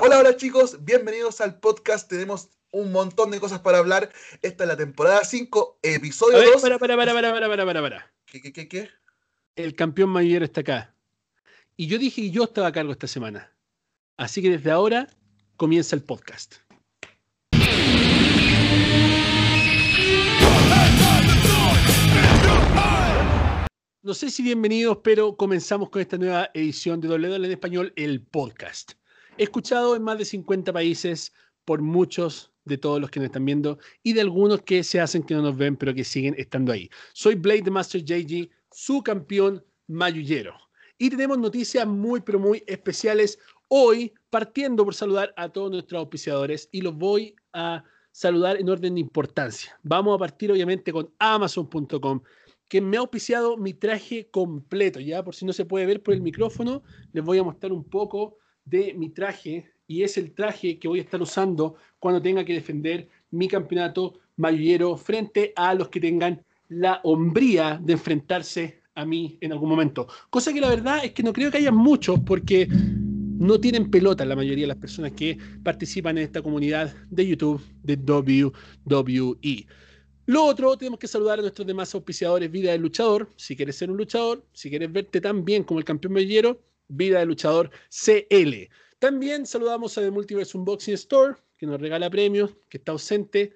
Hola, hola chicos, bienvenidos al podcast. Tenemos un montón de cosas para hablar. Esta es la temporada 5, episodio 2. Para, para, para, para, para, para, para, para. ¿Qué, qué, qué, qué? El campeón mayor está acá. Y yo dije que yo estaba a cargo esta semana. Así que desde ahora comienza el podcast. No sé si bienvenidos, pero comenzamos con esta nueva edición de WWE en español, el podcast. Escuchado en más de 50 países por muchos de todos los que nos están viendo y de algunos que se hacen que no nos ven, pero que siguen estando ahí. Soy Blade the Master JG, su campeón mayullero. Y tenemos noticias muy, pero muy especiales hoy, partiendo por saludar a todos nuestros auspiciadores y los voy a saludar en orden de importancia. Vamos a partir obviamente con Amazon.com, que me ha auspiciado mi traje completo, ya por si no se puede ver por el micrófono, les voy a mostrar un poco de mi traje y es el traje que voy a estar usando cuando tenga que defender mi campeonato mayullero frente a los que tengan la hombría de enfrentarse a mí en algún momento. Cosa que la verdad es que no creo que haya muchos porque no tienen pelota la mayoría de las personas que participan en esta comunidad de YouTube de WWE. Lo otro, tenemos que saludar a nuestros demás auspiciadores Vida del Luchador. Si quieres ser un luchador, si quieres verte tan bien como el campeón mayullero, Vida del Luchador CL. También saludamos a The Multiverse Unboxing Store, que nos regala premios, que está ausente,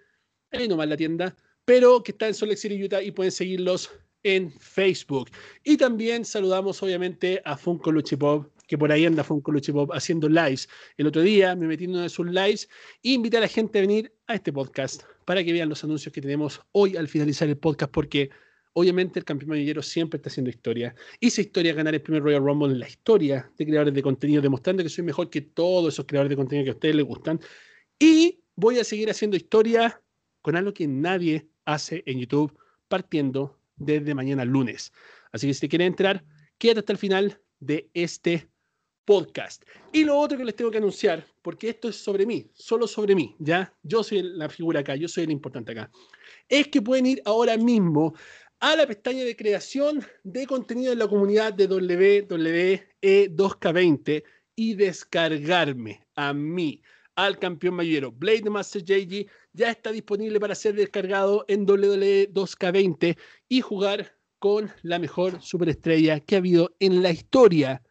ahí nomás la tienda, pero que está en Salt Lake City, Utah, y pueden seguirlos en Facebook. Y también saludamos obviamente a Funko Luchipop, que por ahí anda Funko Luchipop haciendo lives. El otro día me metí en uno de sus lives e invité a la gente a venir a este podcast para que vean los anuncios que tenemos hoy al finalizar el podcast, porque obviamente el campeón manillero siempre está haciendo historia. Hice historia ganar el primer Royal Rumble en la historia de creadores de contenido, demostrando que soy mejor que todos esos creadores de contenido que a ustedes les gustan. Y voy a seguir haciendo historia con algo que nadie hace en YouTube, partiendo desde mañana lunes. Así que si te quieres entrar, quédate hasta el final de este podcast. Y lo otro que les tengo que anunciar, porque esto es sobre mí, solo sobre mí, ¿ya? Yo soy la figura acá, yo soy el importante acá. Es que pueden ir ahora mismo a la pestaña de creación de contenido en la comunidad de WWE2K20 y descargarme a mí, al campeón mayero. Blade Master JG ya está disponible para ser descargado en WWE2K20 y jugar con la mejor superestrella que ha habido en la historia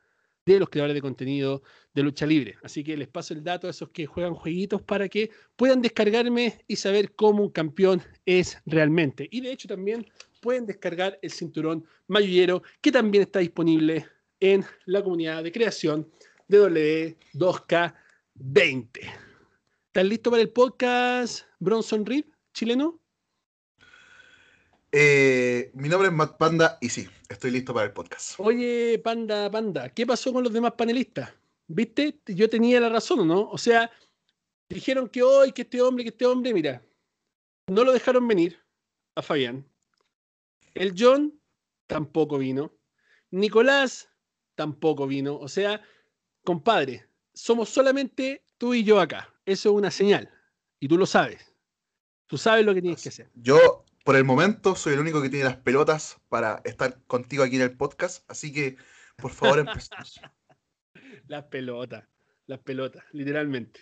de los creadores de contenido de lucha libre. Así que les paso el dato a esos que juegan jueguitos para que puedan descargarme y saber cómo un campeón es realmente. Y de hecho también pueden descargar el cinturón mayullero que también está disponible en la comunidad de creación de W2K20. ¿Estás listo para el podcast Bronson Reed, chileno? Eh, mi nombre es Matt Panda y sí, estoy listo para el podcast. Oye, Panda, Panda, ¿qué pasó con los demás panelistas? ¿Viste? Yo tenía la razón, ¿no? O sea, dijeron que hoy, que este hombre, que este hombre, mira, no lo dejaron venir a Fabián. El John tampoco vino. Nicolás tampoco vino. O sea, compadre, somos solamente tú y yo acá. Eso es una señal. Y tú lo sabes. Tú sabes lo que tienes que hacer. Yo por el momento soy el único que tiene las pelotas para estar contigo aquí en el podcast, así que por favor empecemos. las pelotas, las pelotas, literalmente.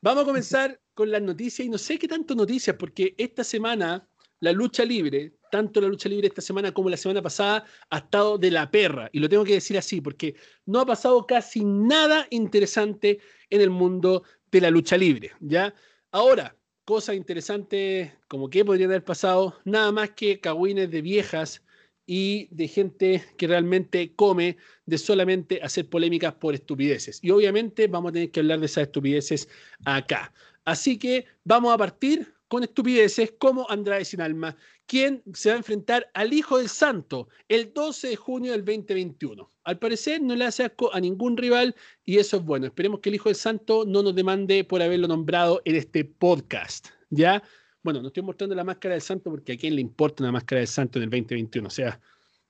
Vamos a comenzar con las noticias y no sé qué tanto noticias, porque esta semana la lucha libre, tanto la lucha libre esta semana como la semana pasada, ha estado de la perra. Y lo tengo que decir así, porque no ha pasado casi nada interesante en el mundo de la lucha libre. ¿ya? Ahora, cosas interesantes como que podrían haber pasado, nada más que cagüines de viejas y de gente que realmente come de solamente hacer polémicas por estupideces. Y obviamente vamos a tener que hablar de esas estupideces acá. Así que vamos a partir con estupideces como Andrade Sin Alma, quien se va a enfrentar al Hijo del Santo el 12 de junio del 2021. Al parecer no le hace asco a ningún rival y eso es bueno. Esperemos que el Hijo del Santo no nos demande por haberlo nombrado en este podcast. ¿Ya? Bueno, no estoy mostrando la máscara del santo porque a quién le importa una máscara del santo en el 2021. O sea,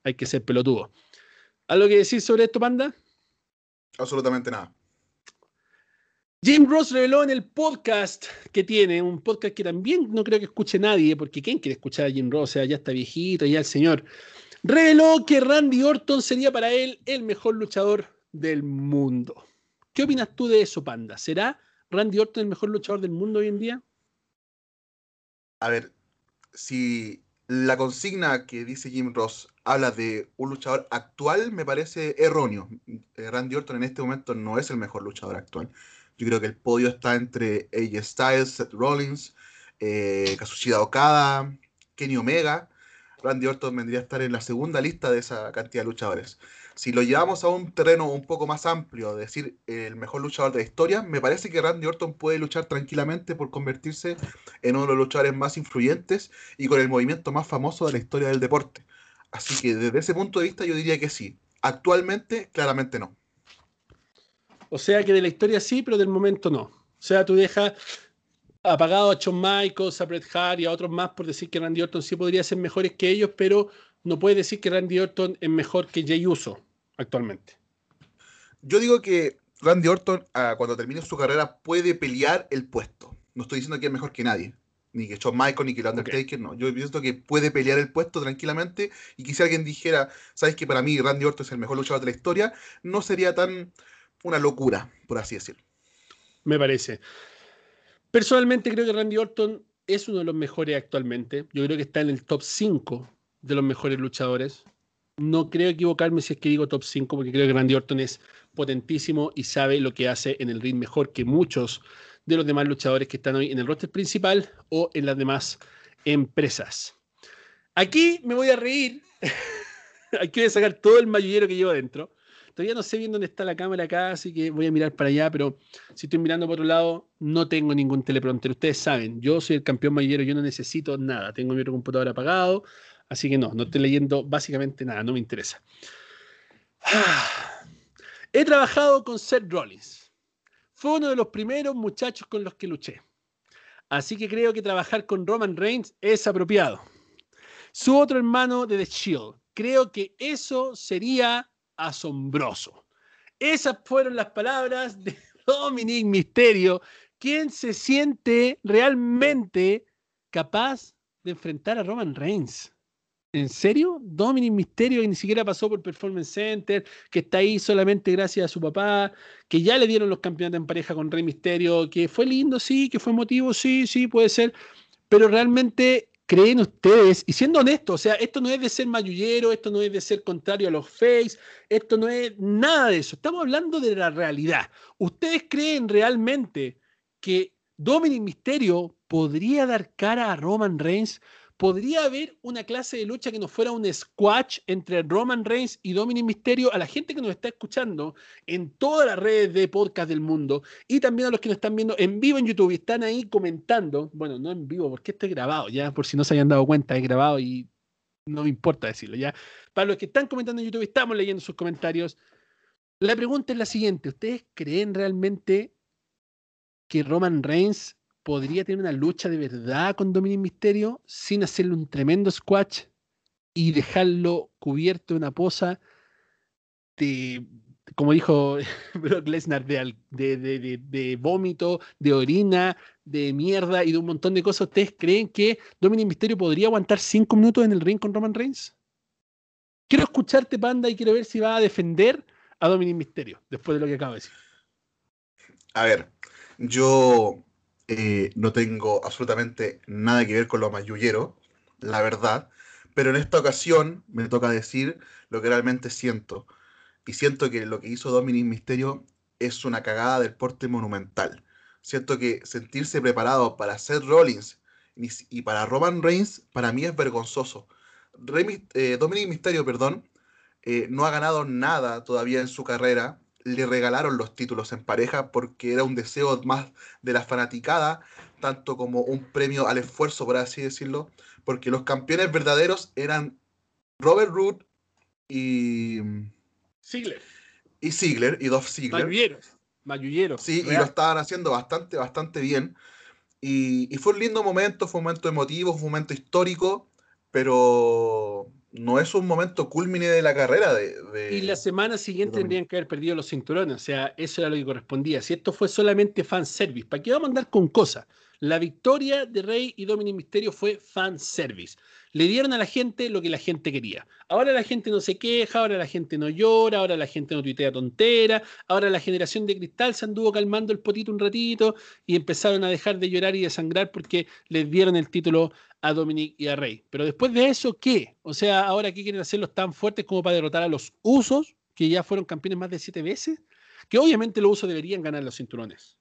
hay que ser pelotudo. ¿Algo que decir sobre esto, Panda? Absolutamente nada. Jim Ross reveló en el podcast que tiene, un podcast que también no creo que escuche nadie, porque ¿quién quiere escuchar a Jim Ross? O sea, ya está viejito, ya el señor. Reveló que Randy Orton sería para él el mejor luchador del mundo. ¿Qué opinas tú de eso, Panda? ¿Será Randy Orton el mejor luchador del mundo hoy en día? A ver, si la consigna que dice Jim Ross habla de un luchador actual, me parece erróneo. Eh, Randy Orton en este momento no es el mejor luchador actual. Yo creo que el podio está entre AJ Styles, Seth Rollins, eh, Okada, Kenny Omega. Randy Orton vendría a estar en la segunda lista de esa cantidad de luchadores. Si lo llevamos a un terreno un poco más amplio, decir el mejor luchador de la historia, me parece que Randy Orton puede luchar tranquilamente por convertirse en uno de los luchadores más influyentes y con el movimiento más famoso de la historia del deporte. Así que desde ese punto de vista yo diría que sí. Actualmente, claramente no. O sea que de la historia sí, pero del momento no. O sea, tú dejas apagado a Shawn Michaels, a Bret Hart y a otros más por decir que Randy Orton sí podría ser mejores que ellos, pero no puede decir que Randy Orton es mejor que Jay Uso actualmente. Yo digo que Randy Orton, ah, cuando termine su carrera, puede pelear el puesto. No estoy diciendo que es mejor que nadie, ni que Shawn Michaels, ni que el Undertaker, no. Yo pienso que puede pelear el puesto tranquilamente. Y quizá alguien dijera, ¿sabes que para mí Randy Orton es el mejor luchador de la historia? No sería tan una locura, por así decirlo. Me parece. Personalmente creo que Randy Orton es uno de los mejores actualmente. Yo creo que está en el top 5 de los mejores luchadores. No creo equivocarme si es que digo top 5, porque creo que Randy Orton es potentísimo y sabe lo que hace en el ring mejor que muchos de los demás luchadores que están hoy en el roster principal o en las demás empresas. Aquí me voy a reír. Aquí voy a sacar todo el mayullero que llevo adentro. Todavía no sé bien dónde está la cámara acá, así que voy a mirar para allá, pero si estoy mirando por otro lado, no tengo ningún teleprompter. Ustedes saben, yo soy el campeón mayullero, yo no necesito nada. Tengo mi otro computador apagado, así que no, no estoy leyendo básicamente nada, no me interesa. He trabajado con Seth Rollins. Fue uno de los primeros muchachos con los que luché. Así que creo que trabajar con Roman Reigns es apropiado. Su otro hermano de The Shield. Creo que eso sería asombroso. Esas fueron las palabras de Dominic Misterio, quien se siente realmente capaz de enfrentar a Roman Reigns. ¿En serio? Dominic Misterio que ni siquiera pasó por Performance Center, que está ahí solamente gracias a su papá, que ya le dieron los campeonatos en pareja con Rey Misterio, que fue lindo, sí, que fue emotivo, sí, sí, puede ser, pero realmente creen ustedes, y siendo honesto, o sea, esto no es de ser mayullero, esto no es de ser contrario a los face, esto no es nada de eso, estamos hablando de la realidad. ¿Ustedes creen realmente que Dominic Misterio podría dar cara a Roman Reigns? ¿Podría haber una clase de lucha que no fuera un squash entre Roman Reigns y Dominic Mysterio? A la gente que nos está escuchando en todas las redes de podcast del mundo y también a los que nos están viendo en vivo en YouTube y están ahí comentando. Bueno, no en vivo, porque esto es grabado, ya por si no se hayan dado cuenta, es grabado y no me importa decirlo, ya. Para los que están comentando en YouTube, estamos leyendo sus comentarios. La pregunta es la siguiente: ¿Ustedes creen realmente que Roman Reigns podría tener una lucha de verdad con Dominic Misterio sin hacerle un tremendo squash y dejarlo cubierto de una posa de, como dijo Brock Lesnar, de, de, de, vómito, de orina, de mierda y de un montón de cosas. ¿Ustedes creen que Dominic Misterio podría aguantar cinco minutos en el ring con Roman Reigns? Quiero escucharte, Panda, y quiero ver si va a defender a Dominic Misterio después de lo que acabo de decir. A ver, yo eh, no tengo absolutamente nada que ver con lo mayullero, la verdad, pero en esta ocasión me toca decir lo que realmente siento. Y siento que lo que hizo Dominic Misterio es una cagada del porte monumental. Siento que sentirse preparado para Seth Rollins y para Roman Reigns para mí es vergonzoso. Eh, Dominic Misterio, perdón, eh, no ha ganado nada todavía en su carrera le regalaron los títulos en pareja porque era un deseo más de la fanaticada, tanto como un premio al esfuerzo, por así decirlo, porque los campeones verdaderos eran Robert Root y Ziggler. Y Ziggler, y Dolph Ziggler. Mayulleros. Sí, y lo estaban haciendo bastante, bastante bien. Y, y, fue un lindo momento, fue un momento emotivo, fue un momento histórico, pero no es un momento culmine de la carrera de, Y la semana siguiente tendrían que haber perdido los cinturones, o sea, eso era lo que correspondía. Si esto fue solamente fanservice, ¿para qué vamos a andar con cosas? La victoria de Rey y Dominic Mysterio fue fan service. Le dieron a la gente lo que la gente quería. Ahora la gente no se queja, ahora la gente no llora, ahora la gente no tuitea tontera, ahora la generación de cristal se anduvo calmando el potito un ratito y empezaron a dejar de llorar y de sangrar porque les dieron el título a Dominic y a Rey. Pero después de eso, ¿qué? O sea, ahora qué quieren hacerlos tan fuertes como para derrotar a los usos, que ya fueron campeones más de siete veces, que obviamente los usos deberían ganar los cinturones.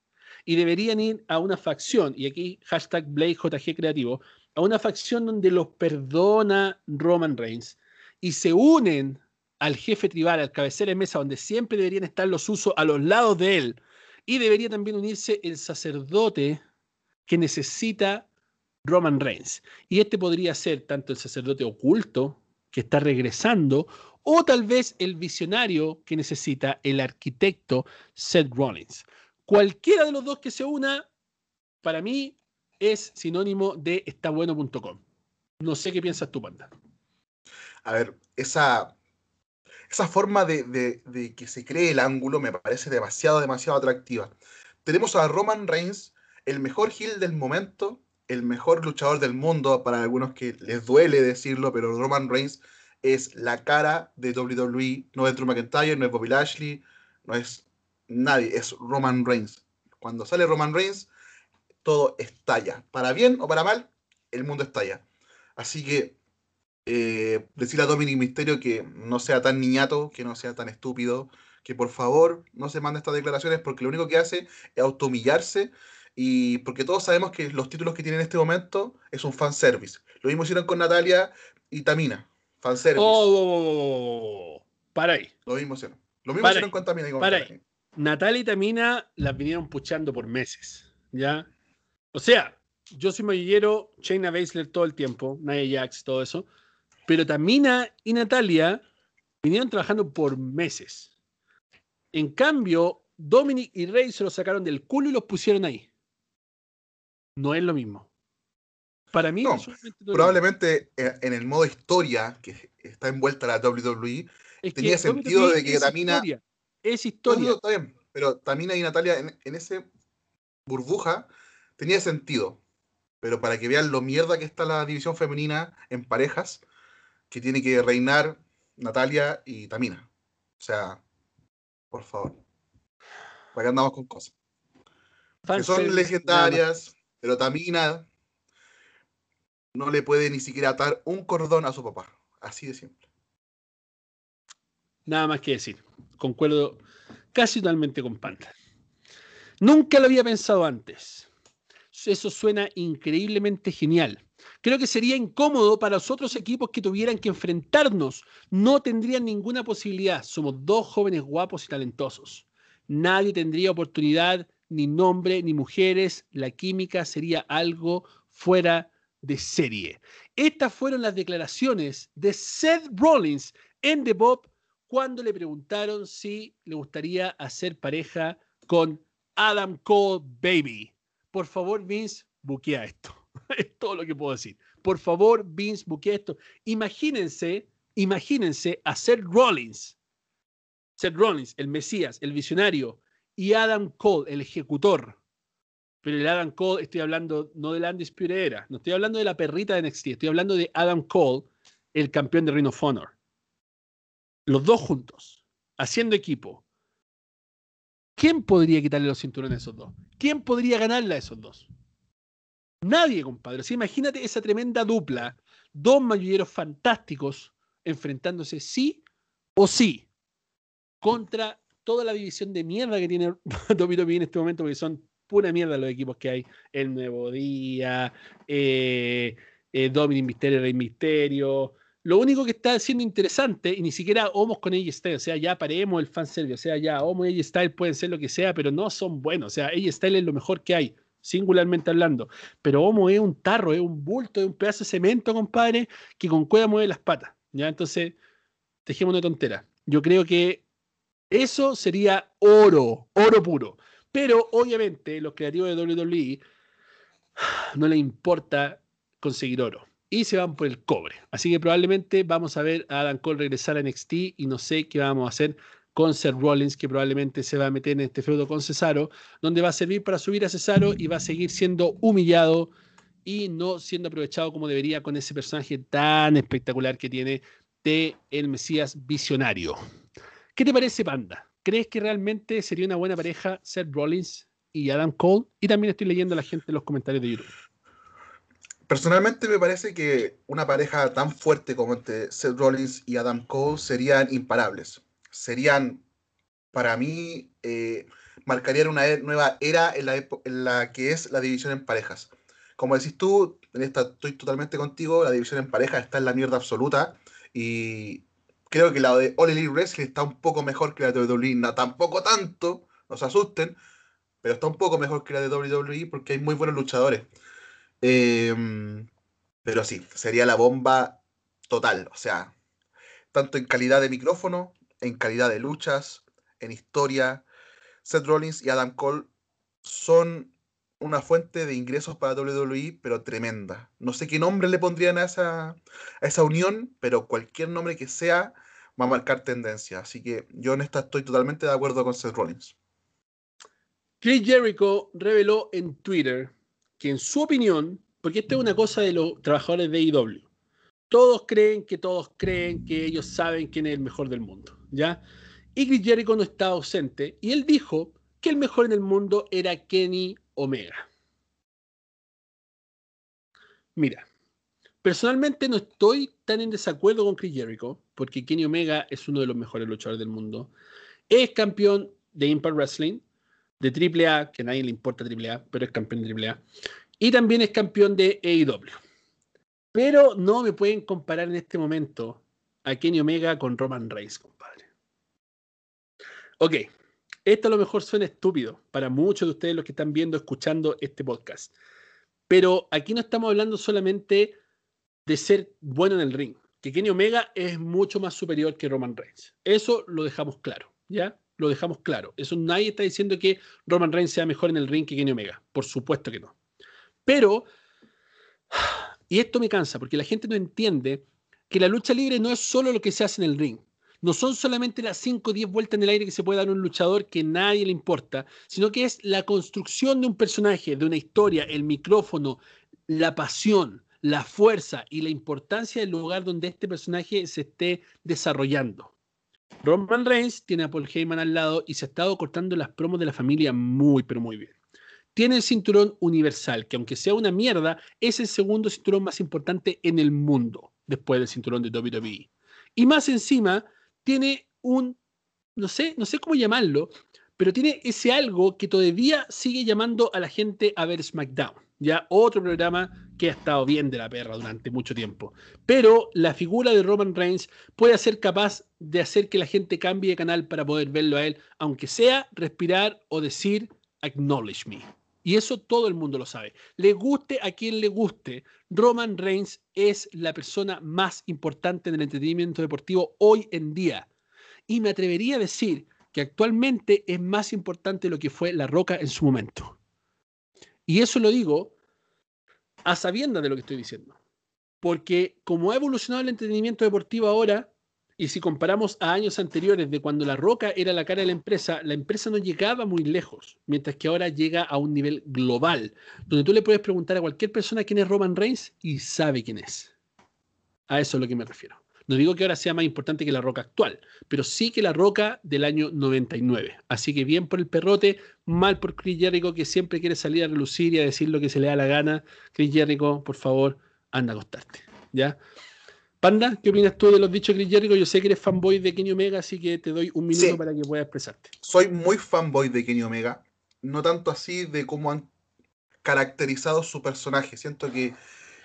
Y deberían ir a una facción, y aquí hashtag BladeJG Creativo, a una facción donde los perdona Roman Reigns y se unen al jefe tribal, al cabecera de mesa, donde siempre deberían estar los usos a los lados de él. Y debería también unirse el sacerdote que necesita Roman Reigns. Y este podría ser tanto el sacerdote oculto que está regresando, o tal vez el visionario que necesita el arquitecto Seth Rollins. Cualquiera de los dos que se una, para mí, es sinónimo de estabueno.com. No sé qué piensas tú, Panda. A ver, esa, esa forma de, que se cree el ángulo me parece demasiado, demasiado atractiva. Tenemos a Roman Reigns, el mejor heel del momento, el mejor luchador del mundo, para algunos que les duele decirlo, pero Roman Reigns es la cara de WWE, no es Drew McIntyre, no es Bobby Lashley, no es nadie, es Roman Reigns. Cuando sale Roman Reigns, todo estalla. Para bien o para mal, el mundo estalla. Así que eh, decirle a Dominic Misterio que no sea tan niñato, que no sea tan estúpido, que por favor no se mande estas declaraciones porque lo único que hace es automillarse y porque todos sabemos que los títulos que tiene en este momento es un fanservice. Lo mismo hicieron con Natalia y Tamina. Fanservice. Oh, oh, oh, oh para ahí. Lo mismo hicieron. Lo mismo hicieron con Tamina y con para ahí. Natalia y Tamina las vinieron puchando por meses. ¿Ya? O sea, yo soy mayillero, Shayna Baszler todo el tiempo, Nia Jax, todo eso. Pero Tamina y Natalia vinieron trabajando por meses. En cambio, Dominic y Rey se los sacaron del culo y los pusieron ahí. No es lo mismo. Para mí, probablemente eh, en el modo historia que está envuelta la WWE, tenía sentido de que Tamina. Es historia. está bien, pero Tamina y Natalia en, en ese burbuja tenía sentido. Pero para que vean lo mierda que está la división femenina en parejas, que tiene que reinar Natalia y Tamina. O sea, por favor. Para que andamos con cosas. que son legendarias, pero Tamina no le puede ni siquiera atar un cordón a su papá. Así de simple. Nada más que decir. Concuerdo casi totalmente con Panta. Nunca lo había pensado antes eso suena increíblemente genial. Creo que sería incómodo para los otros equipos que tuvieran que enfrentarnos. No tendrían ninguna posibilidad. Somos dos jóvenes guapos y talentosos. Nadie tendría oportunidad, ni nombre, ni mujeres. La química sería algo fuera de serie. Estas fueron las declaraciones de Seth Rollins en The Bob cuando le preguntaron si le gustaría hacer pareja con Adam Cole Baby. Por favor, Vince, buquea esto. es todo lo que puedo decir. Por favor, Vince, buquea esto. Imagínense, imagínense a Seth Rollins. Seth Rollins, el Mesías, el visionario, y Adam Cole, el ejecutor. Pero el Adam Cole, estoy hablando no de la Undisputed Era, no estoy hablando de la perrita de NXT, estoy hablando de Adam Cole, el campeón de Ring of Honor. Los dos juntos, haciendo equipo, ¿Quién podría quitarle los cinturones a esos dos? ¿Quién podría ganarle a esos dos? Nadie, compadre. imagínate esa tremenda dupla, dos mayulleros fantásticos enfrentándose sí o sí contra toda la división de mierda que tiene WWE en este momento, porque son pura mierda los equipos que hay. El Nuevo Día, eh, eh Dominic Misterio, Rey Misterio, lo único que está siendo interesante, y ni siquiera Homos con AJ Styles, o sea, ya paremos el fanservice, o sea, ya Homos y AJ Styles pueden ser lo que sea, pero no son buenos, o sea, AJ Styles es lo mejor que hay, singularmente hablando. Pero Homo es un tarro, es un bulto, es un pedazo de cemento, compadre, que con cueva mueve las patas, ¿ya? Entonces, dejemos de tontera. Yo creo que eso sería oro, oro puro. Pero obviamente los creativos de WWE no les importa conseguir oro y se van por el cobre. Así que probablemente vamos a ver a Adam Cole regresar a NXT y no sé qué vamos a hacer con Seth Rollins, que probablemente se va a meter en este feudo con Cesaro, donde va a servir para subir a Cesaro y va a seguir siendo humillado y no siendo aprovechado como debería con ese personaje tan espectacular que tiene de el Mesías visionario. ¿Qué te parece, Panda? ¿Crees que realmente sería una buena pareja Seth Rollins y Adam Cole? Y también estoy leyendo a la gente en los comentarios de YouTube. Personalmente me parece que una pareja tan fuerte como entre Seth Rollins y Adam Cole serían imparables. Serían, para mí, eh, marcarían una e-, nueva era en la, en la que es la división en parejas. Como decís tú, en esta estoy totalmente contigo, la división en parejas está en la mierda absoluta y creo que la de All Elite Wrestling está un poco mejor que la de WWE, no, tampoco tanto, no se asusten, pero está un poco mejor que la de WWE porque hay muy buenos luchadores. Em, pero sí, sería la bomba total. O sea, tanto en calidad de micrófono, en calidad de luchas, en historia. Seth Rollins y Adam Cole son una fuente de ingresos para WWE, pero tremenda. No sé qué nombre le pondrían a esa, a esa unión, pero cualquier nombre que sea va a marcar tendencia. Así que yo en esta estoy totalmente de acuerdo con Seth Rollins. Chris Jericho reveló en Twitter que en su opinión, porque esta es una cosa de los trabajadores de IW, todos creen que todos creen que ellos saben quién es el mejor del mundo, ¿ya? Y Chris Jericho no está ausente y él dijo que el mejor en el mundo era Kenny Omega. Mira, personalmente no estoy tan en desacuerdo con Chris Jericho, porque Kenny Omega es uno de los mejores luchadores del mundo. Es campeón de Impact Wrestling, de AAA, que a nadie le importa AAA, pero es campeón de AAA. Y también es campeón de AEW. Pero no me pueden comparar en este momento a Kenny Omega con Roman Reigns, compadre. Ok, esto a lo mejor suena estúpido para muchos de ustedes los que están viendo, escuchando este podcast. Pero aquí no estamos hablando solamente de ser bueno en el ring, que Kenny Omega es mucho más superior que Roman Reigns. Eso lo dejamos claro, ¿ya? Lo dejamos claro. Eso nadie está diciendo que Roman Reigns sea mejor en el ring que Kenny Omega. Por supuesto que no. Pero, y esto me cansa, porque la gente no entiende que la lucha libre no es solo lo que se hace en el ring. No son solamente las 5 o 10 vueltas en el aire que se puede dar un luchador que nadie le importa, sino que es la construcción de un personaje, de una historia, el micrófono, la pasión, la fuerza y la importancia del lugar donde este personaje se esté desarrollando. Roman Reigns tiene a Paul Heyman al lado y se ha estado cortando las promos de la familia muy, pero muy bien. Tiene el cinturón universal, que aunque sea una mierda, es el segundo cinturón más importante en el mundo, después del cinturón de WWE. Y más encima, tiene un, no sé, no sé cómo llamarlo, pero tiene ese algo que todavía sigue llamando a la gente a ver SmackDown. Ya otro programa que ha estado bien de la perra durante mucho tiempo. Pero la figura de Roman Reigns puede ser capaz de hacer que la gente cambie de canal para poder verlo a él, aunque sea respirar o decir acknowledge me. Y eso todo el mundo lo sabe. Le guste a quien le guste, Roman Reigns es la persona más importante en el entretenimiento deportivo hoy en día. Y me atrevería a decir que actualmente es más importante lo que fue La Roca en su momento. Y eso lo digo a sabiendas de lo que estoy diciendo. Porque como ha evolucionado el entretenimiento deportivo ahora, y si comparamos a años anteriores de cuando La Roca era la cara de la empresa, la empresa no llegaba muy lejos, mientras que ahora llega a un nivel global, donde tú le puedes preguntar a cualquier persona quién es Roman Reigns y sabe quién es. A eso es lo que me refiero. No digo que ahora sea más importante que la roca actual, pero sí que la roca del año 99. Así que bien por el perrote, mal por Chris Jericho que siempre quiere salir a relucir y a decir lo que se le da la gana. Chris Jericho, por favor, anda a acostarte. ¿Ya? Panda, ¿qué opinas tú de los dichos de Chris Jericho? Yo sé que eres fanboy de Kenny Omega, así que te doy un minuto para que puedas expresarte. Soy muy fanboy de Kenny Omega, no tanto así de cómo han caracterizado su personaje. Siento que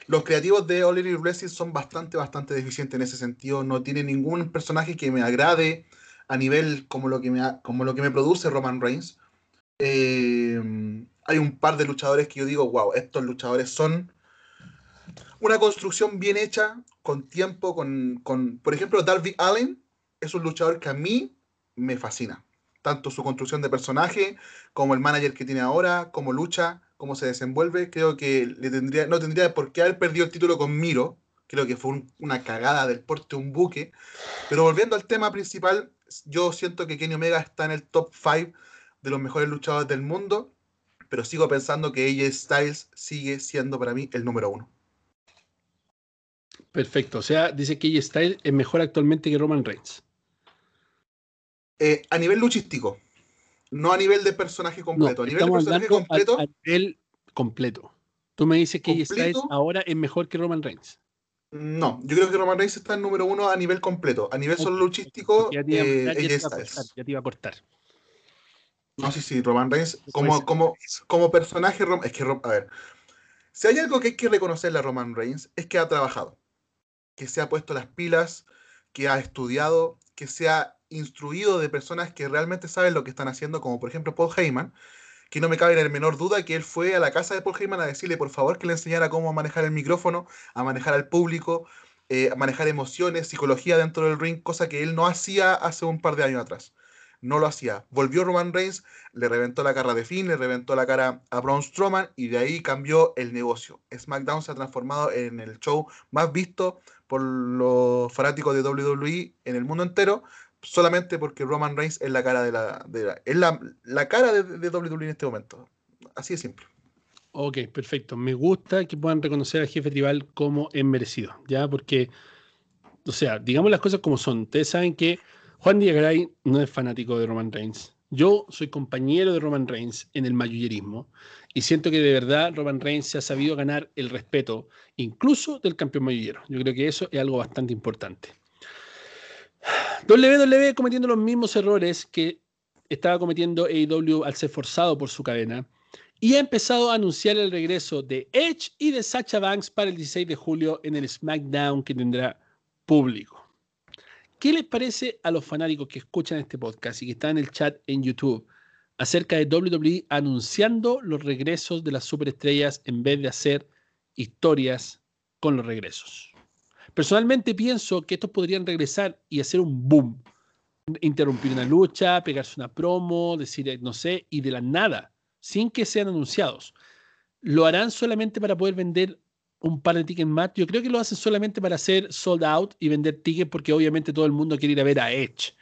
los creativos de Elite Wrestling son bastante, bastante deficientes en ese sentido. No tiene ningún personaje que me agrade a nivel como lo que me, como lo que me produce Roman Reigns. Eh, hay un par de luchadores que yo digo, wow, estos luchadores son una construcción bien hecha, con tiempo, con, con, por ejemplo, Darby Allen es un luchador que a mí me fascina. Tanto su construcción de personaje, como el manager que tiene ahora, como lucha, cómo se desenvuelve. Creo que le tendría, no tendría por qué haber perdido el título con Miro. Creo que fue una cagada del porte un buque. Pero volviendo al tema principal, yo siento que Kenny Omega está en el top 5 de los mejores luchadores del mundo, pero sigo pensando que AJ Styles sigue siendo para mí el número uno. Perfecto, o sea, dice que AJ Styles es mejor actualmente que Roman Reigns. Eh, a nivel luchístico, no a nivel de personaje completo. a nivel de personaje completo. A, nivel completo. Tú me dices que Styles ahora es mejor que Roman Reigns. No, yo creo que Roman Reigns está en número uno a nivel completo. A nivel solo luchístico, ya eh, ya te iba a cortar. No, sí, sí, Roman Reigns, como, como, como personaje, es que, a ver, si hay algo que hay que reconocerle a Roman Reigns, es que ha trabajado, que se ha puesto las pilas, que ha estudiado, que se ha instruido de personas que realmente saben lo que están haciendo, como por ejemplo Paul Heyman, que no me cabe en el menor duda que él fue a la casa de Paul Heyman a decirle por favor que le enseñara cómo manejar el micrófono, a manejar al público, eh, a manejar emociones, psicología dentro del ring, cosa que él no hacía hace un par de años atrás no lo hacía. Volvió Roman Reigns, le reventó la cara de Finn, le reventó la cara a Braun Strowman y de ahí cambió el negocio. SmackDown se ha transformado en el show más visto por los fanáticos de WWE en el mundo entero, solamente porque Roman Reigns es la cara de la, es la, cara de, de WWE en este momento. Así de simple. Ok, perfecto. Me gusta que puedan reconocer al jefe tribal como es merecido, ¿ya? Porque, o sea, digamos las cosas como son. Ustedes saben que Juan Díaz no es fanático de Roman Reigns. Yo soy compañero de Roman Reigns en el mayullerismo y siento que de verdad Roman Reigns se ha sabido ganar el respeto, incluso del campeón mayullero. Yo creo que eso es algo bastante importante. WWE cometiendo los mismos errores que estaba cometiendo AEW al ser forzado por su cadena y ha empezado a anunciar el regreso de Edge y de Sacha Banks para el 16 de julio en el SmackDown que tendrá público. ¿Qué les parece a los fanáticos que escuchan este podcast y que están en el chat en YouTube acerca de WWE anunciando los regresos de las superestrellas en vez de hacer historias con los regresos? Personalmente pienso que estos podrían regresar y hacer un boom, interrumpir una lucha, pegarse una promo, decir no sé, y de la nada, sin que sean anunciados. ¿Lo harán solamente para poder vender un par de tickets más. Yo creo que lo hacen solamente para hacer sold out y vender tickets porque obviamente todo el mundo quiere ir a ver a Edge.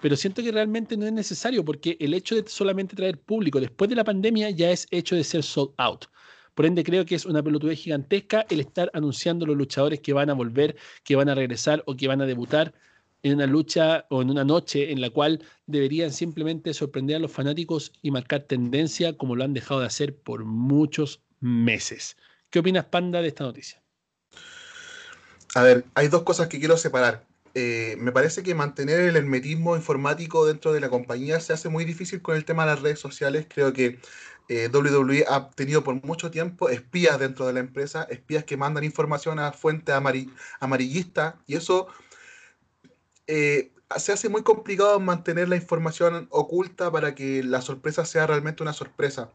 Pero siento que realmente no es necesario porque el hecho de solamente traer público después de la pandemia ya es hecho de ser sold out. Por ende, creo que es una pelotudez gigantesca el estar anunciando los luchadores que van a volver, que van a regresar o que van a debutar en una lucha o en una noche en la cual deberían simplemente sorprender a los fanáticos y marcar tendencia como lo han dejado de hacer por muchos meses. ¿Qué opinas, Panda, de esta noticia? A ver, hay dos cosas que quiero separar. Eh, me parece que mantener el hermetismo informático dentro de la compañía se hace muy difícil con el tema de las redes sociales. Creo que eh, WWE ha tenido por mucho tiempo espías dentro de la empresa, espías que mandan información a fuentes amarillistas, y eso eh, se hace muy complicado mantener la información oculta para que la sorpresa sea realmente una sorpresa.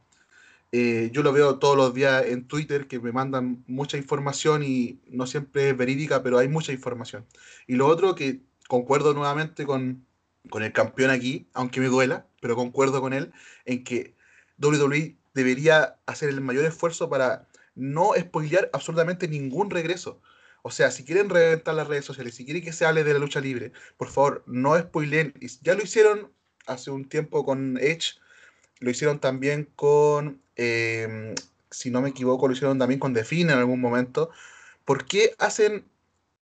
Eh, yo lo veo todos los días en Twitter que me mandan mucha información y no siempre es verídica, pero hay mucha información. Y lo otro que concuerdo nuevamente con, con el campeón aquí, aunque me duela, pero concuerdo con él en que WWE debería hacer el mayor esfuerzo para no spoilear absolutamente ningún regreso. O sea, si quieren reventar las redes sociales, si quieren que se hable de la lucha libre, por favor, no spoileen. Ya lo hicieron hace un tiempo con Edge, lo hicieron también con Em, si no me equivoco, lo hicieron también con Define en algún momento. ¿Por qué hacen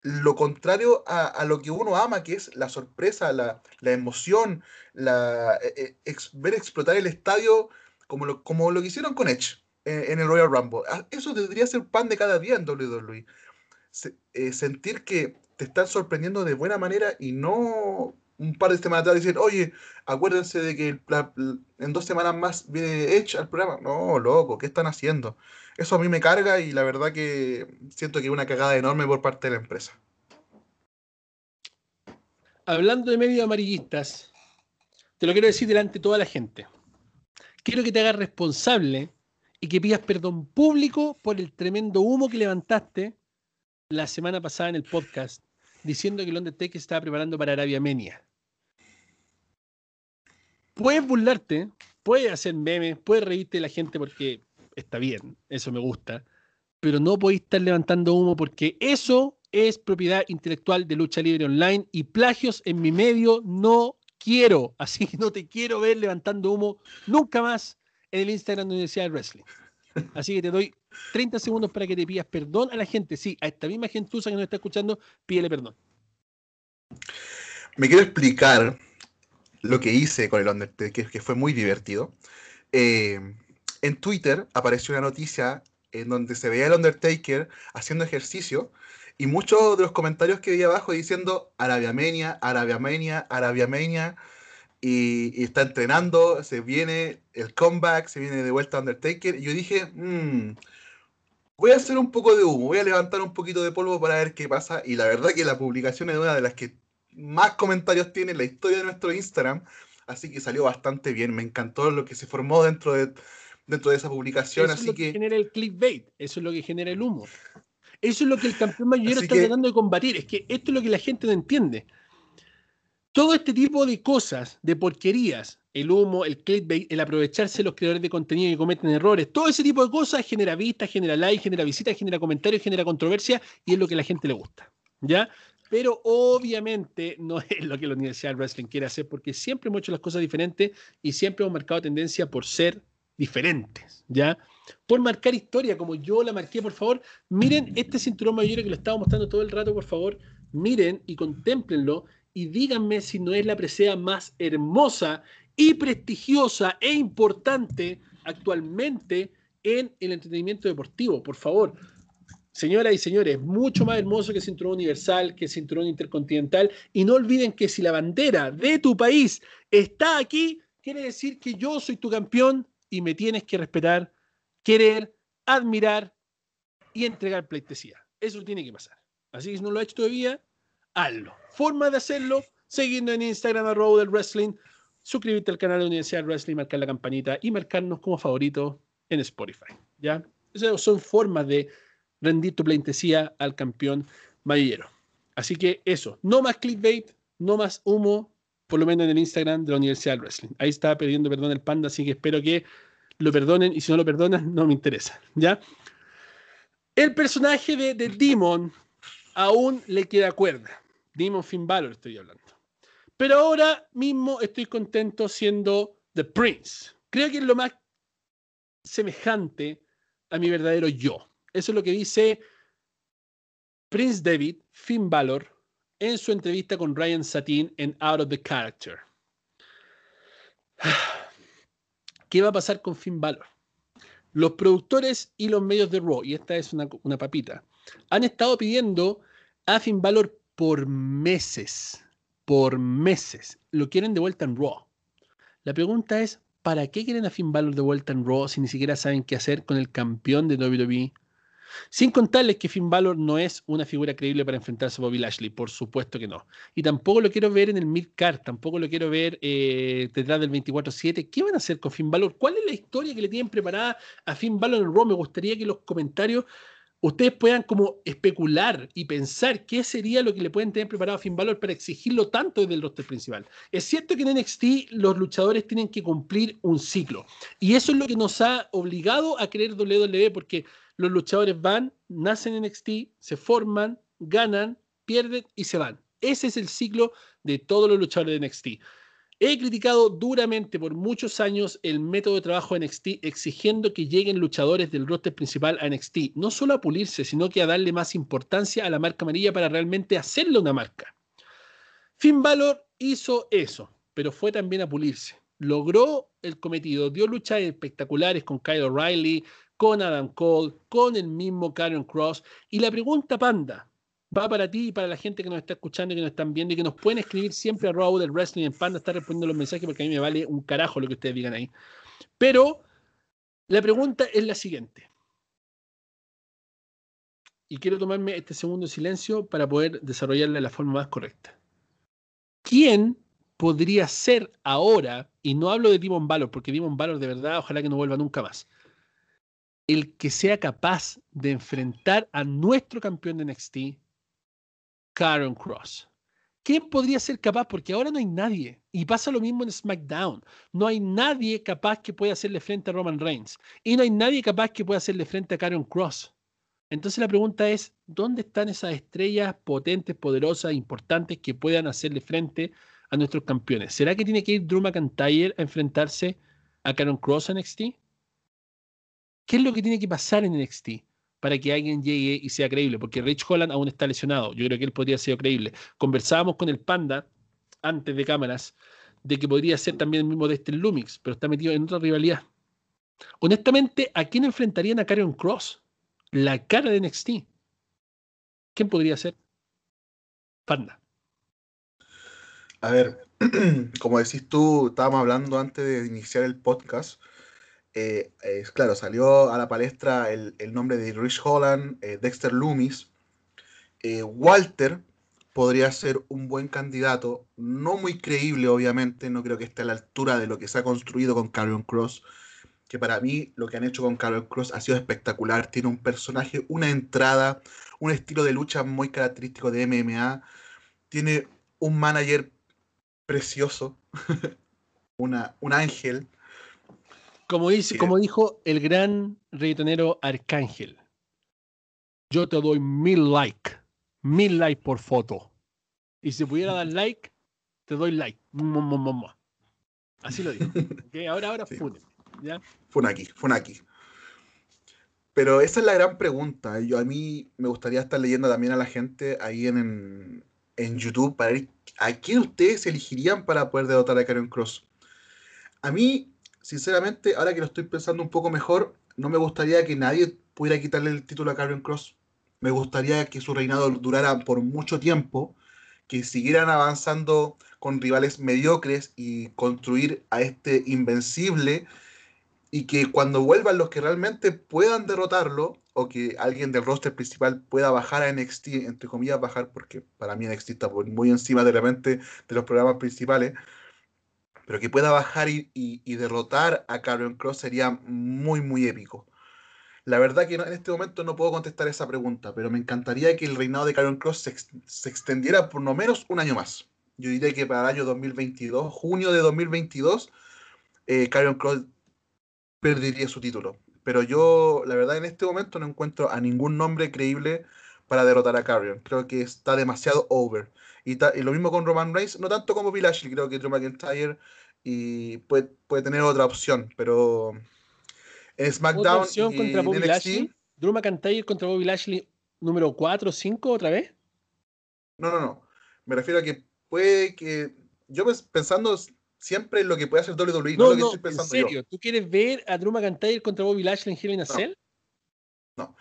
lo contrario a, lo que uno ama, que es la sorpresa, la, emoción, la, e, e, ver explotar el estadio como lo, como lo que hicieron con Edge en, el Royal Rumble? Ah, eso debería ser pan de cada día en WWE. Eh, sentir que te están sorprendiendo de buena manera y no un par de semanas atrás dicen, oye, acuérdense de que en dos semanas más viene Edge al programa. No, loco, ¿qué están haciendo? Eso a mí me carga y la verdad que siento que es una cagada enorme por parte de la empresa. Hablando de medios amarillistas, te lo quiero decir delante de toda la gente. Quiero que te hagas responsable y que pidas perdón público por el tremendo humo que levantaste la semana pasada en el podcast diciendo que Undertaker se estaba preparando para Arabia Menia puedes burlarte, puedes hacer memes, puedes reírte la gente porque está bien, eso me gusta, pero no podéis estar levantando humo porque eso es propiedad intelectual de lucha libre online y plagios en mi medio no quiero. Así que no te quiero ver levantando humo nunca más en el Instagram de la Universidad de Wrestling. Así que te doy 30 segundos para que te pidas perdón a la gente. Sí, a esta misma gentuza que nos está escuchando, pídele perdón. Me quiero explicar lo que hice con el Undertaker, que fue muy divertido. Eh, en Twitter apareció una noticia en donde se veía el Undertaker haciendo ejercicio y muchos de los comentarios que vi abajo diciendo Arabia Menia, Arabia Menia, Arabia Menia y, está entrenando, se viene el comeback, se viene de vuelta Undertaker. Y yo dije, mmm, voy a hacer un poco de humo, voy a levantar un poquito de polvo para ver qué pasa. Y la verdad que la publicación es una de las que más comentarios tiene en la historia de nuestro Instagram. Así que salió bastante bien. Me encantó lo que se formó dentro de, dentro de esa publicación. Eso así es lo que, genera el clickbait, eso es lo que genera el humo. Eso es lo que el campeón mayor está tratando de combatir. Es que esto es lo que la gente no entiende. Todo este tipo de cosas, de porquerías, el humo, el clickbait, el aprovecharse los creadores de contenido que cometen errores, todo ese tipo de cosas genera vistas, genera likes, genera visitas, genera comentarios, genera controversia y es lo que a la gente le gusta. ¿Ya? Pero obviamente no es lo que la Universidad de Wrestling quiere hacer porque siempre hemos hecho las cosas diferentes y siempre hemos marcado tendencia por ser diferentes, ¿ya? Por marcar historia, como yo la marqué, por favor, miren este cinturón mayor que lo estaba mostrando todo el rato, por favor, miren y contemplenlo y díganme si no es la presea más hermosa y prestigiosa e importante actualmente en el entretenimiento deportivo. Por favor, señoras y señores, mucho más hermoso que cinturón universal, que cinturón intercontinental. Y no olviden que si la bandera de tu país está aquí, quiere decir que yo soy tu campeón y me tienes que respetar, querer, admirar y entregar pleitesía. Eso tiene que pasar. Así que si no lo has hecho todavía, hazlo. Forma de hacerlo, seguirnos en Instagram, arroba del wrestling, suscribirte al canal de Universidad Wrestling, marcar la campanita y marcarnos como favorito en Spotify. ¿Ya? Esas son formas de rendir tu pleitesía al campeón mayero. Así que eso, no más clickbait, no más humo, por lo menos en el Instagram de la Universidad del Wrestling. Ahí está pidiendo perdón el panda, así que espero que lo perdonen y si no lo perdonan, no me interesa. ¿Ya? El personaje de, de Demon aún le queda cuerda. Demon Finn Balor estoy hablando. Pero ahora mismo estoy contento siendo The Prince. Creo que es lo más semejante a mi verdadero yo. Eso es lo que dice Prince David, Finn Balor, en su entrevista con Ryan Satin en Out of the Character. ¿Qué va a pasar con Finn Balor? Los productores y los medios de Raw, y esta es una, papita, han estado pidiendo a Finn Balor por meses, por meses. Lo quieren de vuelta en Raw. La pregunta es, ¿para qué quieren a Finn Balor de vuelta en Raw si ni siquiera saben qué hacer con el campeón de WWE? Sin contarles que Finn Balor no es una figura creíble para enfrentarse a Bobby Lashley, por supuesto que no. Y tampoco lo quiero ver en el mid-card, tampoco lo quiero ver eh, detrás del 24-7. ¿Qué van a hacer con Finn Balor? ¿Cuál es la historia que le tienen preparada a Finn Balor en Raw? Me gustaría que los comentarios ustedes puedan como especular y pensar qué sería lo que le pueden tener preparado a Finn Balor para exigirlo tanto desde el roster principal. Es cierto que en NXT los luchadores tienen que cumplir un ciclo y eso es lo que nos ha obligado a creer WWE porque los luchadores van, nacen en NXT, se forman, ganan, pierden y se van. Ese es el ciclo de todos los luchadores de NXT. He criticado duramente por muchos años el método de trabajo de NXT, exigiendo que lleguen luchadores del roster principal a NXT, no solo a pulirse, sino que a darle más importancia a la marca amarilla para realmente hacerle una marca. Finn Balor hizo eso, pero fue también a pulirse. Logró el cometido, dio luchas espectaculares con Kyle O'Reilly, con Adam Cole, con el mismo Karen Cross. Y la pregunta, Panda, va para ti y para la gente que nos está escuchando y que nos están viendo y que nos pueden escribir siempre a Raw del Wrestling en Panda, está respondiendo los mensajes porque a mí me vale un carajo lo que ustedes digan ahí. Pero la pregunta es la siguiente. Y quiero tomarme este segundo silencio para poder desarrollarla de la forma más correcta. ¿Quién podría ser ahora, y no hablo de Demon Valor, porque Demon Valor de verdad, ojalá que no vuelva nunca más, el que sea capaz de enfrentar a nuestro campeón de NXT, Karen Cross. ¿Quién podría ser capaz? Porque ahora no hay nadie. Y pasa lo mismo en SmackDown. No hay nadie capaz que pueda hacerle frente a Roman Reigns. Y no hay nadie capaz que pueda hacerle frente a Karen Cross. Entonces la pregunta es, ¿dónde están esas estrellas potentes, poderosas, importantes que puedan hacerle frente a nuestros campeones? ¿Será que tiene que ir Drew McIntyre a enfrentarse a Karen Cross en NXT? ¿Qué es lo que tiene que pasar en NXT para que alguien llegue y sea creíble? Porque Rich Holland aún está lesionado. Yo creo que él podría ser creíble. Conversábamos con el Panda antes de cámaras de que podría ser también el mismo de este Lumix, pero está metido en otra rivalidad. Honestamente, ¿a quién enfrentarían a Karen Cross? La cara de NXT. ¿Quién podría ser? Panda. A ver, como decís tú, estábamos hablando antes de iniciar el podcast. Eh, claro, salió a la palestra el, nombre de Rich Holland, eh, Dexter Loomis. Eh, Walter podría ser un buen candidato, no muy creíble, obviamente, no creo que esté a la altura de lo que se ha construido con Carrion Cross que para mí lo que han hecho con Carlos Cross ha sido espectacular. Tiene un personaje, una entrada, un estilo de lucha muy característico de MMA. Tiene un manager precioso, una, un ángel. Como, dice, como dijo el gran reggaetonero Arcángel, yo te doy mil likes, mil likes por foto. Y si pudiera dar like, te doy like. Así lo digo. Ahora, ahora, sí. Funaki, Funaki. Pero esa es la gran pregunta. Yo a mí me gustaría estar leyendo también a la gente ahí en, en, YouTube para ver a quién ustedes elegirían para poder derrotar a Karen Cross. A mí, sinceramente, ahora que lo estoy pensando un poco mejor, no me gustaría que nadie pudiera quitarle el título a Karen Cross. Me gustaría que su reinado durara por mucho tiempo, que siguieran avanzando con rivales mediocres y construir a este invencible y que cuando vuelvan los que realmente puedan derrotarlo o que alguien del roster principal pueda bajar a NXT, entre comillas bajar, porque para mí NXT está muy encima de la mente de los programas principales, pero que pueda bajar y, derrotar a Karrion Cross sería muy, muy épico. La verdad que en este momento no puedo contestar esa pregunta, pero me encantaría que el reinado de Karrion Cross se, extendiera por lo menos un año más. Yo diría que para el año 2022, junio de 2022, eh, Cross perdería su título. Pero yo, la verdad, en este momento no encuentro a ningún nombre creíble para derrotar a Carrion. Creo que está demasiado over. Y, lo mismo con Roman Reigns, no tanto como Bill Ashley, creo que Drew McIntyre y puede, puede tener otra opción, pero en SmackDown opción contra Bobby Lashley? ¿Drew McIntyre contra Bobby Lashley número 4 o 5 otra vez? No, no, no. Me refiero a que puede que. Yo pensando siempre lo que puede hacer WWE, no, lo que estoy pensando en serio, ¿tú quieres ver a Drew McIntyre contra Bobby Lashley en Hell in a Cell? No.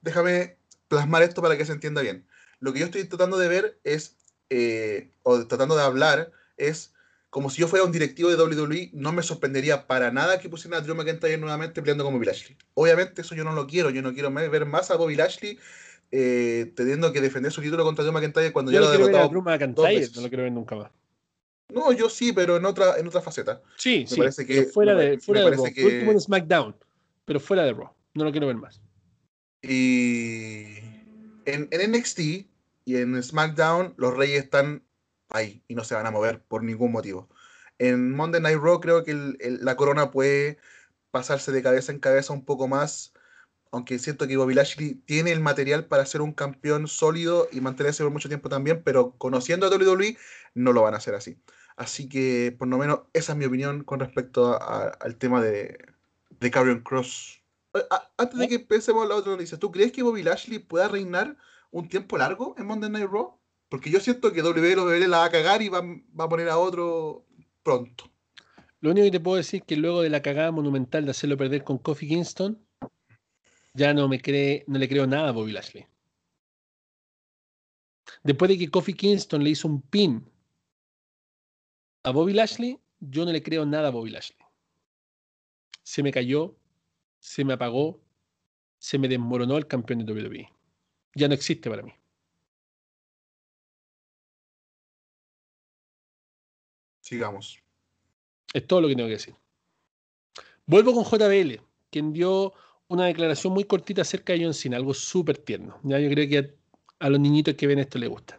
Déjame plasmar esto para que se entienda bien. Lo que yo estoy tratando de ver es, eh, o tratando de hablar, es como si yo fuera un directivo de WWE, no me sorprendería para nada que pusieran a Drew McIntyre nuevamente peleando con Bobby Lashley. Obviamente eso yo no lo quiero, yo no quiero ver más a Bobby Lashley eh, teniendo que defender su título contra Drew McIntyre cuando ya lo ha derrotado. A Drew McIntyre, no lo quiero ver nunca más. No, yo sí, pero en otra, en otra faceta. Sí, me sí. Parece que, fuera de, fuera de Raw. Que... en SmackDown, pero fuera de Raw. No lo quiero ver más. Y en, en NXT y en SmackDown, los Reyes están ahí y no se van a mover por ningún motivo. En Monday Night Raw creo que la corona puede pasarse de cabeza en cabeza un poco más, aunque siento que Bobby Lashley tiene el material para ser un campeón sólido y mantenerse por mucho tiempo también, pero conociendo a WWE no lo van a hacer así. Así que, por lo menos, esa es mi opinión con respecto al tema de, de Karrion Cross. antes de que empecemos la otra noticia, ¿tú crees que Bobby Lashley pueda reinar un tiempo largo en Monday Night Raw? Porque yo siento que WWE la va a cagar y va, a poner a otro pronto. Lo único que te puedo decir es que luego de la cagada monumental de hacerlo perder con Kofi Kingston, ya no me cree, no le creo nada a Bobby Lashley. Después de que Kofi Kingston le hizo un pin a Bobby Lashley, yo no le creo nada a Bobby Lashley. Se me cayó, se me apagó, se me desmoronó el campeón de WWE. Ya no existe para mí. Sigamos. Es todo lo que tengo que decir. Vuelvo con JBL, quien dio una declaración muy cortita acerca de John Cena, algo súper tierno. Ya yo creo que a, los niñitos que ven esto les gusta.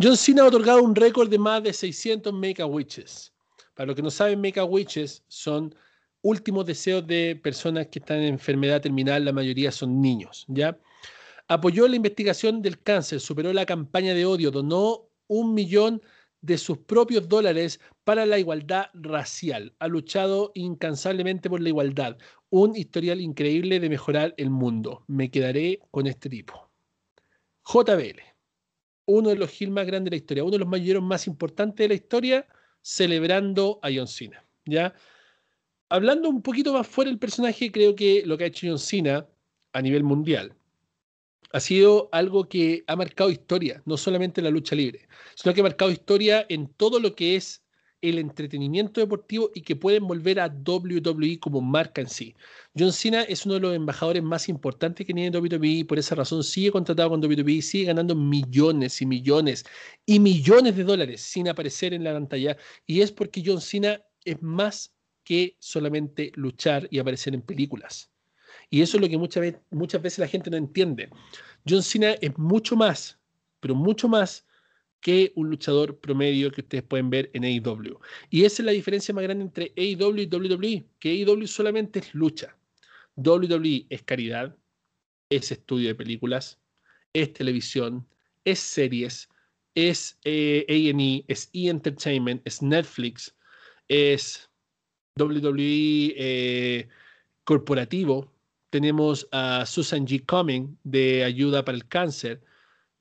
John Cena ha otorgado un récord de más de 600 Make-A-Witches. Para los que no saben, Make-A-Witches son últimos deseos de personas que están en enfermedad terminal, la mayoría son niños, ¿ya? Apoyó la investigación del cáncer, superó la campaña de odio, donó un millón de sus propios dólares para la igualdad racial. Ha luchado incansablemente por la igualdad. Un historial increíble de mejorar el mundo. Me quedaré con este tipo. JBL, uno de los Gil más grandes de la historia, uno de los mayoreros más importantes de la historia, celebrando a John Cena. ¿ya? Hablando un poquito más fuera del personaje, creo que lo que ha hecho John Cena a nivel mundial ha sido algo que ha marcado historia, no solamente en la lucha libre, sino que ha marcado historia en todo lo que es el entretenimiento deportivo y que pueden volver a WWE como marca en sí. John Cena es uno de los embajadores más importantes que tiene WWE y por esa razón sigue contratado con WWE, sigue ganando millones y millones y millones de dólares sin aparecer en la pantalla y es porque John Cena es más que solamente luchar y aparecer en películas. Y eso es lo que muchas, muchas veces la gente no entiende. John Cena es mucho más, pero mucho más que un luchador promedio que ustedes pueden ver en AEW. Y esa es la diferencia más grande entre AEW y WWE, que AEW solamente es lucha. WWE es caridad, es estudio de películas, es televisión, es series, es eh, A&E, es E! Entertainment, es Netflix, es WWE eh, corporativo, tenemos a Susan G. Cumming de Ayuda para el Cáncer.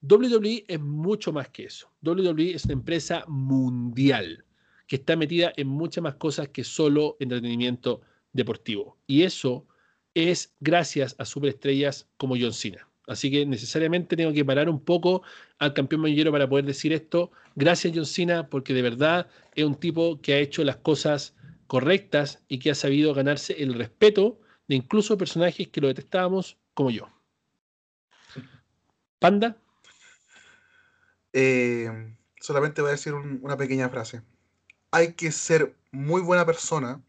WWE es mucho más que eso. WWE es una empresa mundial que está metida en muchas más cosas que solo entretenimiento deportivo. Y eso es gracias a superestrellas como John Cena. Así que necesariamente tengo que parar un poco al campeón manillero para poder decir esto. Gracias John Cena porque de verdad es un tipo que ha hecho las cosas correctas y que ha sabido ganarse el respeto de incluso personajes que lo detestábamos como yo. Panda. Eh, solamente voy a decir una pequeña frase. Hay que ser muy buena persona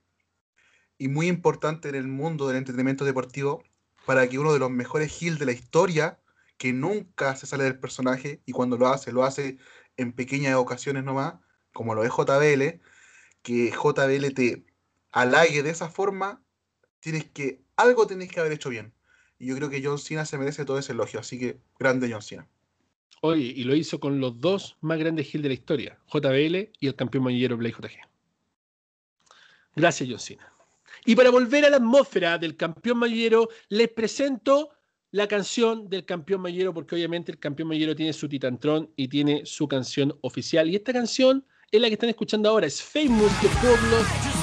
y muy importante en el mundo del entretenimiento deportivo para que uno de los mejores Hills de la historia, que nunca se sale del personaje y cuando lo hace, lo hace en pequeñas ocasiones nomás, como lo es JBL, que JBL te halague de esa forma tienes que, algo tienes que haber hecho bien. Y yo creo que John Cena se merece todo ese elogio, así que grande John Cena. Oye, y lo hizo con los dos más grandes Hill de la historia, JBL y el campeón manillero Blake JG. Gracias, John Cena. Y para volver a la atmósfera del campeón mayero, les presento la canción del campeón mayero, porque obviamente el campeón mayero tiene su titantrón y tiene su canción oficial. Y esta canción es la que están escuchando ahora, es Famous de Pueblo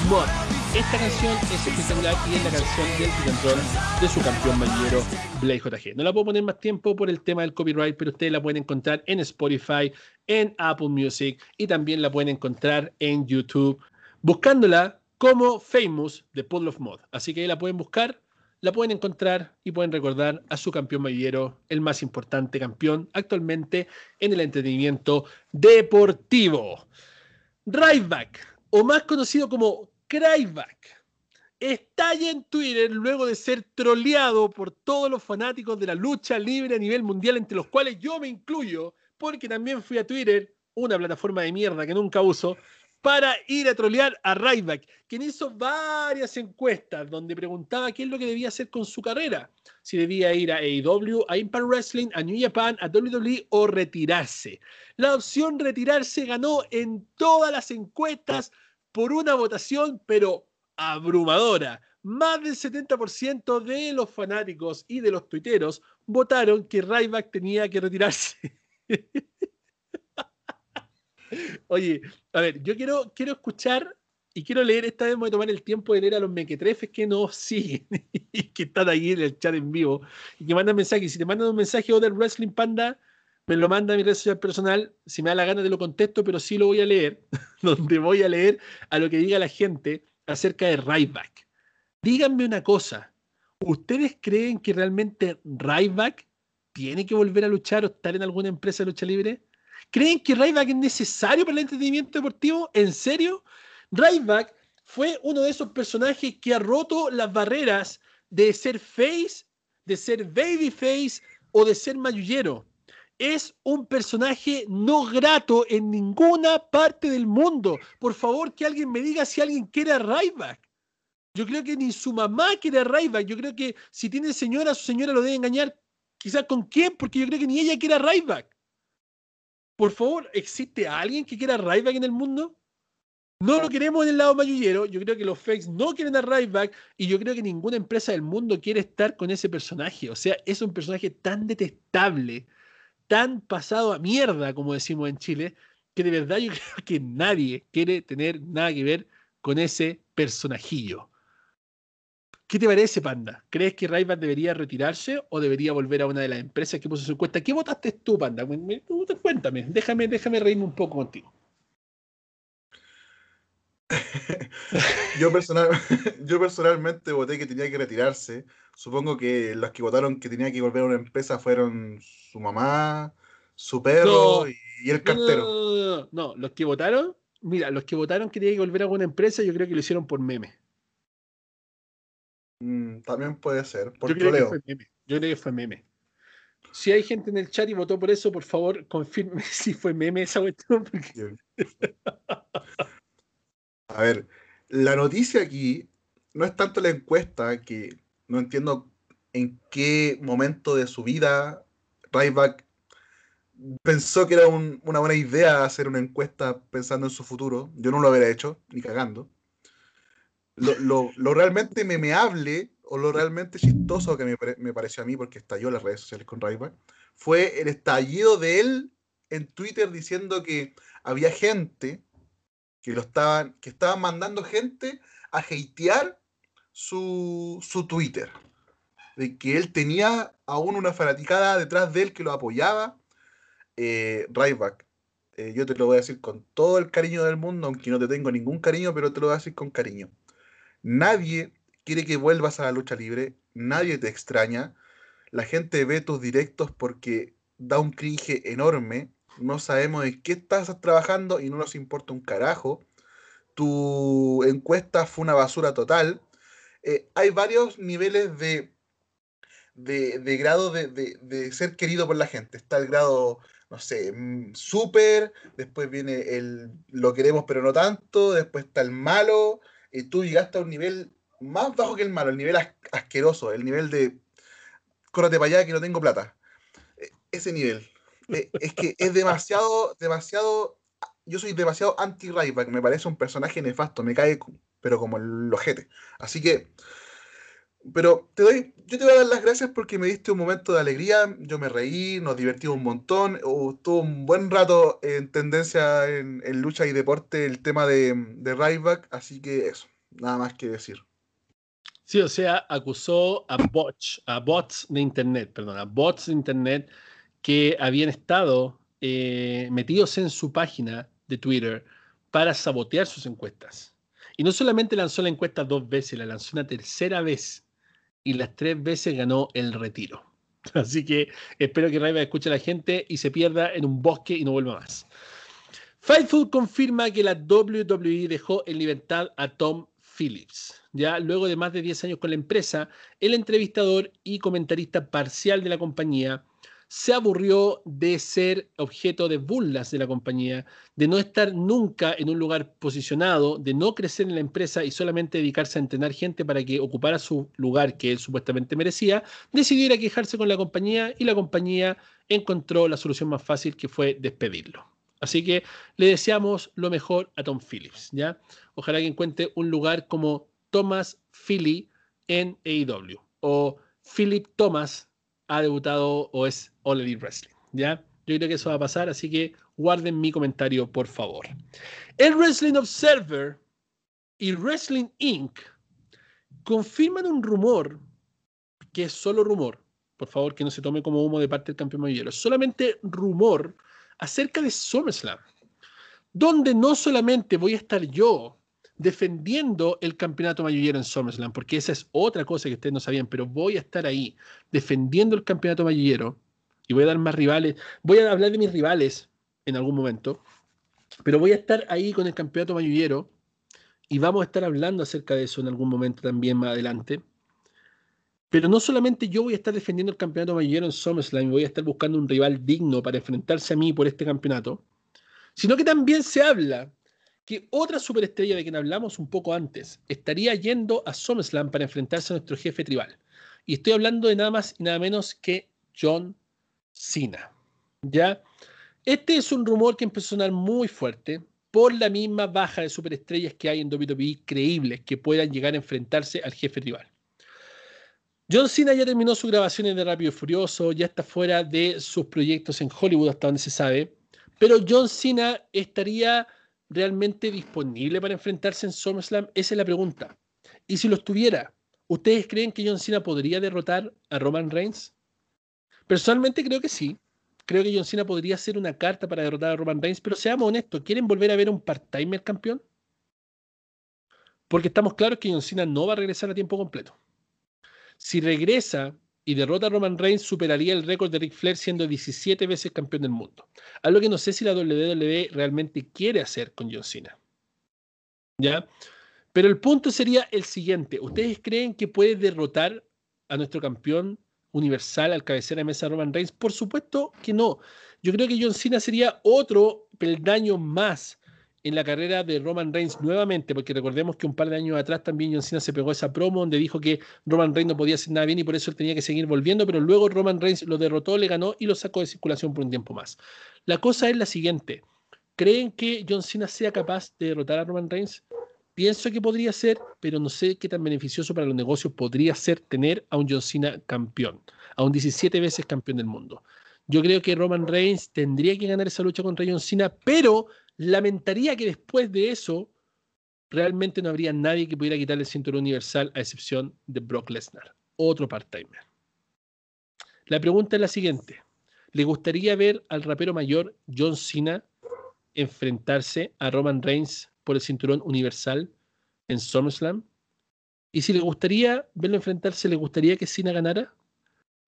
Mod. Esta canción es espectacular y es la canción del titantrón de su campeón mañero Blake JG. No la puedo poner más tiempo por el tema del copyright, pero ustedes la pueden encontrar en Spotify, en Apple Music y también la pueden encontrar en YouTube buscándola como Famous de Puddle of Mod. Así que ahí la pueden buscar, la pueden encontrar y pueden recordar a su campeón mañero, el más importante campeón actualmente en el entretenimiento deportivo. Ryback, o más conocido como Cryback estalla en Twitter luego de ser troleado por todos los fanáticos de la lucha libre a nivel mundial, entre los cuales yo me incluyo, porque también fui a Twitter, una plataforma de mierda que nunca uso, para ir a trolear a Ryback, quien hizo varias encuestas donde preguntaba qué es lo que debía hacer con su carrera. Si debía ir a AEW, a Impact Wrestling, a New Japan, a WWE o retirarse. La opción retirarse ganó en todas las encuestas por una votación, pero abrumadora. Más del 70% de los fanáticos y de los tuiteros votaron que Ryback tenía que retirarse. Oye, a ver, yo quiero, quiero escuchar y quiero leer, esta vez voy a tomar el tiempo de leer a los mequetrefes que nos siguen y que están ahí en el chat en vivo y que mandan mensajes. Si te mandan un mensaje o del Wrestling Panda, me lo manda a mi red social personal, si me da la gana te lo contesto, pero sí lo voy a leer, donde voy a leer a lo que diga la gente acerca de Ryback. Díganme una cosa, ¿ustedes creen que realmente Ryback tiene que volver a luchar o estar en alguna empresa de lucha libre? ¿Creen que Ryback es necesario para el entretenimiento deportivo? ¿En serio? Ryback fue uno de esos personajes que ha roto las barreras de ser face, de ser babyface o de ser mayullero es un personaje no grato en ninguna parte del mundo. Por favor, que alguien me diga si alguien quiere a Ryback. Yo creo que ni su mamá quiere a Ryback. Yo creo que si tiene señora, su señora lo debe engañar Quizás con quién, porque yo creo que ni ella quiere a Ryback. Por favor, ¿existe alguien que quiera a Ryback en el mundo? No lo queremos en el lado mayullero. Yo creo que los fakes no quieren a Ryback y yo creo que ninguna empresa del mundo quiere estar con ese personaje. O sea, es un personaje tan detestable, tan pasado a mierda, como decimos en Chile, que de verdad yo creo que nadie quiere tener nada que ver con ese personajillo. ¿Qué te parece, Panda? ¿Crees que Ryback debería retirarse o debería volver a una de las empresas que puso su encuesta? ¿Qué votaste tú, Panda? Cuéntame, déjame, déjame reírme un poco contigo. yo, personal, yo personalmente voté que tenía que retirarse. Supongo que los que votaron que tenía que volver a una empresa fueron su mamá, su perro y, el cartero. No, no, los que votaron, mira, los que votaron que tenía que volver a una empresa, yo creo que lo hicieron por meme. Mm, también puede ser, por yo creo Que fue meme. Yo creo que fue meme. Si hay gente en el chat y votó por eso, por favor, confirme si fue meme esa cuestión. A ver, la noticia aquí no es tanto la encuesta, que no entiendo en qué momento de su vida Ryback pensó que era una buena idea hacer una encuesta pensando en su futuro. Yo no lo hubiera hecho, ni cagando. Lo, realmente memeable o lo realmente chistoso que me, me, pareció a mí, porque estalló las redes sociales con Ryback, fue el estallido de él en Twitter diciendo que había gente que lo estaban, que mandando gente a hatear su, su Twitter. De que él tenía aún una fanaticada detrás de él que lo apoyaba. Eh, Ryback, eh, yo te lo voy a decir con todo el cariño del mundo, aunque no te tengo ningún cariño, pero te lo voy a decir con cariño. Nadie quiere que vuelvas a la lucha libre, nadie te extraña. La gente ve tus directos porque da un cringe enorme no sabemos en qué estás trabajando y no nos importa un carajo. Tu encuesta fue una basura total. Eh, hay varios niveles de, de, grado de, ser querido por la gente. Está el grado, no sé, mm, súper, después viene el lo queremos pero no tanto, después está el malo, y tú llegaste a un nivel más bajo que el malo, el nivel asqueroso, el nivel de córrate para allá que no tengo plata. E, ese nivel. Eh, es que es demasiado, demasiado. Yo soy demasiado anti-Ryback, me parece un personaje nefasto, me cae, pero como el ojete. Así que. Pero te doy, yo te voy a dar las gracias porque me diste un momento de alegría, yo me reí, nos divertimos un montón, tuvo un buen rato en tendencia en, lucha y deporte el tema de, de Ryback, así que eso, nada más que decir. Sí, o sea, acusó a bots, a bots de internet, perdón, a bots de internet que habían estado eh, metidos en su página de Twitter para sabotear sus encuestas. Y no solamente lanzó la encuesta dos veces, la lanzó una tercera vez y las tres veces ganó el retiro. Así que espero que Raiva escuche a la gente y se pierda en un bosque y no vuelva más. Fightful confirma que la WWE dejó en libertad a Tom Phillips. Ya luego de más de 10 años con la empresa, el entrevistador y comentarista parcial de la compañía se aburrió de ser objeto de burlas de la compañía, de no estar nunca en un lugar posicionado, de no crecer en la empresa y solamente dedicarse a entrenar gente para que ocupara su lugar que él supuestamente merecía, decidió ir a quejarse con la compañía y la compañía encontró la solución más fácil que fue despedirlo. Así que le deseamos lo mejor a Tom Phillips, ¿ya? Ojalá que encuentre un lugar como Thomas Philly en AEW o Philip Thomas ha debutado o es All Elite Wrestling. ¿ya? Yo creo que eso va a pasar, así que guarden mi comentario, por favor. El Wrestling Observer y Wrestling Inc. confirman un rumor, que es solo rumor, por favor, que no se tome como humo de parte del campeón hielo, solamente rumor acerca de SummerSlam, donde no solamente voy a estar yo defendiendo el campeonato mayullero en SummerSlam, porque esa es otra cosa que ustedes no sabían, pero voy a estar ahí defendiendo el campeonato mayullero y voy a dar más rivales, voy a hablar de mis rivales en algún momento, pero voy a estar ahí con el campeonato mayullero y vamos a estar hablando acerca de eso en algún momento también más adelante. Pero no solamente yo voy a estar defendiendo el campeonato mayullero en SummerSlam voy a estar buscando un rival digno para enfrentarse a mí por este campeonato, sino que también se habla que otra superestrella de quien hablamos un poco antes estaría yendo a SummerSlam para enfrentarse a nuestro jefe tribal. Y estoy hablando de nada más y nada menos que John Cena. ¿Ya? Este es un rumor que empezó a sonar muy fuerte por la misma baja de superestrellas que hay en WWE creíbles que puedan llegar a enfrentarse al jefe rival. John Cena ya terminó sus grabaciones de Rápido y Furioso, ya está fuera de sus proyectos en Hollywood hasta donde se sabe, pero John Cena estaría realmente disponible para enfrentarse en SummerSlam? Esa es la pregunta. Y si lo estuviera, ¿ustedes creen que John Cena podría derrotar a Roman Reigns? Personalmente creo que sí. Creo que John Cena podría ser una carta para derrotar a Roman Reigns, pero seamos honestos, ¿quieren volver a ver un part-timer campeón? Porque estamos claros que John Cena no va a regresar a tiempo completo. Si regresa y derrota a Roman Reigns, superaría el récord de Ric Flair siendo 17 veces campeón del mundo. Algo que no sé si la WWE realmente quiere hacer con John Cena. ¿Ya? Pero el punto sería el siguiente. ¿Ustedes creen que puede derrotar a nuestro campeón universal al cabecera de mesa Roman Reigns? Por supuesto que no. Yo creo que John Cena sería otro peldaño más en la carrera de Roman Reigns nuevamente, porque recordemos que un par de años atrás también John Cena se pegó esa promo donde dijo que Roman Reigns no podía hacer nada bien y por eso él tenía que seguir volviendo, pero luego Roman Reigns lo derrotó, le ganó y lo sacó de circulación por un tiempo más. La cosa es la siguiente, ¿creen que John Cena sea capaz de derrotar a Roman Reigns? Pienso que podría ser, pero no sé qué tan beneficioso para los negocios podría ser tener a un John Cena campeón, a un 17 veces campeón del mundo. Yo creo que Roman Reigns tendría que ganar esa lucha contra John Cena, pero lamentaría que después de eso realmente no habría nadie que pudiera quitarle el cinturón universal a excepción de Brock Lesnar, otro part-timer. La pregunta es la siguiente. ¿Le gustaría ver al rapero mayor John Cena enfrentarse a Roman Reigns por el cinturón universal en SummerSlam? Y si le gustaría verlo enfrentarse, ¿le gustaría que Cena ganara?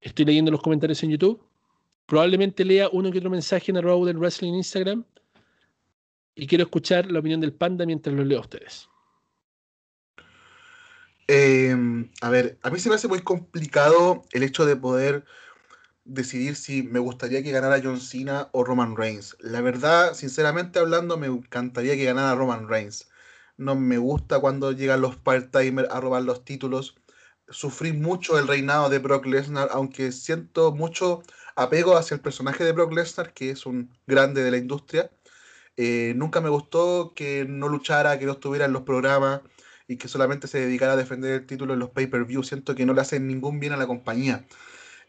Estoy leyendo los comentarios en YouTube. Probablemente lea uno que otro mensaje en arroba del wrestling en Instagram y quiero escuchar la opinión del panda mientras lo leo a ustedes. Em, a ver, a mí se me hace muy complicado el hecho de poder decidir si me gustaría que ganara John Cena o Roman Reigns. La verdad, sinceramente hablando, me encantaría que ganara Roman Reigns. No me gusta cuando llegan los part-timers a robar los títulos. Sufrí mucho el reinado de Brock Lesnar, aunque siento mucho apego hacia el personaje de Brock Lesnar, que es un grande de la industria. Eh, nunca me gustó que no luchara, que no estuviera en los programas y que solamente se dedicara a defender el título en los pay-per-view. Siento que no le hace ningún bien a la compañía.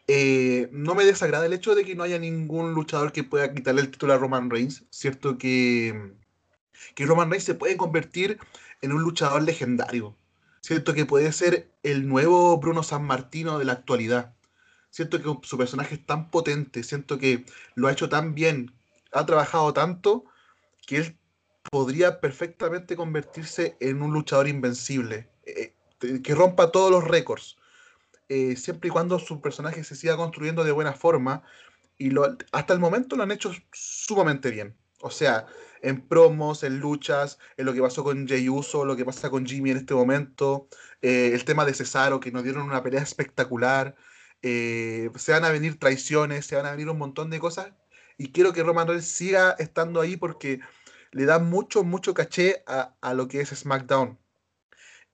Eh, no me desagrada el hecho de que no haya ningún luchador que pueda quitarle el título a Roman Reigns. Cierto que, que Roman Reigns se puede convertir en un luchador legendario. Siento que puede ser el nuevo Bruno San Martino de la actualidad. Siento que su personaje es tan potente, siento que lo ha hecho tan bien, ha trabajado tanto que él podría perfectamente convertirse en un luchador invencible, eh, que rompa todos los récords, eh, siempre y cuando su personaje se siga construyendo de buena forma, y lo, hasta el momento lo han hecho sumamente bien. O sea, en promos, en luchas, en lo que pasó con Jey Uso, lo que pasa con Jimmy en este momento, eh, el tema de Cesaro, que nos dieron una pelea espectacular, se van a venir traiciones, se van a venir un montón de cosas y quiero que Roman Reigns siga estando ahí porque le da mucho, mucho caché a, lo que es SmackDown.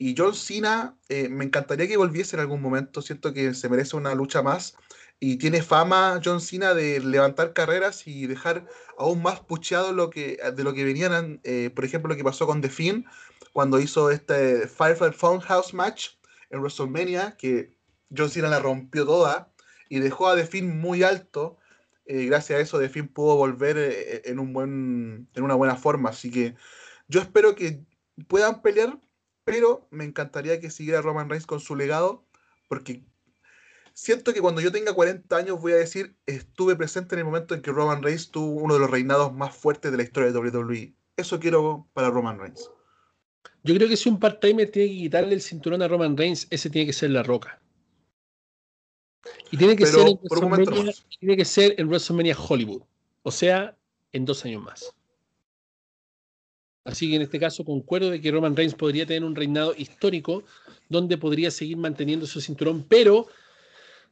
Y John Cena, eh, me encantaría que volviese en algún momento. Siento que se merece una lucha más. Y tiene fama John Cena de levantar carreras y dejar aún más pucheado lo que, de lo que venían, eh, por ejemplo, lo que pasó con The Finn cuando hizo este Firefly Funhouse match en WrestleMania, que John Cena la rompió toda y dejó a The Finn muy alto eh, gracias a eso de fin pudo volver en, un buen, en una buena forma. Así que yo espero que puedan pelear, pero me encantaría que siguiera Roman Reigns con su legado, porque siento que cuando yo tenga 40 años voy a decir, estuve presente en el momento en que Roman Reigns tuvo uno de los reinados más fuertes de la historia de WWE. Eso quiero para Roman Reigns. Yo creo que si un part-timer tiene que quitarle el cinturón a Roman Reigns, ese tiene que ser La Roca. Y tiene que, ser en WrestleMania, tiene que ser en WrestleMania Hollywood. O sea, en dos años más. Así que en este caso concuerdo de que Roman Reigns podría tener un reinado histórico donde podría seguir manteniendo su cinturón, pero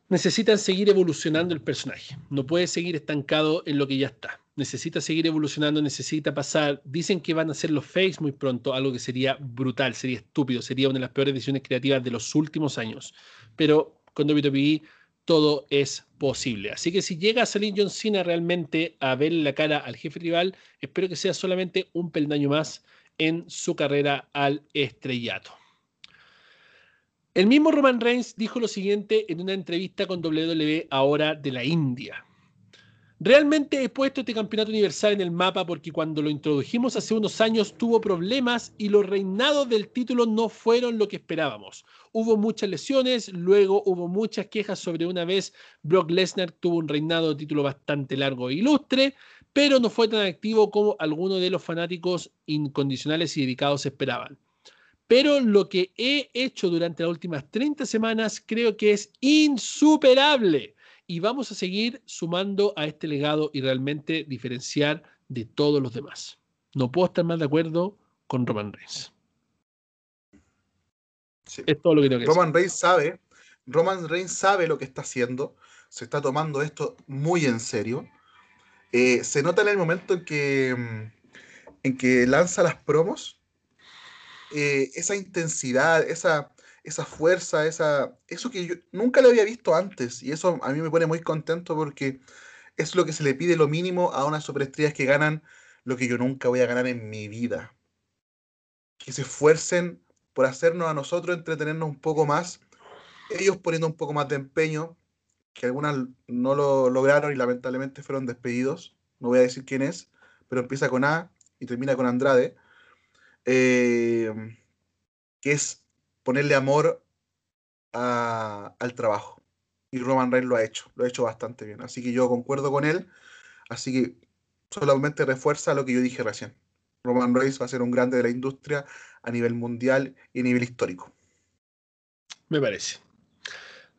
necesitan seguir evolucionando el personaje. No puede seguir estancado en lo que ya está. Necesita seguir evolucionando, necesita pasar. Dicen que van a ser los face muy pronto, algo que sería brutal, sería estúpido, sería una de las peores decisiones creativas de los últimos años. Pero con WWE todo es posible. Así que si llega a salir John Cena realmente a ver la cara al jefe rival, espero que sea solamente un peldaño más en su carrera al estrellato. El mismo Roman Reigns dijo lo siguiente en una entrevista con WWE ahora de la India. Realmente he puesto este campeonato universal en el mapa porque cuando lo introdujimos hace unos años tuvo problemas y los reinados del título no fueron lo que esperábamos. Hubo muchas lesiones, luego hubo muchas quejas sobre una vez Brock Lesnar tuvo un reinado de título bastante largo e ilustre, pero no fue tan activo como algunos de los fanáticos incondicionales y dedicados esperaban. Pero lo que he hecho durante las últimas 30 semanas creo que es insuperable y vamos a seguir sumando a este legado y realmente diferenciar de todos los demás. No puedo estar más de acuerdo con Roman Reigns. Es todo lo que tengo que Roman Reigns sabe, Roman Reigns sabe lo que está haciendo, se está tomando esto muy en serio. Eh, se nota en el momento en que, mm, en que lanza las promos, eh, esa intensidad, esa, esa fuerza, esa, eso que yo nunca le había visto antes. Y eso a mí me pone muy contento porque es lo que se le pide lo mínimo a unas superestrellas que ganan lo que yo nunca voy a ganar en mi vida. Que se esfuercen por hacernos a nosotros entretenernos un poco más, ellos poniendo un poco más de empeño, que algunas no lo lograron y lamentablemente fueron despedidos. No voy a decir quién es, pero empieza con A y termina con Andrade. Eh, que es ponerle amor al trabajo. Y Roman Reigns lo ha hecho, lo ha hecho bastante bien. Así que yo concuerdo con él. Así que solamente refuerza lo que yo dije recién. Roman Reigns va a ser un grande de la industria a nivel mundial y a nivel histórico. Me parece.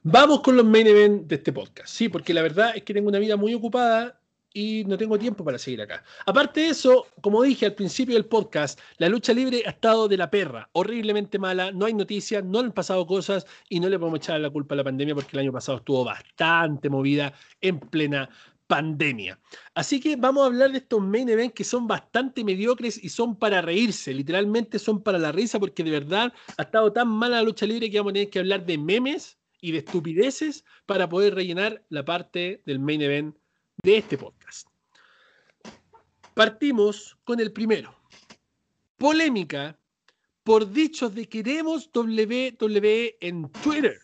Vamos con los main events de este podcast. Sí, porque la verdad es que tengo una vida muy ocupada y no tengo tiempo para seguir acá. Aparte de eso, como dije al principio del podcast, la lucha libre ha estado de la perra, horriblemente mala, no hay noticias, no han pasado cosas y no le podemos echar la culpa a la pandemia porque el año pasado estuvo bastante movida en plena pandemia. Así que vamos a hablar de estos main events que son bastante mediocres y son para reírse, literalmente son para la risa porque de verdad ha estado tan mala la lucha libre que vamos a tener que hablar de memes y de estupideces para poder rellenar la parte del main event de este podcast. Partimos con el primero. Polémica por dichos de queremos WWE en Twitter.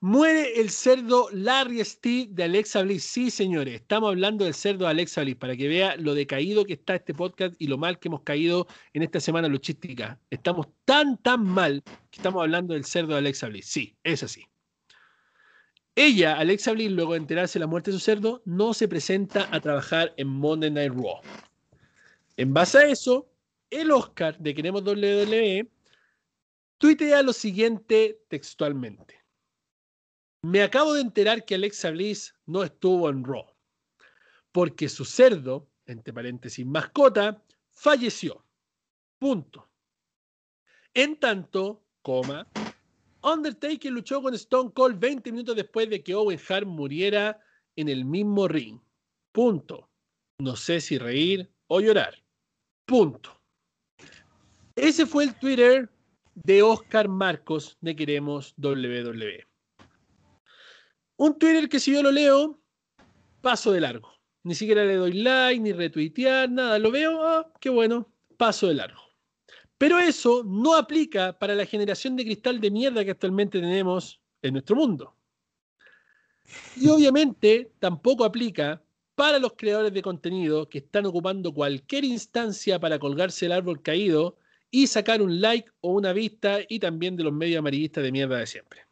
Muere el cerdo Larry Steve de Alexa Bliss. Sí, señores, estamos hablando del cerdo de Alexa Bliss para que vea lo decaído que está este podcast y lo mal que hemos caído en esta semana luchística. Estamos tan, tan mal que estamos hablando del cerdo de Alexa Bliss. Sí, es así. Ella, Alexa Bliss, luego de enterarse de la muerte de su cerdo, no se presenta a trabajar en Monday Night Raw. En base a eso, el Oscar de Queremos WWE tuitea lo siguiente textualmente. Me acabo de enterar que Alexa Bliss no estuvo en Raw, porque su cerdo, entre paréntesis mascota, falleció. Punto. En tanto, coma, Undertaker luchó con Stone Cold 20 minutos después de que Owen Hart muriera en el mismo ring. Punto. No sé si reír o llorar. Punto. Ese fue el Twitter de Oscar Marcos de Queremos WWE. Un Twitter que si yo lo leo, paso de largo. Ni siquiera le doy like, ni retuitear, nada. Lo veo, ah, qué bueno, paso de largo. Pero eso no aplica para la generación de cristal de mierda que actualmente tenemos en nuestro mundo. Y obviamente tampoco aplica para los creadores de contenido que están ocupando cualquier instancia para colgarse el árbol caído y sacar un like o una vista y también de los medios amarillistas de mierda de siempre.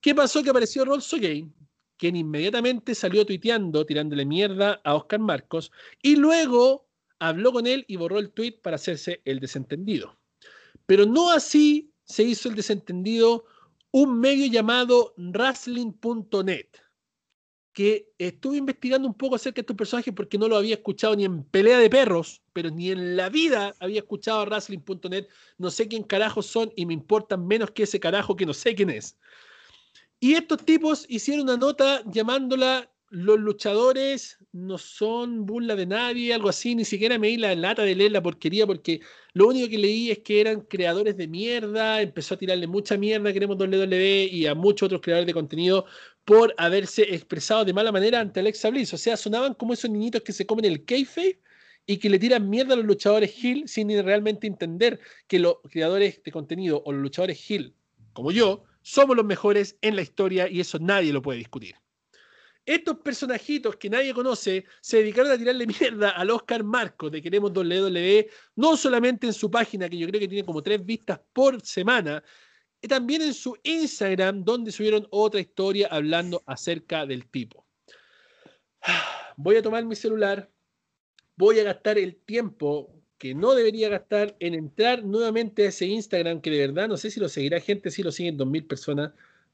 ¿Qué pasó? Que apareció Rolso Gay, quien inmediatamente salió tuiteando, tirándole mierda a Oscar Marcos, y luego habló con él y borró el tweet para hacerse el desentendido. Pero no así se hizo el desentendido un medio llamado wrestling.net, que estuve investigando un poco acerca de estos personajes porque no lo había escuchado ni en pelea de perros, pero ni en la vida había escuchado a wrestling.net. No sé quién carajos son y me importan menos que ese carajo que no sé quién es. Y estos tipos hicieron una nota llamándola los luchadores no son burla de nadie, algo así, ni siquiera me di la lata de leer la porquería porque lo único que leí es que eran creadores de mierda, empezó a tirarle mucha mierda, queremos WWE y a muchos otros creadores de contenido por haberse expresado de mala manera ante Alexa Bliss, o sea, sonaban como esos niñitos que se comen el keife y que le tiran mierda a los luchadores Hill sin realmente entender que los creadores de contenido o los luchadores Hill, como yo, somos los mejores en la historia y eso nadie lo puede discutir. Estos personajitos que nadie conoce se dedicaron a tirarle mierda al Oscar Marco de Queremos WWE, no solamente en su página, que yo creo que tiene como tres vistas por semana, y también en su Instagram, donde subieron otra historia hablando acerca del tipo. Voy a tomar mi celular, voy a gastar el tiempo que no debería gastar en entrar nuevamente a ese Instagram, que de verdad no sé si lo seguirá gente, si lo siguen 2.000 personas,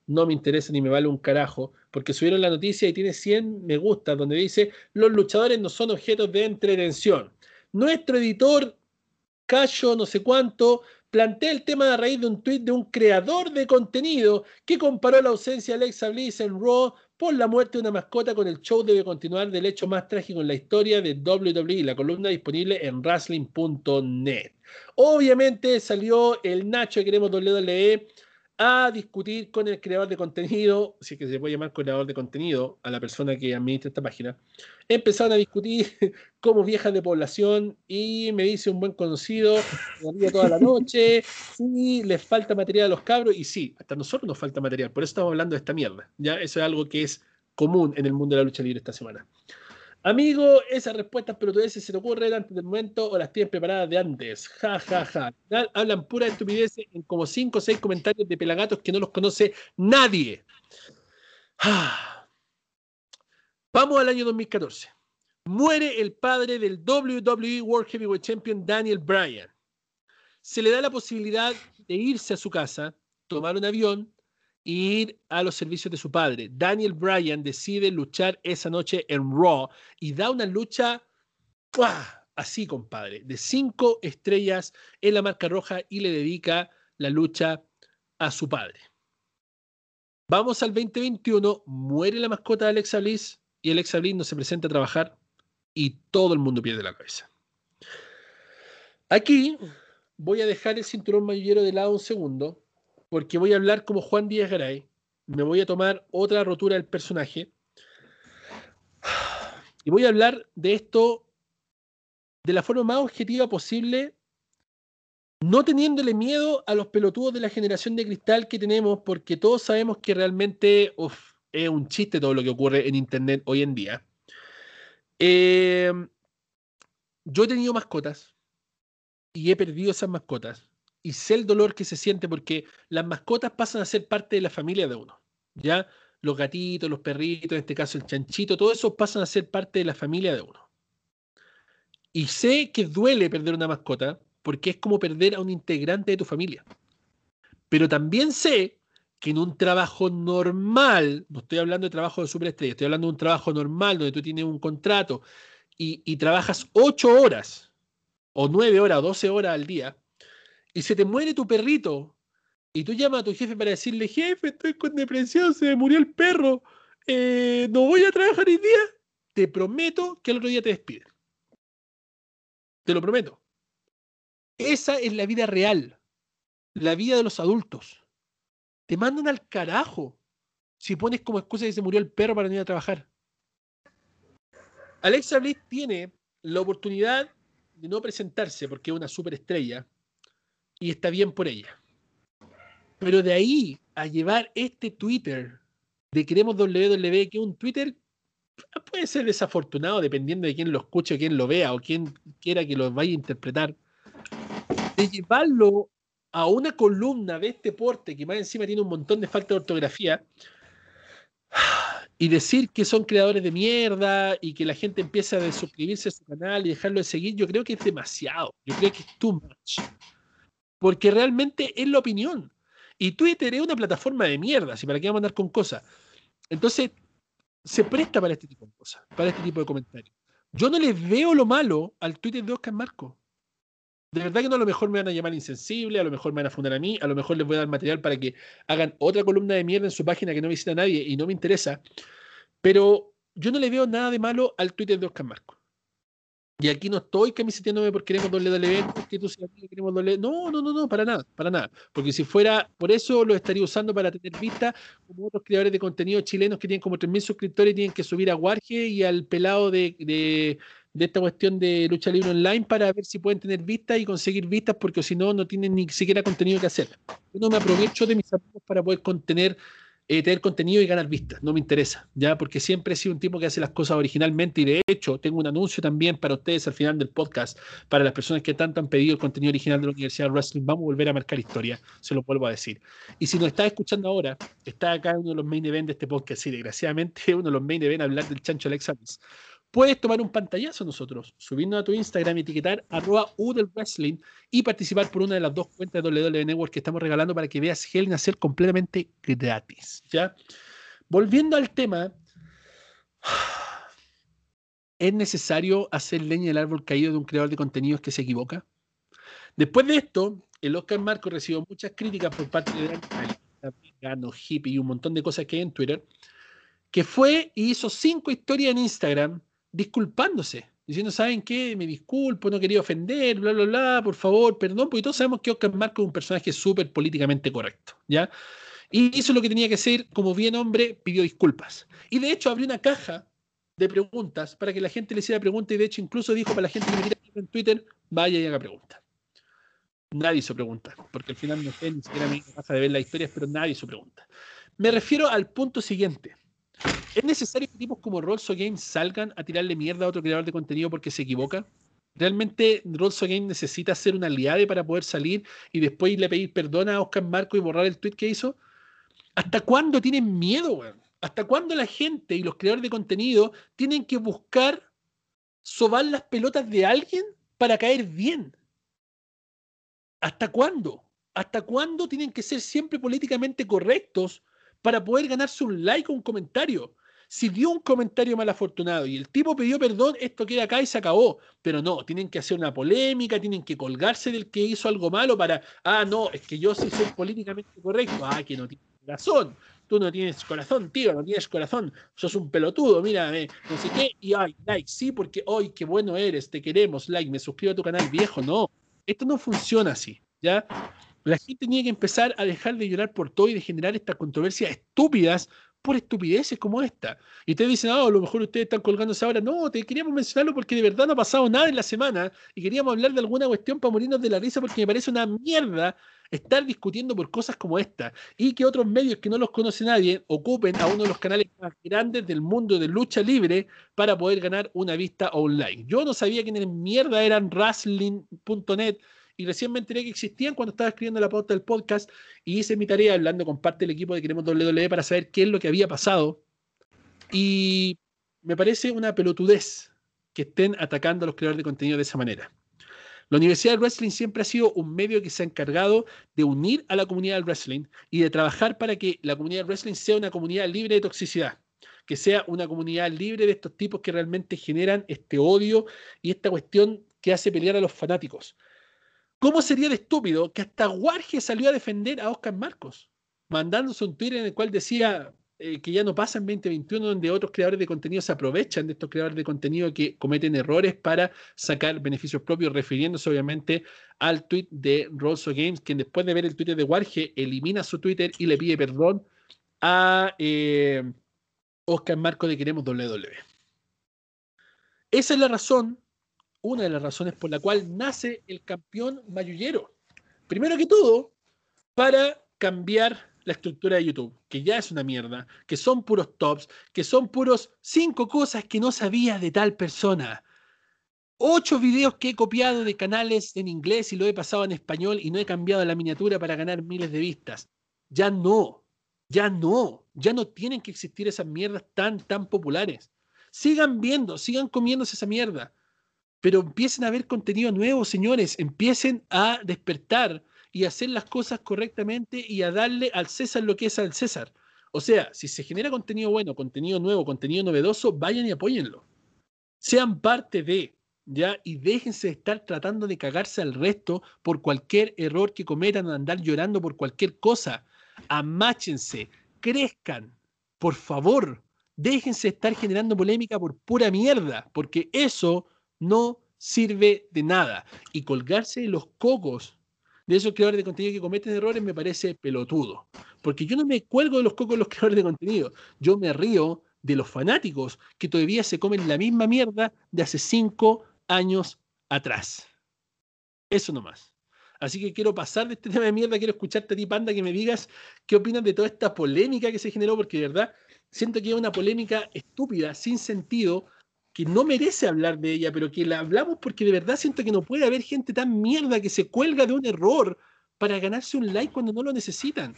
no me interesa ni me vale un carajo, porque subieron la noticia y tiene 100 me gusta, donde dice, los luchadores no son objetos de entretención. Nuestro editor, Cayo, no sé cuánto, plantea el tema a raíz de un tuit de un creador de contenido que comparó la ausencia de Alexa Bliss en Raw por la muerte de una mascota con el show debe continuar del hecho más trágico en la historia de WWE, la columna disponible en wrestling.net. Obviamente salió el Nacho que queremos WWE a discutir con el creador de contenido, si es que se puede llamar creador de contenido a la persona que administra esta página, empezaron a discutir como viejas de población y me dice un buen conocido, me toda la noche, si les falta material a los cabros, y sí, hasta nosotros nos falta material, por eso estamos hablando de esta mierda, ya eso es algo que es común en el mundo de la lucha libre esta semana. Amigo, esas respuestas pelotudeces se te ocurren antes del momento o las tienes preparadas de antes. Ja, ja, ja. Hablan pura estupidez en como 5 o 6 comentarios de pelagatos que no los conoce nadie. Vamos al año 2014. Muere el padre del WWE World Heavyweight Champion Daniel Bryan. Se le da la posibilidad de irse a su casa, tomar un avión ir a los servicios de su padre. Daniel Bryan decide luchar esa noche en Raw y da una lucha así, compadre, de cinco estrellas en la marca roja y le dedica la lucha a su padre. Vamos al 2021, muere la mascota de Alexa Bliss y Alexa Bliss no se presenta a trabajar y todo el mundo pierde la cabeza. Aquí voy a dejar el cinturón mayullero de lado un segundo porque voy a hablar como Juan Díaz Garay, me voy a tomar otra rotura del personaje. Y voy a hablar de esto de la forma más objetiva posible, no teniéndole miedo a los pelotudos de la generación de cristal que tenemos, porque todos sabemos que realmente es un chiste todo lo que ocurre en Internet hoy en día. Eh, yo he tenido mascotas y he perdido esas mascotas y sé el dolor que se siente porque las mascotas pasan a ser parte de la familia de uno. ¿Ya? Los gatitos, los perritos, en este caso el chanchito, todo eso pasan a ser parte de la familia de uno. Y sé que duele perder una mascota porque es como perder a un integrante de tu familia. Pero también sé que en un trabajo normal, no estoy hablando de trabajo de superestrella, estoy hablando de un trabajo normal donde tú tienes un contrato y, y trabajas ocho horas, o nueve horas, o doce horas al día, y se te muere tu perrito, y tú llamas a tu jefe para decirle, jefe, estoy con depresión, se me murió el perro, eh, no voy a trabajar hoy día, te prometo que el otro día te despiden. Te lo prometo. Esa es la vida real, la vida de los adultos. Te mandan al carajo si pones como excusa que se murió el perro para no ir a trabajar. Alexa Bliss tiene la oportunidad de no presentarse porque es una superestrella y está bien por ella. Pero de ahí a llevar este Twitter de Queremos WWE, que un Twitter puede ser desafortunado dependiendo de quién lo escuche, quién lo vea o quién quiera que lo vaya a interpretar, de llevarlo a una columna de este porte que más encima tiene un montón de falta de ortografía y decir que son creadores de mierda y que la gente empieza a suscribirse a su canal y dejarlo de seguir, yo creo que es demasiado. Yo creo que es too much porque realmente es la opinión. Y Twitter es una plataforma de mierda, si para qué vamos a andar con cosas. Entonces, se presta para este tipo de cosas, para este tipo de comentarios. Yo no les veo lo malo al Twitter de Oscar Marco. De verdad que no, a lo mejor me van a llamar insensible, a lo mejor me van a fundar a mí, a lo mejor les voy a dar material para que hagan otra columna de mierda en su página que no visita nadie y no me interesa. Pero yo no le veo nada de malo al Twitter de Oscar Marco. Y aquí no estoy camiseteándome porque queremos WWE, porque tú queremos WWE. No, no, no, no, para nada, para nada. Porque si fuera por eso, lo estaría usando para tener vista como otros creadores de contenido chilenos que tienen como 3.000 suscriptores y tienen que subir a Warge y al pelado de, de, esta cuestión de lucha libre online para ver si pueden tener vistas y conseguir vistas, porque si no, no tienen ni siquiera contenido que hacer. Yo no me aprovecho de mis amigos para poder contener eh, tener contenido y ganar vistas, no me interesa, ya, porque siempre he sido un tipo que hace las cosas originalmente y de hecho tengo un anuncio también para ustedes al final del podcast, para las personas que tanto han pedido el contenido original de la Universidad de Wrestling, vamos a volver a marcar historia, se lo vuelvo a decir. Y si nos está escuchando ahora, está acá uno de los main events de este podcast, sí, desgraciadamente uno de los main events hablar del chancho Alexa puedes tomar un pantallazo nosotros, subiendo a tu Instagram, etiquetar arroba y participar por una de las dos cuentas de WWE Network que estamos regalando para que veas Hell a completamente gratis. ¿ya? Volviendo al tema, ¿es necesario hacer leña del árbol caído de un creador de contenidos que se equivoca? Después de esto, el Oscar Marco recibió muchas críticas por parte de vegano, hippie y un montón de cosas que hay en Twitter, que fue y hizo cinco historias en Instagram disculpándose, diciendo, ¿saben qué? Me disculpo, no quería ofender, bla, bla, bla, por favor, perdón, porque todos sabemos que Oscar Marco es un personaje súper políticamente correcto, ¿ya? Y hizo lo que tenía que hacer, como bien hombre, pidió disculpas. Y de hecho abrió una caja de preguntas para que la gente le hiciera preguntas y de hecho incluso dijo para la gente que me quiera en Twitter, vaya y haga preguntas. Nadie hizo preguntas, porque al final no sé, ni siquiera me pasa de ver las historias, pero nadie hizo preguntas. Me refiero al punto siguiente. ¿Es necesario que tipos como Rolso Games salgan a tirarle mierda a otro creador de contenido porque se equivoca? ¿Realmente Rolso Games necesita ser un aliado para poder salir y después le pedir perdón a Oscar Marco y borrar el tweet que hizo? ¿Hasta cuándo tienen miedo, weón? ¿Hasta cuándo la gente y los creadores de contenido tienen que buscar sobar las pelotas de alguien para caer bien? ¿Hasta cuándo? ¿Hasta cuándo tienen que ser siempre políticamente correctos para poder ganarse un like o un comentario. Si dio un comentario mal afortunado y el tipo pidió perdón, esto queda acá y se acabó. Pero no, tienen que hacer una polémica, tienen que colgarse del que hizo algo malo para, ah, no, es que yo sí soy políticamente correcto. Ah, que no tienes corazón. Tú no tienes corazón, tío, no tienes corazón. Sos un pelotudo, mírame, no sé qué. Y ay, like, sí, porque hoy qué bueno eres, te queremos, like, me suscribo a tu canal viejo. No, esto no funciona así, ¿ya? La gente tenía que empezar a dejar de llorar por todo y de generar estas controversias estúpidas por estupideces como esta. Y ustedes dicen, ah, a lo mejor ustedes están colgándose ahora. No, te queríamos mencionarlo porque de verdad no ha pasado nada en la semana y queríamos hablar de alguna cuestión para morirnos de la risa porque me parece una mierda estar discutiendo por cosas como esta y que otros medios que no los conoce nadie ocupen a uno de los canales más grandes del mundo de lucha libre para poder ganar una vista online. Yo no sabía quiénes mierda eran wrestling.net y recién me enteré que existían cuando estaba escribiendo la pauta del podcast y hice mi tarea hablando con parte del equipo de Queremos WWE para saber qué es lo que había pasado. Y me parece una pelotudez que estén atacando a los creadores de contenido de esa manera. La Universidad del Wrestling siempre ha sido un medio que se ha encargado de unir a la comunidad del wrestling y de trabajar para que la comunidad del wrestling sea una comunidad libre de toxicidad, que sea una comunidad libre de estos tipos que realmente generan este odio y esta cuestión que hace pelear a los fanáticos. ¿Cómo sería de estúpido que hasta Warge salió a defender a Oscar Marcos, mandándose un Twitter en el cual decía eh, que ya no pasa en 2021 donde otros creadores de contenido se aprovechan de estos creadores de contenido que cometen errores para sacar beneficios propios, refiriéndose obviamente al tweet de Rosso Games, quien después de ver el Twitter de Warge elimina su Twitter y le pide perdón a eh, Oscar Marcos de Queremos WWE. Esa es la razón una de las razones por la cual nace el campeón mayullero. Primero que todo, para cambiar la estructura de YouTube, que ya es una mierda, que son puros tops, que son puros cinco cosas que no sabía de tal persona. Ocho videos que he copiado de canales en inglés y lo he pasado en español y no he cambiado la miniatura para ganar miles de vistas. Ya no, ya no, ya no tienen que existir esas mierdas tan, tan populares. Sigan viendo, sigan comiéndose esa mierda pero empiecen a ver contenido nuevo, señores, empiecen a despertar y a hacer las cosas correctamente y a darle al César lo que es al César. O sea, si se genera contenido bueno, contenido nuevo, contenido novedoso, vayan y apóyenlo. Sean parte de, ¿ya? Y déjense de estar tratando de cagarse al resto por cualquier error que cometan, andar llorando por cualquier cosa. Amáchense, crezcan, por favor, Déjense estar generando polémica por pura mierda, porque eso no sirve de nada. Y colgarse los cocos de esos creadores de contenido que cometen errores me parece pelotudo. Porque yo no me cuelgo de los cocos de los creadores de contenido. Yo me río de los fanáticos que todavía se comen la misma mierda de hace cinco años atrás. Eso nomás. Así que quiero pasar de este tema de mierda, quiero escucharte a ti, Panda, que me digas qué opinas de toda esta polémica que se generó, porque de verdad siento que es una polémica estúpida, sin sentido, que no merece hablar de ella, pero que la hablamos porque de verdad siento que no puede haber gente tan mierda que se cuelga de un error para ganarse un like cuando no lo necesitan.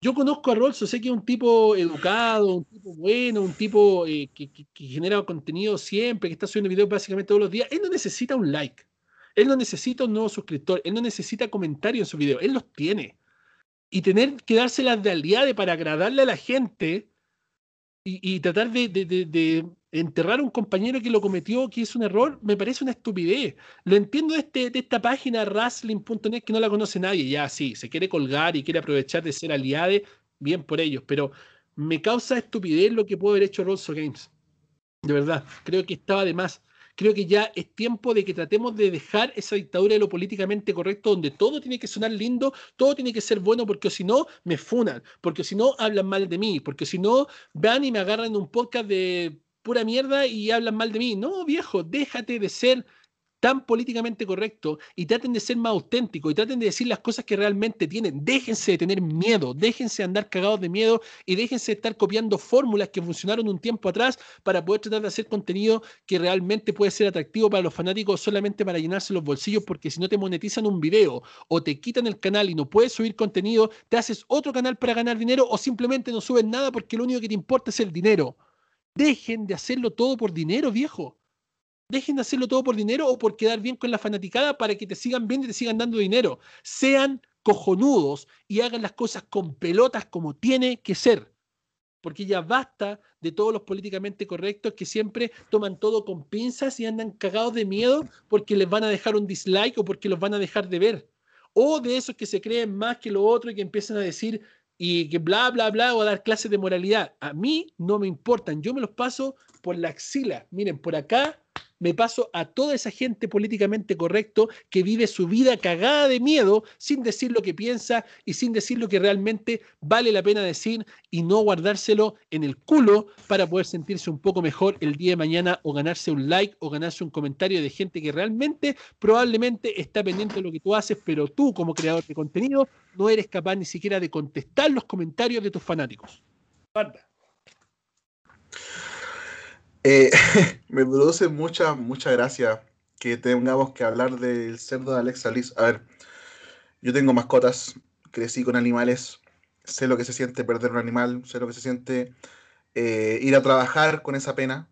Yo conozco a Rolso, sé que es un tipo educado, un tipo bueno, un tipo eh, que, genera contenido siempre, que está subiendo videos básicamente todos los días. Él no necesita un like. Él no necesita un nuevo suscriptor. Él no necesita comentarios en su video. Él los tiene. Y tener que dárselas de aliade para agradarle a la gente y, tratar de, enterrar a un compañero que lo cometió, que es un error, me parece una estupidez. Lo entiendo de, este, esta página wrestling.net que no la conoce nadie, ya sí, se quiere colgar y quiere aprovechar de ser aliade, bien por ellos, pero me causa estupidez lo que pudo haber hecho Rolso Games. De verdad, creo que estaba de más. Creo que ya es tiempo de que tratemos de dejar esa dictadura de lo políticamente correcto, donde todo tiene que sonar lindo, todo tiene que ser bueno, porque si no, me funan, porque si no, hablan mal de mí, porque si no, van y me agarran en un podcast de pura mierda y hablan mal de mí. No, viejo, déjate de ser tan políticamente correcto y traten de ser más auténticos y traten de decir las cosas que realmente tienen. Déjense de tener miedo, déjense de andar cagados de miedo y déjense de estar copiando fórmulas que funcionaron un tiempo atrás para poder tratar de hacer contenido que realmente puede ser atractivo para los fanáticos solamente para llenarse los bolsillos porque si no te monetizan un video o te quitan el canal y no puedes subir contenido, te haces otro canal para ganar dinero o simplemente no subes nada porque lo único que te importa es el dinero. Dejen de hacerlo todo por dinero, viejo. Dejen de hacerlo todo por dinero o por quedar bien con la fanaticada para que te sigan viendo y te sigan dando dinero. Sean cojonudos y hagan las cosas con pelotas como tiene que ser. Porque ya basta de todos los políticamente correctos que siempre toman todo con pinzas y andan cagados de miedo porque les van a dejar un dislike o porque los van a dejar de ver. O de esos que se creen más que lo otro y que empiezan a decir, y que bla, bla, bla, o a dar clases de moralidad. A mí no me importan, yo me los paso por la axila. Miren, por acá me paso a toda esa gente políticamente correcto que vive su vida cagada de miedo sin decir lo que piensa y sin decir lo que realmente vale la pena decir y no guardárselo en el culo para poder sentirse un poco mejor el día de mañana o ganarse un like o ganarse un comentario de gente que realmente probablemente está pendiente de lo que tú haces, pero tú como creador de contenido no eres capaz ni siquiera de contestar los comentarios de tus fanáticos. Eh, me produce mucha, mucha gracia que tengamos que hablar del cerdo de Alexa Liz. A ver, yo tengo mascotas, crecí con animales, sé lo que se siente perder un animal, sé lo que se siente eh, ir a trabajar con esa pena,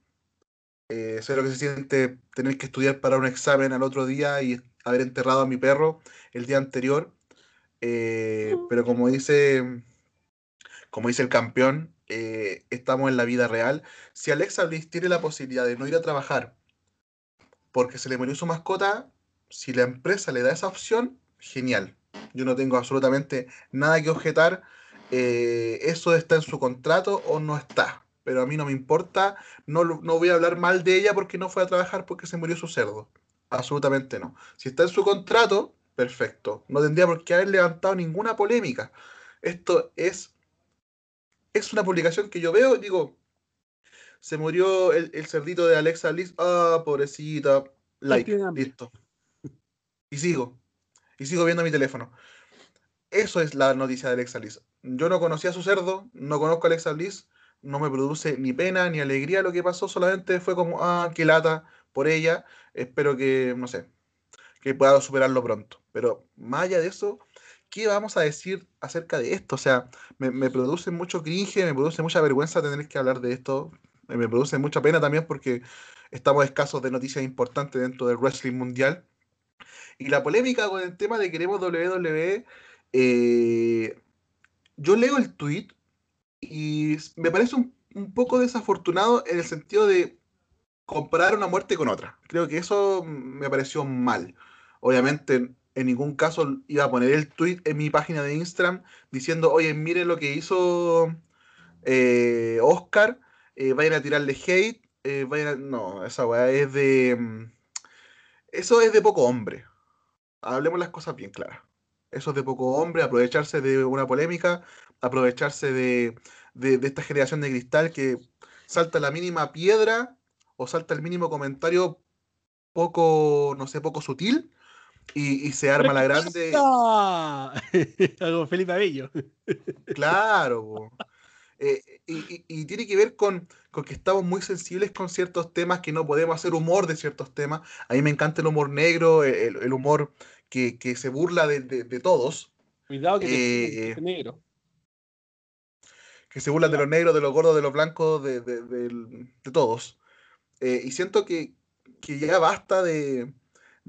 eh, sé lo que se siente tener que estudiar para un examen al otro día y haber enterrado a mi perro el día anterior. pero como dice, como dice el campeón, eh, estamos en la vida real. Si Alexa Bliss tiene la posibilidad de no ir a trabajar porque se le murió su mascota, si la empresa le da esa opción, genial. Yo no tengo absolutamente nada que objetar. Eh, eso está en su contrato o no está. Pero a mí no me importa. No, no voy a hablar mal de ella porque no fue a trabajar porque se murió su cerdo. Absolutamente no. Si está en su contrato, perfecto. No tendría por qué haber levantado ninguna polémica. Esto es es una publicación que yo veo y digo, se murió el, cerdito de Alexa Liz, ah, pobrecita, like, listo. Y sigo, y sigo viendo mi teléfono. Eso es la noticia de Alexa Liz. Yo no conocía a su cerdo, no conozco a Alexa Liz, no me produce ni pena ni alegría lo que pasó, solamente fue como, ah, qué lata por ella, espero que, no sé, que pueda superarlo pronto. Pero más allá de eso, ¿qué vamos a decir acerca de esto? O sea, me, produce mucho cringe, me produce mucha vergüenza tener que hablar de esto, me produce mucha pena también porque estamos escasos de noticias importantes dentro del wrestling mundial. Y la polémica con el tema de queremos WWE, eh, yo leo el tweet y me parece un, un, poco desafortunado en el sentido de comparar una muerte con otra. Creo que eso me pareció mal. Obviamente en ningún caso iba a poner el tweet en mi página de Instagram diciendo, oye, miren lo que hizo eh, Oscar eh, vayan a tirarle hate, eh, vayan no, esa weá es de... Mm, eso es de poco hombre. Hablemos las cosas bien claras. Eso es de poco hombre, aprovecharse de una polémica, aprovecharse de, de esta generación de cristal que salta la mínima piedra o salta el mínimo comentario poco, no sé, poco sutil y, se arma la grande. Algo Felipe Abello. Claro. Eh, y, tiene que ver con, que estamos muy sensibles con ciertos temas, que no podemos hacer humor de ciertos temas. A mí me encanta el humor negro, el, humor que, se burla de, todos. Cuidado que te eh, negro. Que se burla de los negros, de los gordos, de los blancos, de, todos. Eh, y siento que, ya basta de,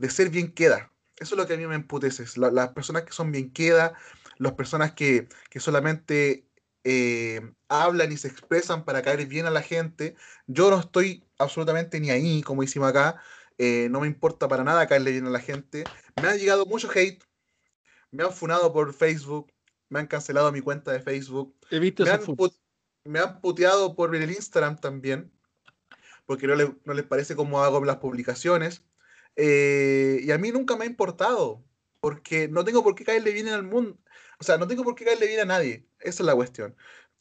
ser bien queda. Eso es lo que a mí me emputece. las personas que son bien queda, las personas que, solamente eh, hablan y se expresan para caer bien a la gente. Yo no estoy absolutamente ni ahí, como hicimos acá. Eh, no me importa para nada caerle bien a la gente. Me ha llegado mucho hate. Me han funado por Facebook. Me han cancelado mi cuenta de Facebook. He visto me, han me han puteado por el Instagram también. Porque no, no les parece cómo hago las publicaciones. Eh, y a mí nunca me ha importado, porque no tengo por qué caerle bien al mundo. O sea, no tengo por qué caerle bien a nadie. Esa es la cuestión.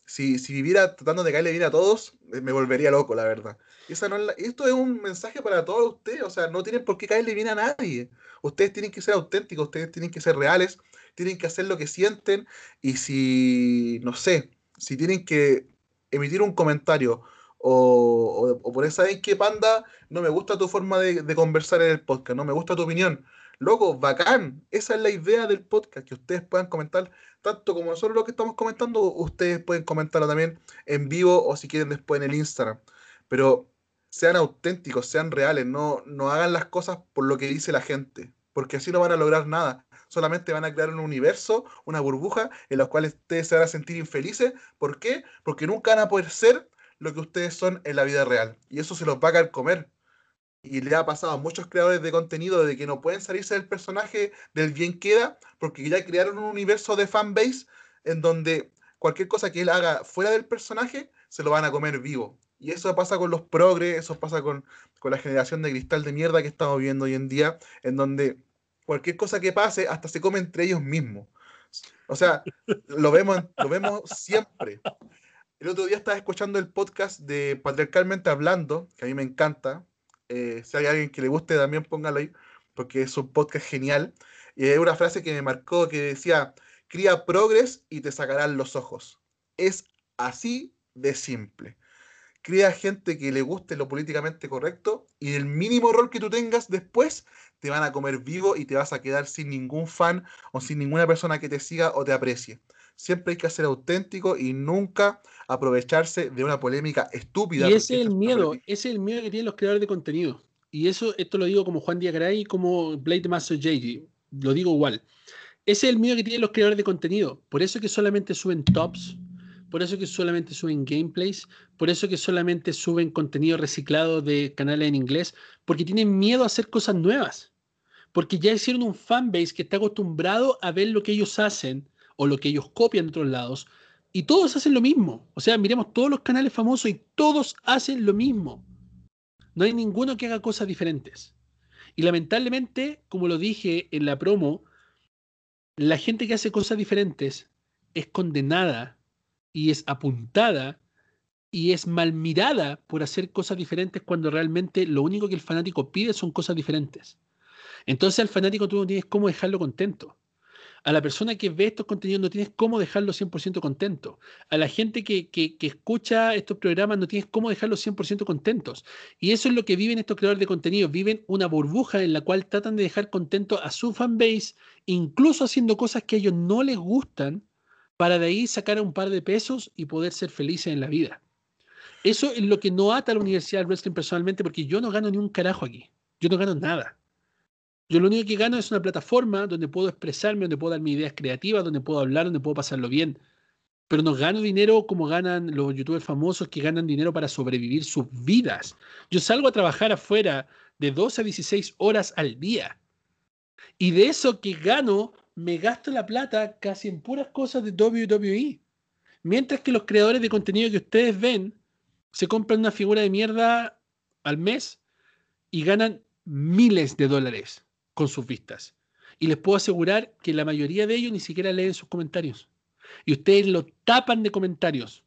Si, si viviera tratando de caerle bien a todos, eh, me volvería loco, la verdad. Esa no esto es un mensaje para todos ustedes. O sea, no tienen por qué caerle bien a nadie. Ustedes tienen que ser auténticos, ustedes tienen que ser reales, tienen que hacer lo que sienten. Y si, no sé, si tienen que emitir un comentario o, por eso, ¿sabes qué, panda? No me gusta tu forma de, conversar en el podcast, no me gusta tu opinión. Loco, bacán. Esa es la idea del podcast, que ustedes puedan comentar, tanto como nosotros lo que estamos comentando, ustedes pueden comentarlo también en vivo o si quieren después en el Instagram. Pero sean auténticos, sean reales, no, no hagan las cosas por lo que dice la gente, porque así no van a lograr nada. Solamente van a crear un universo, una burbuja, en la cual ustedes se van a sentir infelices. ¿Por qué? Porque nunca van a poder ser lo que ustedes son en la vida real. Y eso se los va a comer. Y le ha pasado a muchos creadores de contenido de que no pueden salirse del personaje del bien queda, porque ya crearon un universo de fanbase en donde cualquier cosa que él haga fuera del personaje se lo van a comer vivo. Y eso pasa con los progres, eso pasa con, con la generación de cristal de mierda que estamos viviendo hoy en día, en donde cualquier cosa que pase hasta se come entre ellos mismos. O sea, lo vemos, lo vemos siempre. El otro día estaba escuchando el podcast de Patriarcalmente Hablando, que a mí me encanta. Eh, si hay alguien que le guste, también póngalo ahí, porque es un podcast genial. Y hay una frase que me marcó que decía, cría progres y te sacarán los ojos. Es así de simple. Cría gente que le guste lo políticamente correcto y el mínimo rol que tú tengas después te van a comer vivo y te vas a quedar sin ningún fan o sin ninguna persona que te siga o te aprecie. Siempre hay que ser auténtico y nunca aprovecharse de una polémica estúpida. Y ese es el miedo, ese es el miedo que tienen los creadores de contenido. Y eso, esto lo digo como Juan Díaz y como Blade Master JG, lo digo igual. Ese es el miedo que tienen los creadores de contenido. Por eso que solamente suben tops, por eso que solamente suben gameplays, por eso que solamente suben contenido reciclado de canales en inglés, porque tienen miedo a hacer cosas nuevas. Porque ya hicieron un fanbase que está acostumbrado a ver lo que ellos hacen o lo que ellos copian de otros lados, y todos hacen lo mismo. O sea, miremos todos los canales famosos y todos hacen lo mismo. No hay ninguno que haga cosas diferentes. Y lamentablemente, como lo dije en la promo, la gente que hace cosas diferentes es condenada y es apuntada y es mal mirada por hacer cosas diferentes cuando realmente lo único que el fanático pide son cosas diferentes. Entonces al fanático tú no tienes cómo dejarlo contento. A la persona que ve estos contenidos no tienes cómo dejarlo 100% contento. A la gente que, que, escucha estos programas no tienes cómo dejarlos 100% contentos. Y eso es lo que viven estos creadores de contenido. Viven una burbuja en la cual tratan de dejar contento a su fanbase, incluso haciendo cosas que a ellos no les gustan, para de ahí sacar un par de pesos y poder ser felices en la vida. Eso es lo que no ata a la Universidad de Wrestling personalmente, porque yo no gano ni un carajo aquí. Yo no gano nada. Yo lo único que gano es una plataforma donde puedo expresarme, donde puedo dar mis ideas creativas, donde puedo hablar, donde puedo pasarlo bien. Pero no gano dinero como ganan los youtubers famosos que ganan dinero para sobrevivir sus vidas. Yo salgo a trabajar afuera de 12 a 16 horas al día. Y de eso que gano, me gasto la plata casi en puras cosas de WWE. Mientras que los creadores de contenido que ustedes ven se compran una figura de mierda al mes y ganan miles de dólares con sus vistas. Y les puedo asegurar que la mayoría de ellos ni siquiera leen sus comentarios. Y ustedes lo tapan de comentarios.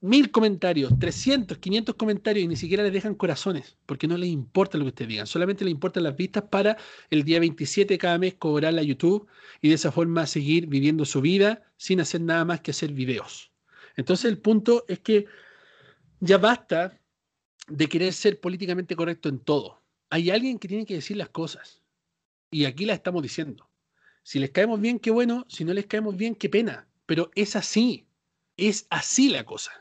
Mil comentarios, 300, 500 comentarios y ni siquiera les dejan corazones, porque no les importa lo que ustedes digan. Solamente les importan las vistas para el día 27 cada mes cobrar a YouTube y de esa forma seguir viviendo su vida sin hacer nada más que hacer videos. Entonces el punto es que ya basta de querer ser políticamente correcto en todo. Hay alguien que tiene que decir las cosas. Y aquí las estamos diciendo. Si les caemos bien, qué bueno. Si no les caemos bien, qué pena. Pero es así. Es así la cosa.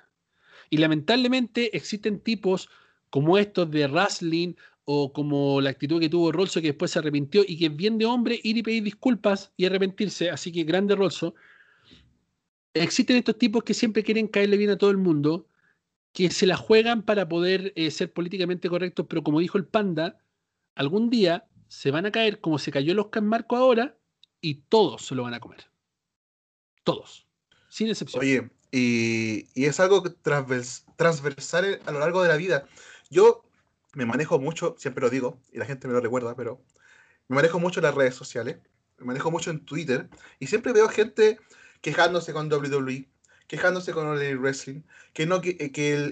Y lamentablemente existen tipos como estos de wrestling o como la actitud que tuvo Rolso que después se arrepintió y que es bien de hombre ir y pedir disculpas y arrepentirse. Así que grande Rolso. Existen estos tipos que siempre quieren caerle bien a todo el mundo que se la juegan para poder eh, ser políticamente correctos, pero como dijo el panda, algún día se van a caer como se cayó el Oscar Marco ahora y todos se lo van a comer. Todos, sin excepción. Oye, y, es algo transversal a lo largo de la vida. Yo me manejo mucho, siempre lo digo, y la gente me lo recuerda, pero me manejo mucho en las redes sociales, me manejo mucho en Twitter, y siempre veo gente quejándose con WWE, quejándose con el wrestling, que no que,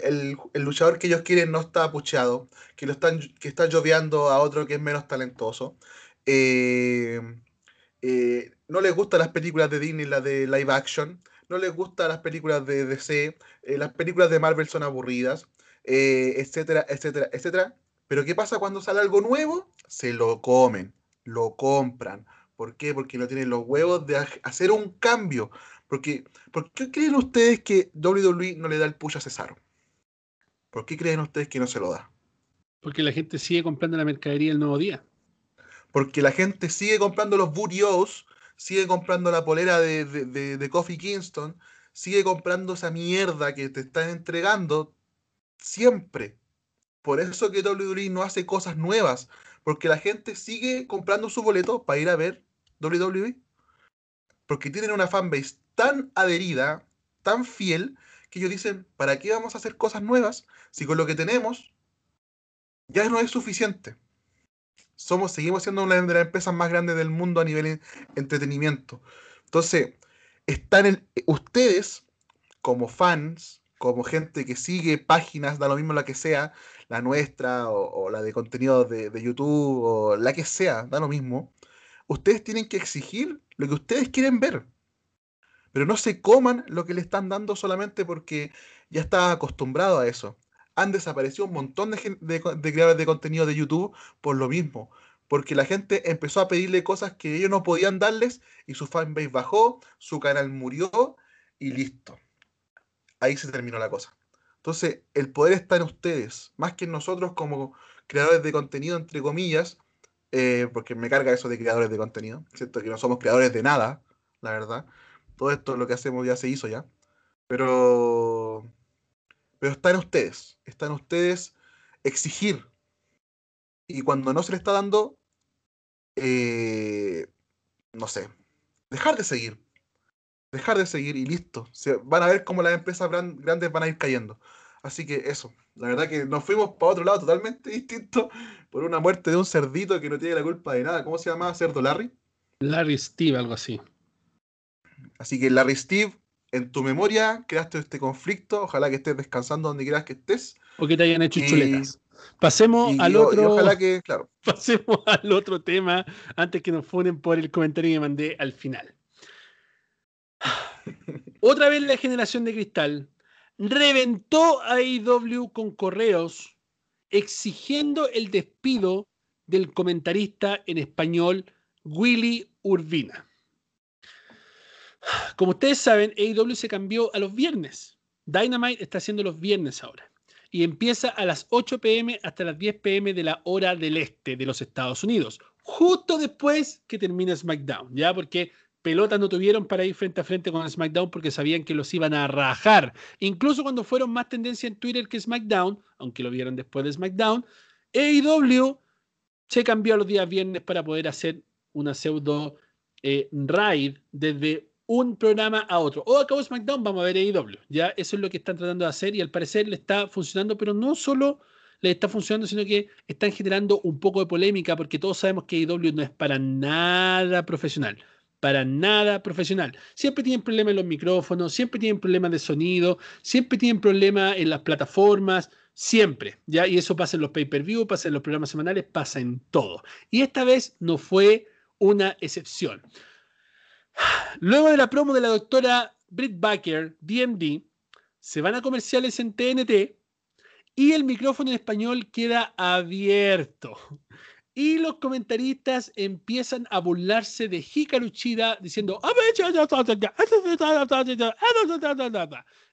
el, luchador que ellos quieren no está apucheado, que lo están que está lloviando a otro que es menos talentoso. Eh, eh, no les gustan las películas de Disney, las de live action, no les gustan las películas de DC, eh, las películas de Marvel son aburridas, etcétera, etcétera, etcétera. Pero ¿qué pasa cuando sale algo nuevo? Se lo comen, lo compran. ¿Por qué? Porque no tienen los huevos de hacer un cambio. Porque, ¿Por qué creen ustedes que WWE no le da el push a Cesaro? ¿Por qué creen ustedes que no se lo da? Porque la gente sigue comprando la mercadería el nuevo día. Porque la gente sigue comprando los Burios, sigue comprando la polera de, de, de, Kofi Kingston, sigue comprando esa mierda que te están entregando siempre. Por eso que WWE no hace cosas nuevas, porque la gente sigue comprando su boleto para ir a ver WWE. Porque tienen una fanbase tan adherida, tan fiel, que ellos dicen, ¿para qué vamos a hacer cosas nuevas si con lo que tenemos ya no es suficiente? Somos, seguimos siendo una de las empresas más grandes del mundo a nivel entretenimiento. Entonces, están ustedes, como fans, como gente que sigue páginas, da lo mismo la que sea, la nuestra o, la de contenido de, de, YouTube o la que sea, da lo mismo, ustedes tienen que exigir lo que ustedes quieren ver pero no se coman lo que le están dando solamente porque ya está acostumbrado a eso. Han desaparecido un montón de, creadores de contenido de YouTube por lo mismo, porque la gente empezó a pedirle cosas que ellos no podían darles y su fanbase bajó, su canal murió y listo. Ahí se terminó la cosa. Entonces, el poder está en ustedes, más que en nosotros como creadores de contenido, entre comillas, eh, porque me carga eso de creadores de contenido, ¿cierto? Que no somos creadores de nada, la verdad todo esto lo que hacemos ya se hizo ya. Pero, pero está en ustedes, está en ustedes exigir. Y cuando no se le está dando, eh, no sé, dejar de seguir. Dejar de seguir y listo. Se, van a ver cómo las empresas grandes van a ir cayendo. Así que eso, la verdad que nos fuimos para otro lado totalmente distinto por una muerte de un cerdito que no tiene la culpa de nada. ¿Cómo se llama? ¿Cerdo Larry? Larry Steve, algo así. Así que Larry Steve, en tu memoria creaste este conflicto. Ojalá que estés descansando donde quieras que estés. O que te hayan hecho chuletas. Pasemos al otro. ojalá que, claro. Pasemos al otro tema antes que nos funen por el comentario que mandé al final. Otra vez la generación de cristal reventó a AEW con correos exigiendo el despido del comentarista en español Willy Urbina. Como ustedes saben, AEW se cambió a los viernes. Dynamite está haciendo los viernes ahora. Y empieza a las 8 pm hasta las 10 pm de la hora del este de los Estados Unidos. Justo después que termina SmackDown. Ya porque pelotas no tuvieron para ir frente a frente con SmackDown porque sabían que los iban a rajar. Incluso cuando fueron más tendencia en Twitter que SmackDown, aunque lo vieron después de SmackDown, AEW se cambió a los días viernes para poder hacer una pseudo eh, raid desde un programa a otro. O acabó SmackDown, vamos a ver AEW. Ya eso es lo que están tratando de hacer y al parecer le está funcionando, pero no solo le está funcionando, sino que están generando un poco de polémica porque todos sabemos que AEW no es para nada profesional para nada profesional. Siempre tienen problemas en los micrófonos, siempre tienen problemas de sonido, siempre tienen problemas en las plataformas, siempre, ¿ya? Y eso pasa en los pay-per-view, pasa en los programas semanales, pasa en todo. Y esta vez no fue una excepción. Luego de la promo de la doctora Britt Baker, DMD, se van a comerciales en TNT y el micrófono en español queda abierto. Y los comentaristas empiezan a burlarse de Hikaru Uchida diciendo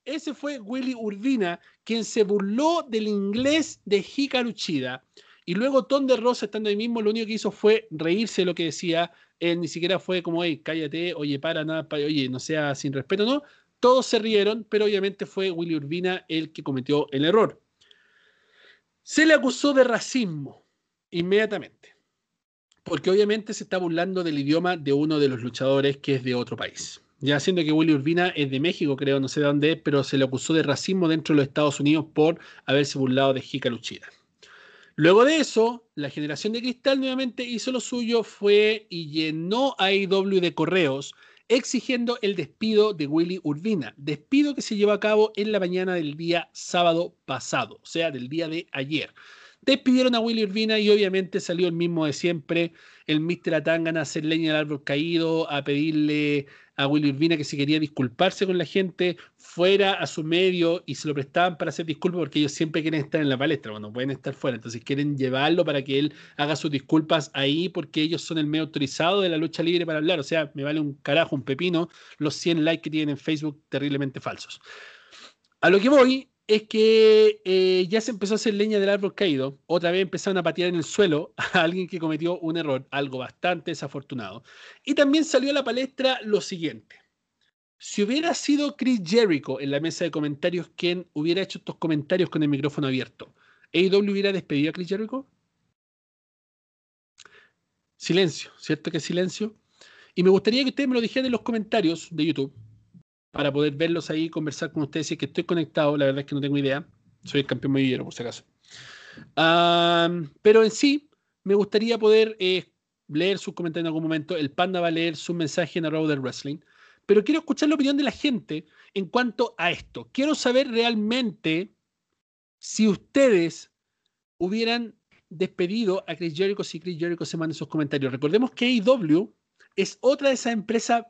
ese fue Willy Urbina quien se burló del inglés de Hikaru Uchida. Y luego Tom de Rosa, estando ahí mismo, lo único que hizo fue reírse de lo que decía. Él ni siquiera fue como, hey, cállate, oye, para, nada, oye, no sea sin respeto, no. Todos se rieron, pero obviamente fue Willy Urbina el que cometió el error. Se le acusó de racismo inmediatamente. Porque obviamente se está burlando del idioma de uno de los luchadores que es de otro país. Ya siendo que Willy Urbina es de México, creo, no sé de dónde es, pero se le acusó de racismo dentro de los Estados Unidos por haberse burlado de Hika Luchida. Luego de eso, la generación de cristal nuevamente hizo lo suyo, fue y llenó a AEW de correos exigiendo el despido de Willy Urbina, despido que se llevó a cabo en la mañana del día sábado pasado, o sea, del día de ayer. Despidieron a Willy Urbina y obviamente salió el mismo de siempre, el Mr. Atangana a hacer leña del árbol caído, a pedirle a Willy Urbina que si quería disculparse con la gente, fuera a su medio y se lo prestaban para hacer disculpas porque ellos siempre quieren estar en la palestra, cuando pueden estar fuera. Entonces quieren llevarlo para que él haga sus disculpas ahí porque ellos son el medio autorizado de la lucha libre para hablar. O sea, me vale un carajo, un pepino, los 100 likes que tienen en Facebook terriblemente falsos. A lo que voy es que eh, ya se empezó a hacer leña del árbol caído. Otra vez empezaron a patear en el suelo a alguien que cometió un error, algo bastante desafortunado. Y también salió a la palestra lo siguiente. Si hubiera sido Chris Jericho en la mesa de comentarios quien hubiera hecho estos comentarios con el micrófono abierto, ¿AEW hubiera despedido a Chris Jericho? Silencio, ¿cierto que silencio? Y me gustaría que ustedes me lo dijeran en los comentarios de YouTube para poder verlos ahí conversar con ustedes. Si es que estoy conectado, la verdad es que no tengo idea. Soy el campeón movillero, por si acaso. pero en sí, me gustaría poder eh, leer sus comentarios en algún momento. El Panda va a leer su mensaje en Arrow Wrestling. Pero quiero escuchar la opinión de la gente en cuanto a esto. Quiero saber realmente si ustedes hubieran despedido a Chris Jericho si Chris Jericho se manda sus comentarios. Recordemos que AEW es otra de esas empresas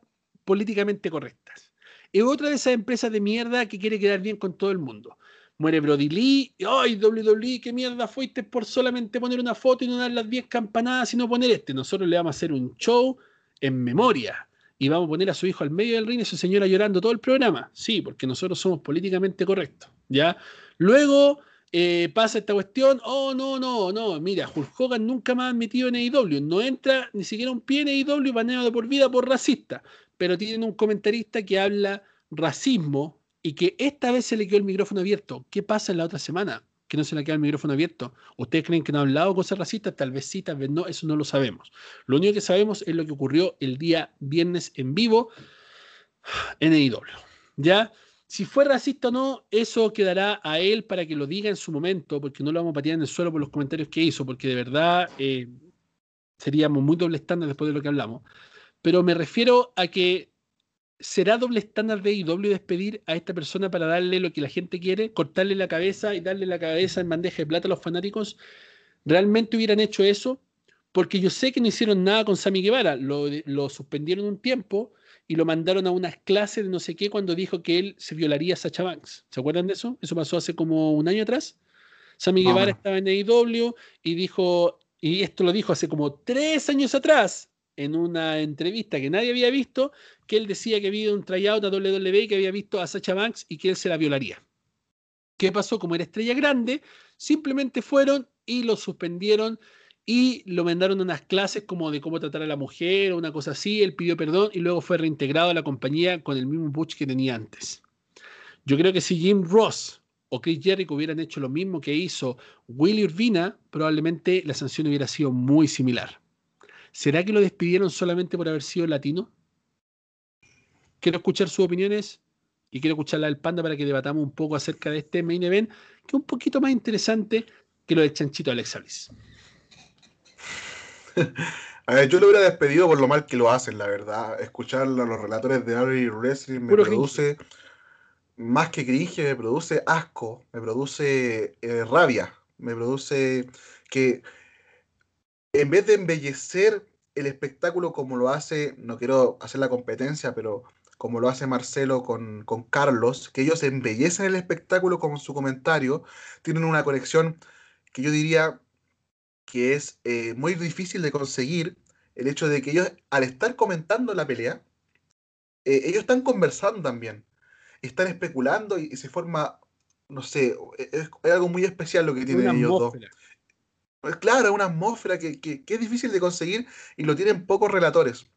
políticamente correctas. Es otra de esas empresas de mierda que quiere quedar bien con todo el mundo. Muere Brody Lee. ¡Ay, WWE! ¿Qué mierda fuiste por solamente poner una foto y no dar las 10 campanadas y no poner este? Nosotros le vamos a hacer un show en memoria. Y vamos a poner a su hijo al medio del ring y a su señora llorando todo el programa. Sí, porque nosotros somos políticamente correctos. ¿Ya? Luego eh, pasa esta cuestión. Oh, no, no, no. Mira, Hulk Hogan nunca más metido en AEW. No entra ni siquiera un pie en AEW baneado de por vida por racista pero tienen un comentarista que habla racismo y que esta vez se le quedó el micrófono abierto. ¿Qué pasa en la otra semana? Que no se le queda el micrófono abierto. ¿Ustedes creen que no ha hablado cosas racistas? Tal vez sí, tal vez no, eso no lo sabemos. Lo único que sabemos es lo que ocurrió el día viernes en vivo en EIW. ¿Ya? Si fue racista o no, eso quedará a él para que lo diga en su momento, porque no lo vamos a patear en el suelo por los comentarios que hizo, porque de verdad eh, seríamos muy doble estándar después de lo que hablamos pero me refiero a que será doble estándar de IW despedir a esta persona para darle lo que la gente quiere, cortarle la cabeza y darle la cabeza en bandeja de plata a los fanáticos. ¿Realmente hubieran hecho eso? Porque yo sé que no hicieron nada con Sammy Guevara, lo, lo suspendieron un tiempo y lo mandaron a unas clases de no sé qué cuando dijo que él se violaría a Sacha Banks. ¿Se acuerdan de eso? Eso pasó hace como un año atrás. Sammy Guevara estaba en AEW y dijo, y esto lo dijo hace como tres años atrás, en una entrevista que nadie había visto, que él decía que había un tryout a WWE que había visto a Sacha Banks y que él se la violaría. ¿Qué pasó? Como era estrella grande, simplemente fueron y lo suspendieron y lo mandaron a unas clases como de cómo tratar a la mujer o una cosa así. Él pidió perdón y luego fue reintegrado a la compañía con el mismo Butch que tenía antes. Yo creo que si Jim Ross o Chris Jericho hubieran hecho lo mismo que hizo Willie Urbina, probablemente la sanción hubiera sido muy similar. ¿Será que lo despidieron solamente por haber sido latino? quiero escuchar sus opiniones y quiero escuchar la del Panda para que debatamos un poco acerca de este main event, que es un poquito más interesante que lo del chanchito Alex Bliss. A ver, yo lo hubiera despedido por lo mal que lo hacen, la verdad. Escuchar a los relatores de Ari Wrestling me produce más que cringe, me produce asco, me produce eh, rabia, me produce que en vez de embellecer el espectáculo como lo hace, no quiero hacer la competencia, pero como lo hace Marcelo con, con Carlos, que ellos embellecen el espectáculo con su comentario, tienen una conexión que yo diría que es eh, muy difícil de conseguir el hecho de que ellos, al estar comentando la pelea, eh, ellos están conversando también, están especulando y, se forma, no sé, es, algo muy especial lo que tienen ellos dos. Pues claro, es una atmósfera que, que, es difícil de conseguir y lo tienen pocos relatores.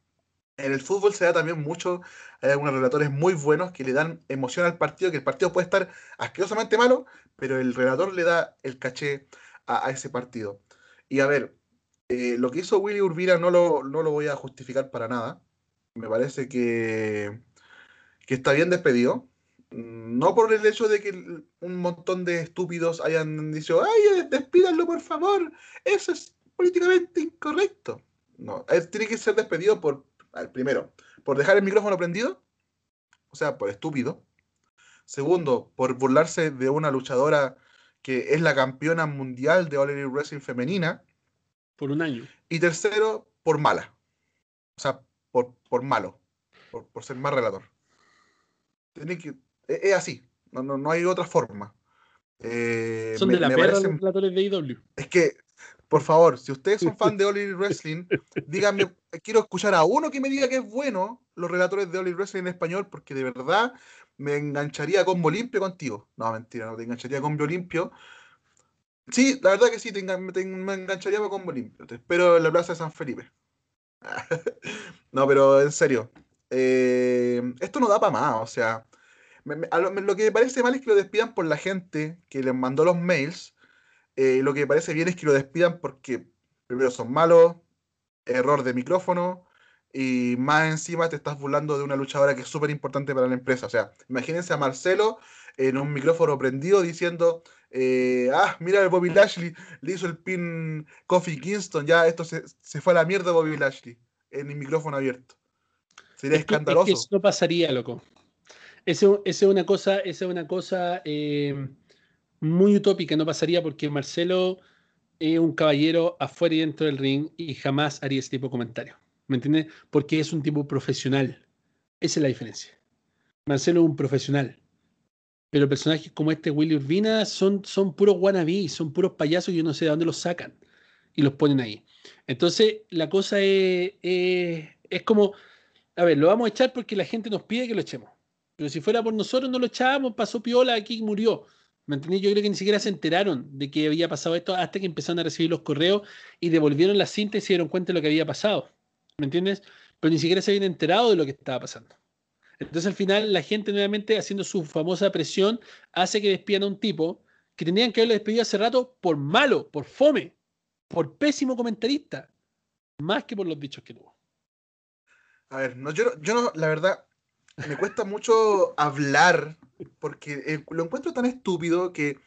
En el fútbol se da también mucho, hay algunos relatores muy buenos que le dan emoción al partido, que el partido puede estar asquerosamente malo, pero el relator le da el caché a ese partido. Y a ver, eh, lo que hizo Willy Urbina no lo, no lo voy a justificar para nada. Me parece que, que está bien despedido. No por el hecho de que un montón de estúpidos hayan dicho, ay, despídanlo por favor, eso es políticamente incorrecto. No, él tiene que ser despedido por, primero, por dejar el micrófono prendido, o sea, por estúpido. Segundo, por burlarse de una luchadora que es la campeona mundial de All Elite Wrestling femenina. Por un año. Y tercero, por mala. O sea, por, por malo. Por, ser más relator. Tiene que, e, es, así. No, no, no, hay otra forma. Eh, son de la perra los relatores de IW. Es que, por favor, si ustedes son fan de All Elite Wrestling, díganme, quiero escuchar a uno que me diga que es bueno los relatores de All Elite Wrestling en español, porque de verdad me engancharía con combo limpio contigo. No, mentira, no te engancharía con combo limpio. Sí, la verdad que sí, te, me engancharía con combo limpio. Te espero en la plaza de San Felipe. no, pero en serio. Eh, esto no da para más, o sea. Lo, que me parece mal es que lo despidan por la gente que les mandó los mails. Eh, lo que me parece bien es que lo despidan porque primero son malos, error de micrófono, y más encima te estás burlando de una luchadora que es súper importante para la empresa. O sea, imagínense a Marcelo en un micrófono prendido diciendo, eh, ah, mira el Bobby Lashley, le hizo el pin Kofi Kingston, ya esto se, fue a la mierda Bobby Lashley en el micrófono abierto. Sería escandaloso. eso no pasaría, loco. Esa es una cosa, es una cosa eh, muy utópica, no pasaría porque Marcelo es un caballero afuera y dentro del ring y jamás haría ese tipo de comentario. ¿Me entiendes? Porque es un tipo profesional. Esa es la diferencia. Marcelo es un profesional. Pero personajes como este Willy Urbina son, son puros wannabes, son puros payasos y yo no sé de dónde los sacan y los ponen ahí. Entonces, la cosa es, es, como, a ver, lo vamos a echar porque la gente nos pide que lo echemos. Pero si fuera por nosotros, no lo echábamos, pasó piola, aquí murió. ¿Me entendí? Yo creo que ni siquiera se enteraron de que había pasado esto hasta que empezaron a recibir los correos y devolvieron la cinta y se dieron cuenta de lo que había pasado. ¿me entiendes? Pero ni siquiera se habían enterado de lo que estaba pasando. Entonces al final la gente nuevamente haciendo su famosa presión hace que despidan a un tipo que tendrían que haberlo despedido hace rato por malo, por fome, por pésimo comentarista, más que por los dichos que tuvo. A ver, no, yo no, la verdad, me cuesta mucho hablar porque eh, lo encuentro tan estúpido que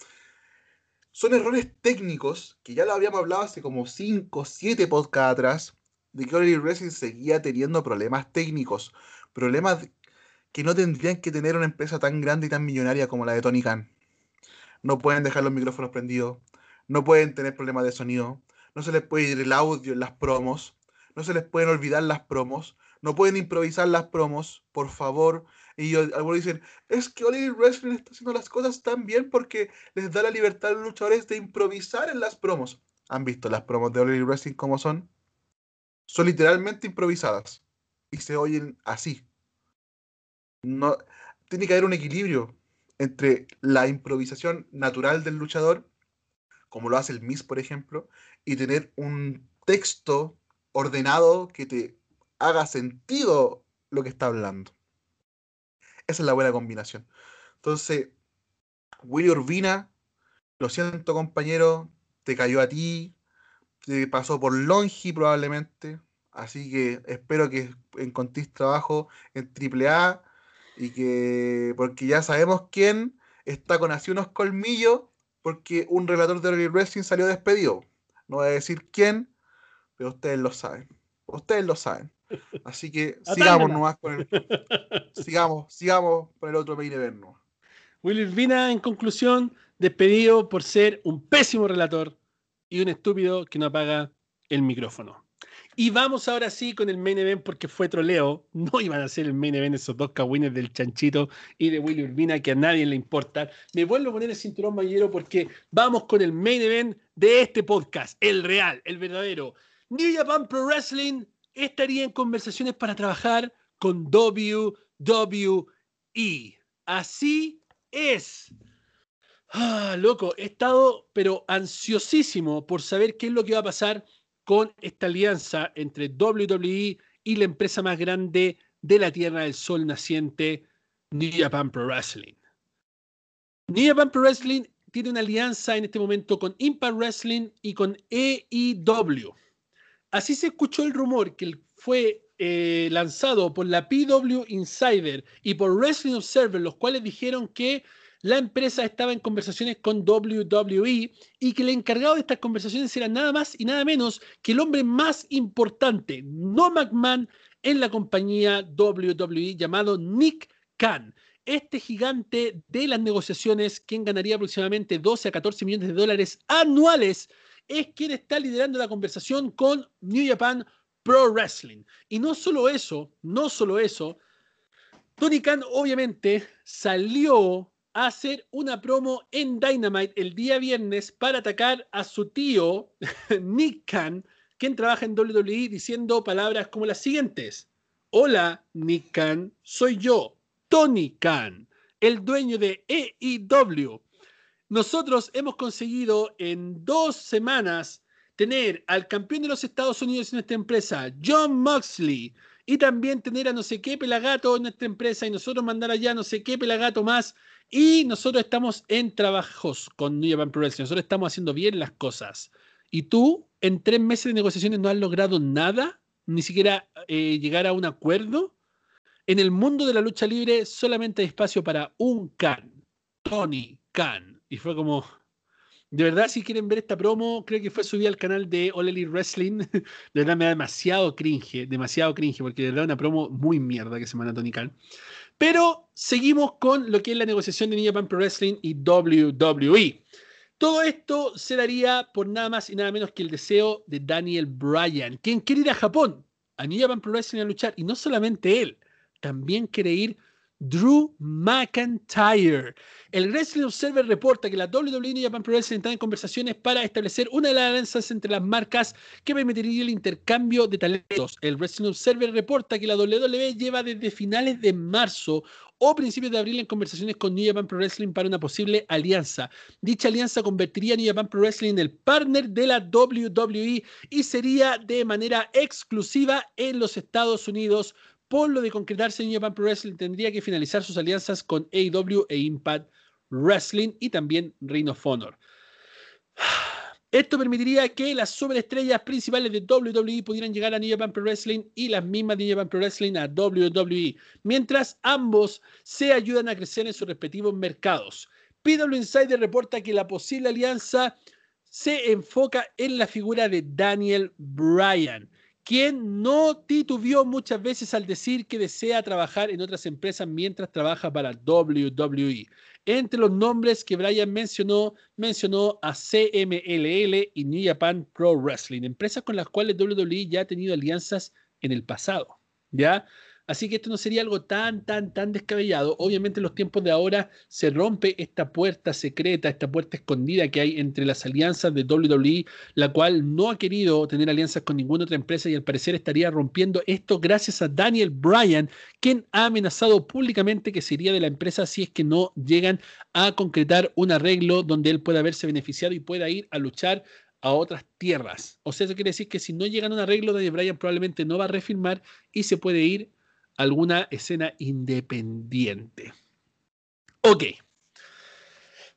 son errores técnicos que ya lo habíamos hablado hace como 5, 7 podcasts atrás de que All Wrestling seguía teniendo problemas técnicos, problemas que no tendrían que tener una empresa tan grande y tan millonaria como la de Tony Khan. No pueden dejar los micrófonos prendidos, no pueden tener problemas de sonido, no se les puede ir el audio en las promos, no se les pueden olvidar las promos, no pueden improvisar las promos, por favor. Y algunos dicen, es que All Wrestling está haciendo las cosas tan bien porque les da la libertad a los luchadores de improvisar en las promos. ¿Han visto las promos de All Wrestling como son? son literalmente improvisadas y se oyen así. No, tiene que haber un equilibrio entre la improvisación natural del luchador, como lo hace el Miss, por ejemplo, y tener un texto ordenado que te haga sentido lo que está hablando. Esa es la buena combinación. Entonces, Willy Urbina, lo siento compañero, te cayó a ti, pasó por Longi probablemente. Así que espero que encontréis trabajo en AAA Y que, porque ya sabemos quién está con así unos colmillos, porque un relator de All Wrestling salió despedido. No voy a decir quién, pero ustedes lo saben. Ustedes lo saben. Así que sigamos nomás con el. sigamos, sigamos con el otro main event. Will Vina, en conclusión, despedido por ser un pésimo relator y un estúpido que no apaga el micrófono. Y vamos ahora sí con el main event porque fue troleo. No iban a ser el main event esos dos cagüines del Chanchito y de Willy Urbina que a nadie le importa. Me vuelvo a poner el cinturón mañero porque vamos con el main event de este podcast, el real, el verdadero. New Japan Pro Wrestling estaría en conversaciones para trabajar con WWE. Así es. Ah, loco, he estado pero ansiosísimo por saber qué es lo que va a pasar con esta alianza entre WWE y la empresa más grande de la Tierra del Sol naciente, New Japan Pro Wrestling. New Japan Pro Wrestling tiene una alianza en este momento con Impact Wrestling y con EIW. Así se escuchó el rumor que fue eh, lanzado por la PW Insider y por Wrestling Observer, los cuales dijeron que la empresa estaba en conversaciones con WWE y que el encargado de estas conversaciones era nada más y nada menos que el hombre más importante, no McMahon, en la compañía WWE llamado Nick Khan. Este gigante de las negociaciones, quien ganaría aproximadamente 12 a 14 millones de dólares anuales, es quien está liderando la conversación con New Japan Pro Wrestling. Y no solo eso, no solo eso, Tony Khan obviamente salió hacer una promo en Dynamite el día viernes para atacar a su tío Nick Khan, quien trabaja en WWE, diciendo palabras como las siguientes. Hola, Nick Khan, soy yo, Tony Khan, el dueño de EIW. Nosotros hemos conseguido en dos semanas tener al campeón de los Estados Unidos en esta empresa, John Moxley, y también tener a no sé qué pelagato en esta empresa y nosotros mandar allá no sé qué pelagato más y nosotros estamos en trabajos con New Japan Pro Wrestling. Nosotros estamos haciendo bien las cosas. Y tú, en tres meses de negociaciones, no has logrado nada, ni siquiera eh, llegar a un acuerdo. En el mundo de la lucha libre solamente hay espacio para un Khan, Tony Khan. Y fue como, de verdad, si quieren ver esta promo, creo que fue subida al canal de All Wrestling. De verdad me da demasiado cringe, demasiado cringe, porque de verdad una promo muy mierda que se manda Tony Khan. Pero seguimos con lo que es la negociación de New Japan Pro Wrestling y WWE. Todo esto se daría por nada más y nada menos que el deseo de Daniel Bryan, quien quiere ir a Japón, a New Japan Pro Wrestling a luchar. Y no solamente él, también quiere ir Drew McIntyre. El Wrestling Observer reporta que la WWE y Japan Pro Wrestling están en conversaciones para establecer una de las alianzas entre las marcas que permitiría el intercambio de talentos. El Wrestling Observer reporta que la WWE lleva desde finales de marzo o principios de abril en conversaciones con New Japan Pro Wrestling para una posible alianza. Dicha alianza convertiría a New Japan Pro Wrestling en el partner de la WWE y sería de manera exclusiva en los Estados Unidos por lo de concretarse New Japan Pro Wrestling tendría que finalizar sus alianzas con AEW e Impact Wrestling y también Ring of Honor. Esto permitiría que las superestrellas principales de WWE pudieran llegar a New Japan Pro Wrestling y las mismas de New Japan Pro Wrestling a WWE, mientras ambos se ayudan a crecer en sus respectivos mercados. PW Insider reporta que la posible alianza se enfoca en la figura de Daniel Bryan, quien no titubeó muchas veces al decir que desea trabajar en otras empresas mientras trabaja para WWE. Entre los nombres que Brian mencionó, mencionó a CMLL y New Japan Pro Wrestling, empresas con las cuales WWE ya ha tenido alianzas en el pasado. ¿Ya? Así que esto no sería algo tan, tan, tan descabellado. Obviamente en los tiempos de ahora se rompe esta puerta secreta, esta puerta escondida que hay entre las alianzas de WWE, la cual no ha querido tener alianzas con ninguna otra empresa y al parecer estaría rompiendo esto gracias a Daniel Bryan, quien ha amenazado públicamente que se iría de la empresa si es que no llegan a concretar un arreglo donde él pueda haberse beneficiado y pueda ir a luchar a otras tierras. O sea, eso quiere decir que si no llegan a un arreglo, Daniel Bryan probablemente no va a refirmar y se puede ir alguna escena independiente. Ok.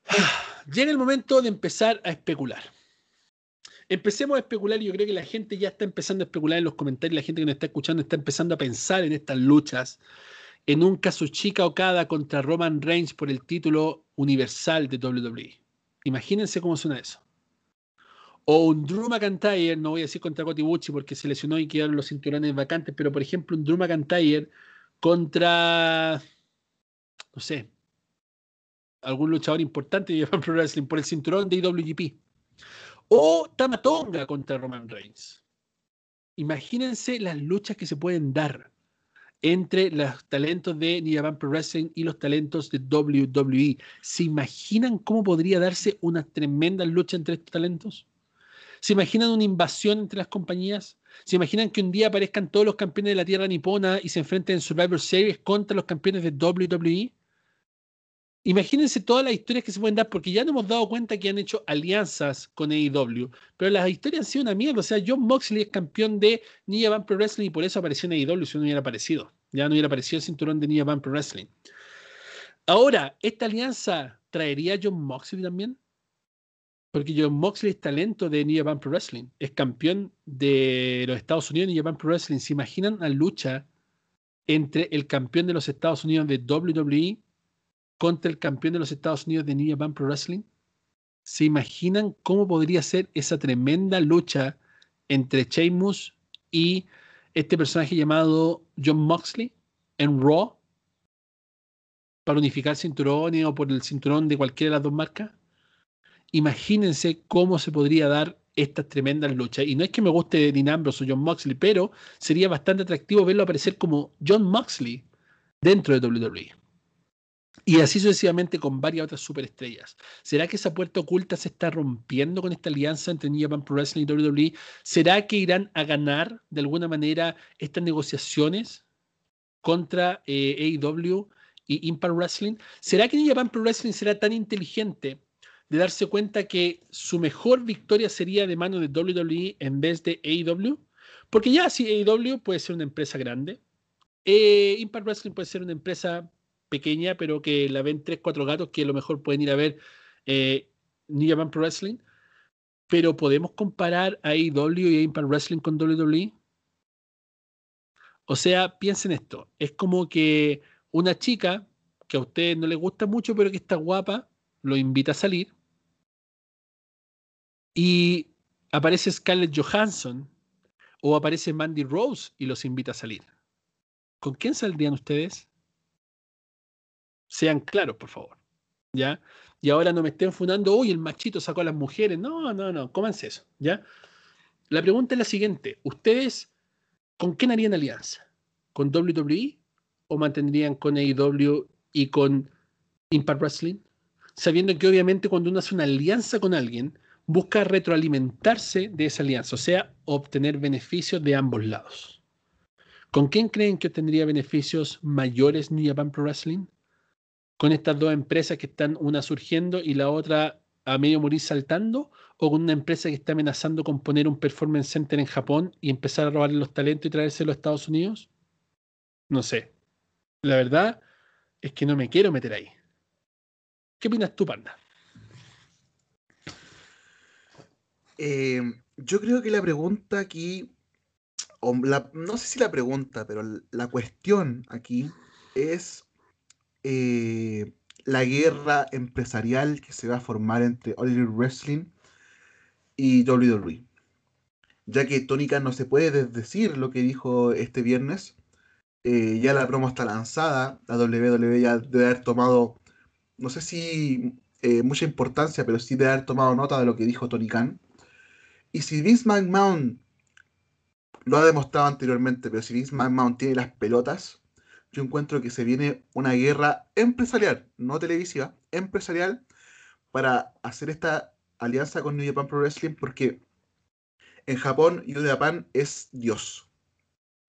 Llega el momento de empezar a especular. Empecemos a especular y yo creo que la gente ya está empezando a especular en los comentarios, la gente que nos está escuchando está empezando a pensar en estas luchas. en un Kazuchika Okada contra Roman Reigns por el título universal de WWE. Imagínense cómo suena eso. O un Drew McIntyre, no voy a decir contra Kotibuchi porque se lesionó y quedaron los cinturones vacantes, pero por ejemplo un Drew McIntyre contra, no sé, algún luchador importante de Japan Pro Wrestling por el cinturón de IWGP. O Tamatonga contra Roman Reigns. Imagínense las luchas que se pueden dar entre los talentos de New Japan Pro Wrestling y los talentos de WWE. ¿Se imaginan cómo podría darse una tremenda lucha entre estos talentos? ¿Se imaginan una invasión entre las compañías? ¿Se imaginan que un día aparezcan todos los campeones de la Tierra Nipona y se enfrenten en Survivor Series contra los campeones de WWE? Imagínense todas las historias que se pueden dar, porque ya nos hemos dado cuenta que han hecho alianzas con AEW, pero las historias han sido una mierda. O sea, John Moxley es campeón de New Japan Pro Wrestling y por eso apareció en AEW si no hubiera aparecido. Ya no hubiera aparecido el cinturón de New Japan Pro Wrestling. Ahora, ¿esta alianza traería a John Moxley también? Porque John Moxley es talento de New Japan Pro Wrestling. Es campeón de los Estados Unidos de New Japan Pro Wrestling. ¿Se imaginan la lucha entre el campeón de los Estados Unidos de WWE contra el campeón de los Estados Unidos de New Japan Pro Wrestling? ¿Se imaginan cómo podría ser esa tremenda lucha entre Sheamus y este personaje llamado John Moxley en Raw para unificar cinturones o por el cinturón de cualquiera de las dos marcas? Imagínense cómo se podría dar estas tremendas luchas. Y no es que me guste Dean Ambrose o John Moxley, pero sería bastante atractivo verlo aparecer como John Moxley dentro de WWE. Y así sucesivamente con varias otras superestrellas. ¿Será que esa puerta oculta se está rompiendo con esta alianza entre New Japan Pro Wrestling y WWE? ¿Será que irán a ganar de alguna manera estas negociaciones contra eh, AEW y Impact Wrestling? ¿Será que New Japan Pro Wrestling será tan inteligente de darse cuenta que su mejor victoria sería de mano de WWE en vez de AEW. Porque ya si AEW puede ser una empresa grande, eh, Impact Wrestling puede ser una empresa pequeña, pero que la ven 3, 4 gatos que a lo mejor pueden ir a ver eh, New Japan Pro Wrestling. Pero podemos comparar a AEW y Impact Wrestling con WWE. O sea, piensen esto. Es como que una chica que a ustedes no les gusta mucho, pero que está guapa, lo invita a salir y aparece Scarlett Johansson o aparece Mandy Rose y los invita a salir. ¿Con quién saldrían ustedes? Sean claros, por favor. ¿Ya? Y ahora no me estén fundando, uy, el machito sacó a las mujeres. No, no, no, cómanse eso. ¿Ya? La pregunta es la siguiente. ¿Ustedes con quién harían alianza? ¿Con WWE o mantendrían con AEW y con Impact Wrestling? Sabiendo que obviamente cuando uno hace una alianza con alguien, busca retroalimentarse de esa alianza, o sea, obtener beneficios de ambos lados. ¿Con quién creen que obtendría beneficios mayores New Japan Pro Wrestling? ¿Con estas dos empresas que están una surgiendo y la otra a medio morir saltando? ¿O con una empresa que está amenazando con poner un performance center en Japón y empezar a robarle los talentos y traérselos a Estados Unidos? No sé. La verdad es que no me quiero meter ahí. ¿Qué opinas tú, Panda? Eh, yo creo que la pregunta aquí, no sé si la pregunta, pero la cuestión aquí es eh, la guerra empresarial que se va a formar entre All Elite Wrestling y WWE. Ya que Tónica no se puede desdecir lo que dijo este viernes. Eh, ya la promo está lanzada. La WWE ya debe haber tomado, no sé si mucha importancia, pero sí debe haber tomado nota de lo que dijo Tony Khan. Y si Vince McMahon lo ha demostrado anteriormente, pero si Vince McMahon tiene las pelotas, yo encuentro que se viene una guerra empresarial, no televisiva, empresarial, para hacer esta alianza con New Japan Pro Wrestling, porque en Japón New Japan es Dios.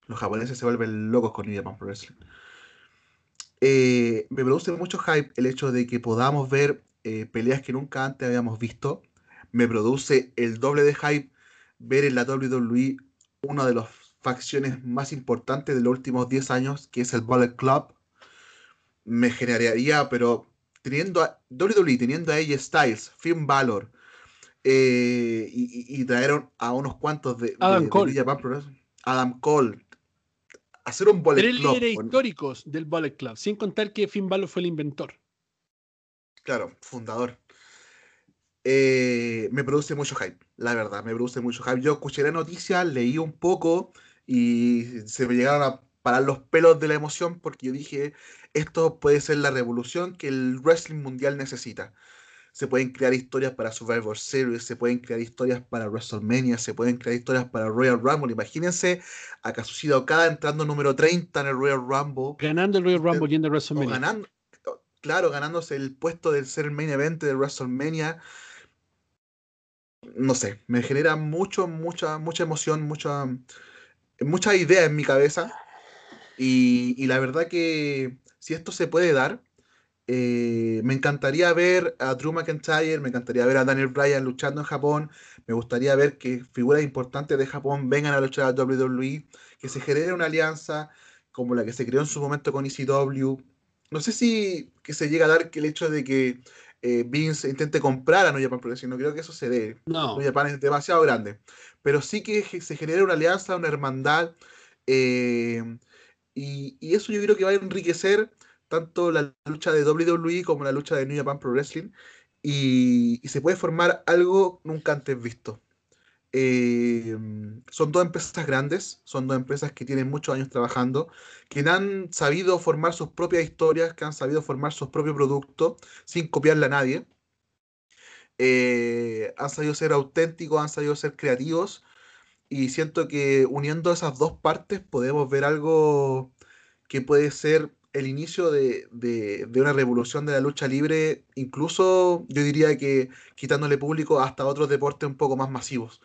Los japoneses se vuelven locos con New Japan Pro Wrestling. Eh, me produce mucho hype el hecho de que podamos ver eh, peleas que nunca antes habíamos visto me produce el doble de hype ver en la WWE una de las facciones más importantes de los últimos 10 años, que es el Bullet Club. Me generaría, pero teniendo a WWE, teniendo a AJ Styles, Finn Balor, eh, y, trajeron a unos cuantos de, Adam Cole. Adam Cole, hacer un Bullet Tres Club. líderes históricos del Bullet Club, sin contar que Finn Balor fue el inventor. Claro, fundador. Eh, me produce mucho hype, la verdad, me produce mucho hype. Yo escuché la noticia, leí un poco y se me llegaron a parar los pelos de la emoción porque yo dije, esto puede ser la revolución que el wrestling mundial necesita. Se pueden crear historias para Survivor Series, se pueden crear historias para WrestleMania, se pueden crear historias para Royal Rumble. Imagínense a Kazuchika Okada entrando número 30 en el Royal Rumble Ganando el Royal Rumble yendo a WrestleMania. ganando, claro, ganándose el puesto de ser el main event de WrestleMania. No sé, me genera mucho, mucha, mucha emoción, mucha, mucha idea en mi cabeza. Y, y la verdad que si esto se puede dar, eh, me encantaría ver a Drew McIntyre, me encantaría ver a Daniel Bryan luchando en Japón, me gustaría ver que figuras importantes de Japón vengan a luchar a WWE, que se genere una alianza como la que se creó en su momento con ECW. No sé si que se llega a dar que el hecho de que eh, Vince intente comprar a New Japan Pro Wrestling, no creo que eso se dé. No, New Japan es demasiado grande. Pero sí que se genera una alianza, una hermandad. eh, y, y eso yo creo que va a enriquecer tanto la lucha de WWE como la lucha de New Japan Pro Wrestling. Y, se puede formar algo nunca antes visto. Eh, son dos empresas grandes, son dos empresas que tienen muchos años trabajando, que han sabido formar sus propias historias, que han sabido formar sus propios productos sin copiarle a nadie eh, han sabido ser auténticos, han sabido ser creativos y siento que uniendo esas dos partes podemos ver algo que puede ser el inicio de, de- una revolución de la lucha libre, incluso yo diría que quitándole público hasta otros deportes un poco más masivos.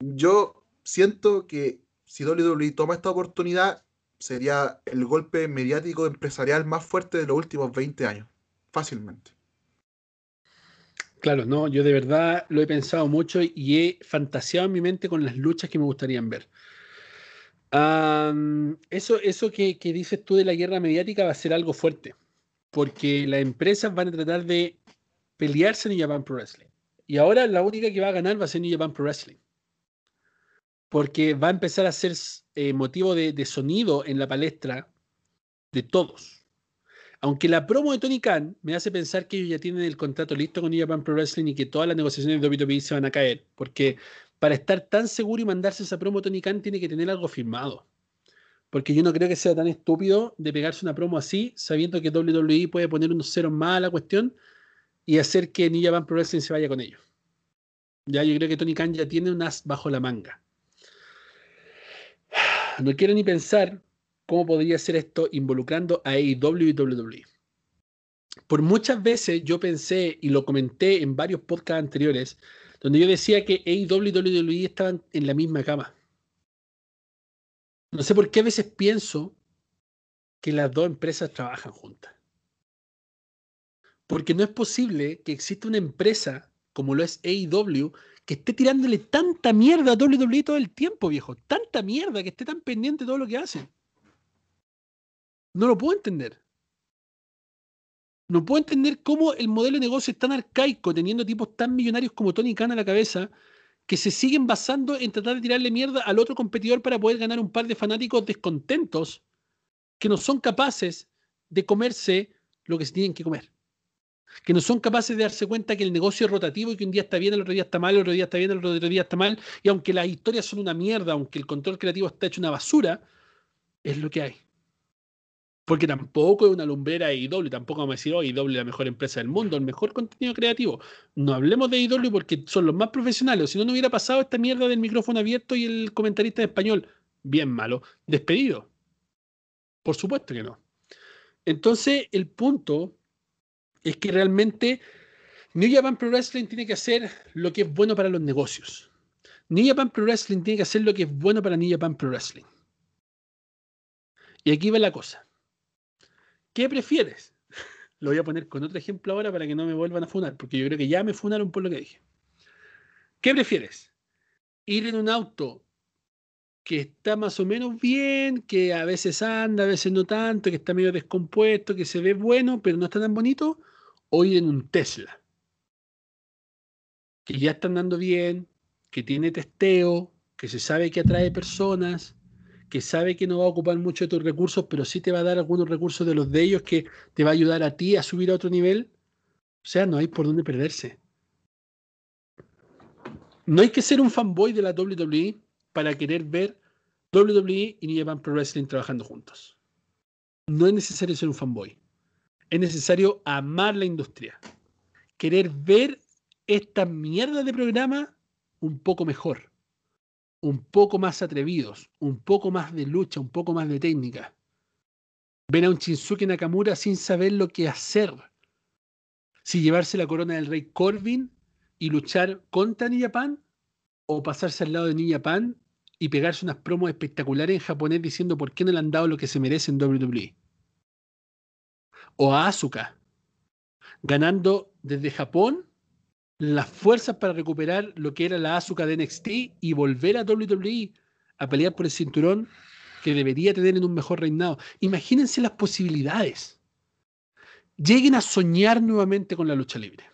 Yo siento que si WWE toma esta oportunidad, sería el golpe mediático empresarial más fuerte de los últimos 20 años, fácilmente. claro, no, yo de verdad lo he pensado mucho y he fantaseado en mi mente con las luchas que me gustarían ver. Am, eso eso que, que dices tú de la guerra mediática va a ser algo fuerte, porque las empresas van a tratar de pelearse en New Japan Pro Wrestling. Y ahora la única que va a ganar va a ser New Japan Pro Wrestling. Porque va a empezar a ser eh, motivo de, de sonido en la palestra de todos. Aunque la promo de Tony Khan me hace pensar que ellos ya tienen el contrato listo con Japan Pro Wrestling y que todas las negociaciones de WWE se van a caer. Porque para estar tan seguro y mandarse esa promo Tony Khan tiene que tener algo firmado. Porque yo no creo que sea tan estúpido de pegarse una promo así, sabiendo que WWE puede poner unos ceros más a la cuestión y hacer que New Japan Pro Wrestling se vaya con ellos. Ya yo creo que Tony Khan ya tiene un as bajo la manga. No quiero ni pensar cómo podría ser esto involucrando a AEW y WWE. Por muchas veces yo pensé y lo comenté en varios podcasts anteriores, donde yo decía que AEW y WWE estaban en la misma cama. No sé por qué a veces pienso que las dos empresas trabajan juntas. Porque no es posible que exista una empresa como lo es AEW que esté tirándole tanta mierda a WWE todo el tiempo, viejo. Tanta mierda que esté tan pendiente de todo lo que hacen. No lo puedo entender. No puedo entender cómo el modelo de negocio es tan arcaico, teniendo tipos tan millonarios como Tony Khan a la cabeza, que se siguen basando en tratar de tirarle mierda al otro competidor para poder ganar un par de fanáticos descontentos que no son capaces de comerse lo que se tienen que comer. Que no son capaces de darse cuenta que el negocio es rotativo y que un día está bien, el otro día está mal, el otro día está bien, el otro día está mal. Y aunque las historias son una mierda, aunque el control creativo está hecho una basura, es lo que hay. Porque tampoco es una lumbrera de IW, tampoco vamos a decir, oh, IW es la mejor empresa del mundo, el mejor contenido creativo. No hablemos de IW porque son los más profesionales. Si no, no hubiera pasado esta mierda del micrófono abierto y el comentarista en español, bien malo, despedido. Por supuesto que no. Entonces, el punto es que realmente New Japan Pro Wrestling tiene que hacer lo que es bueno para los negocios. New Japan Pro Wrestling tiene que hacer lo que es bueno para New Japan Pro Wrestling. Y aquí va la cosa. ¿Qué prefieres? Lo voy a poner con otro ejemplo ahora para que no me vuelvan a funar, porque yo creo que ya me funaron por lo que dije. ¿Qué prefieres? Ir en un auto que está más o menos bien, que a veces anda, a veces no tanto, que está medio descompuesto, que se ve bueno, pero no está tan bonito, o ir en un Tesla, que ya está andando bien, que tiene testeo, que se sabe que atrae personas, que sabe que no va a ocupar mucho de tus recursos, pero sí te va a dar algunos recursos de los de ellos que te va a ayudar a ti a subir a otro nivel. O sea, no hay por dónde perderse. No hay que ser un fanboy de la WWE para querer ver WWE y New Japan Pro Wrestling trabajando juntos. No es necesario ser un fanboy. Es necesario amar la industria. Querer ver esta mierda de programa un poco mejor. Un poco más atrevidos. Un poco más de lucha. Un poco más de técnica. Ven a un Shinsuke Nakamura sin saber lo que hacer. Si llevarse la corona del rey Corbin y luchar contra New Japan o pasarse al lado de New Japan y pegarse unas promos espectaculares en japonés diciendo por qué no le han dado lo que se merece en WWE. O a Asuka, ganando desde Japón las fuerzas para recuperar lo que era la Asuka de NXT y volver a WWE a pelear por el cinturón que debería tener en un mejor reinado. Imagínense las posibilidades. Lleguen a soñar nuevamente con la lucha libre.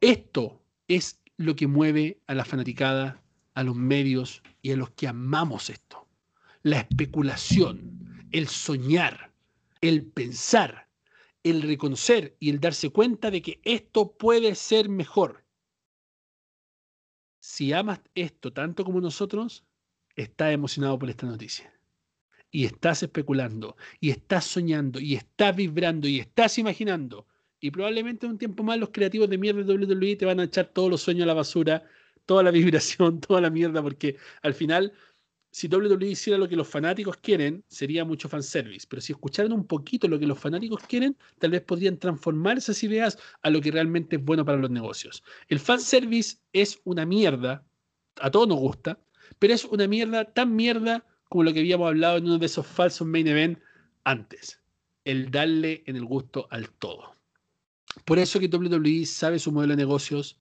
Esto es lo que mueve a la fanaticada, a los medios y a los que amamos esto. La especulación, el soñar, el pensar, el reconocer y el darse cuenta de que esto puede ser mejor. Si amas esto tanto como nosotros, estás emocionado por esta noticia. Y estás especulando, y estás soñando, y estás vibrando, y estás imaginando y probablemente en un tiempo más los creativos de mierda de WWE te van a echar todos los sueños a la basura, toda la vibración, toda la mierda, porque al final, si WWE hiciera lo que los fanáticos quieren, sería mucho fanservice. Pero si escucharan un poquito lo que los fanáticos quieren, tal vez podrían transformar esas ideas a lo que realmente es bueno para los negocios. El fanservice es una mierda, a todos nos gusta, pero es una mierda tan mierda como lo que habíamos hablado en uno de esos falsos main event antes. El darle en el gusto al todo. Por eso que WWE sabe su modelo de negocios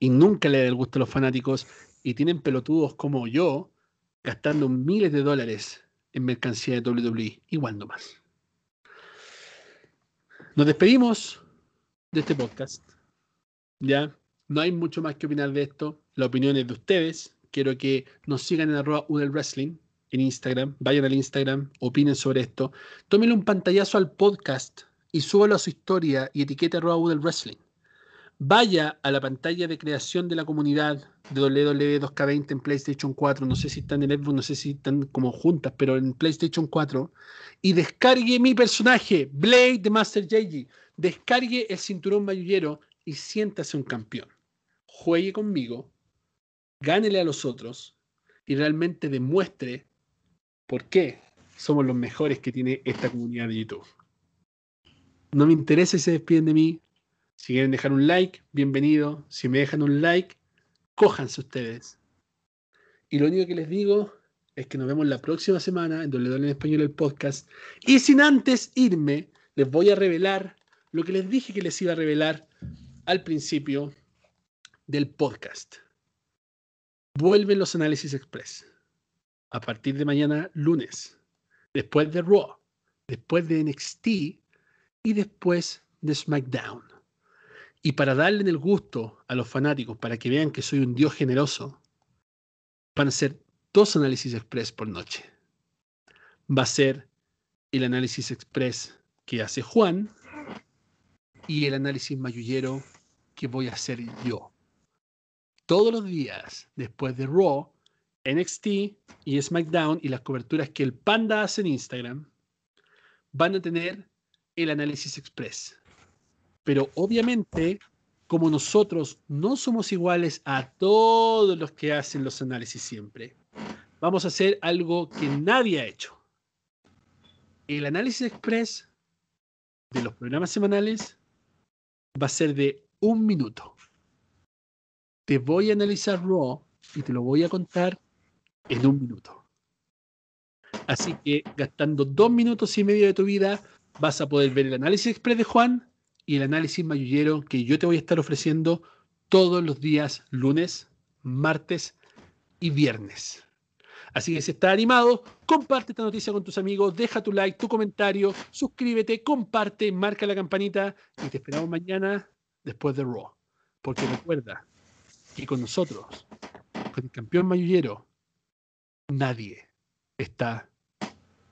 y nunca le da el gusto a los fanáticos y tienen pelotudos como yo gastando miles de dólares en mercancía de WWE, igual no más. Nos despedimos de este podcast. Ya, no hay mucho más que opinar de esto. La opinión es de ustedes. Quiero que nos sigan en arroba Wrestling en Instagram. Vayan al Instagram, opinen sobre esto. Tómenle un pantallazo al podcast y súbalo a su historia y etiquete arroba Wrestling. Vaya a la pantalla de creación de la comunidad de WWE 2K20 en PlayStation 4, no sé si están en Xbox, no sé si están como juntas, pero en PlayStation 4, y descargue mi personaje, Blade de Master JG. Descargue el cinturón mayullero y siéntase un campeón. Juegue conmigo, gánele a los otros y realmente demuestre por qué somos los mejores que tiene esta comunidad de YouTube. No me interesa si se despiden de mí. Si quieren dejar un like, bienvenido. Si me dejan un like, cójanse ustedes. Y lo único que les digo es que nos vemos la próxima semana en WWE en Español el podcast. Y sin antes irme, les voy a revelar lo que les dije que les iba a revelar al principio del podcast. Vuelven los análisis express. A partir de mañana, lunes. Después de Raw. Después de NXT y después de SmackDown. Y para darle el gusto a los fanáticos, para que vean que soy un Dios generoso, van a ser dos análisis express por noche. Va a ser el análisis express que hace Juan y el análisis mayullero que voy a hacer yo. Todos los días, después de Raw, NXT y SmackDown y las coberturas que el Panda hace en Instagram, van a tener el análisis express. Pero obviamente, como nosotros no somos iguales a todos los que hacen los análisis siempre, vamos a hacer algo que nadie ha hecho. El análisis express de los programas semanales va a ser de un minuto. Te voy a analizar Raw y te lo voy a contar en un minuto. Así que gastando dos minutos y medio de tu vida, vas a poder ver el análisis express de Juan y el análisis mayullero que yo te voy a estar ofreciendo todos los días lunes, martes y viernes. Así que si estás animado, comparte esta noticia con tus amigos, deja tu like, tu comentario, suscríbete, comparte, marca la campanita y te esperamos mañana después de Raw. Porque recuerda que con nosotros, con el campeón mayullero, nadie está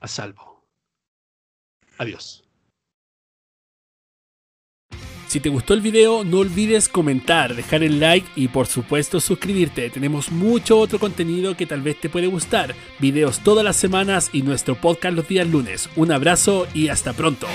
a salvo. Adiós. Si te gustó el video, no olvides comentar, dejar el like y por supuesto suscribirte. Tenemos mucho otro contenido que tal vez te puede gustar. Videos todas las semanas y nuestro podcast los días lunes. Un abrazo y hasta pronto.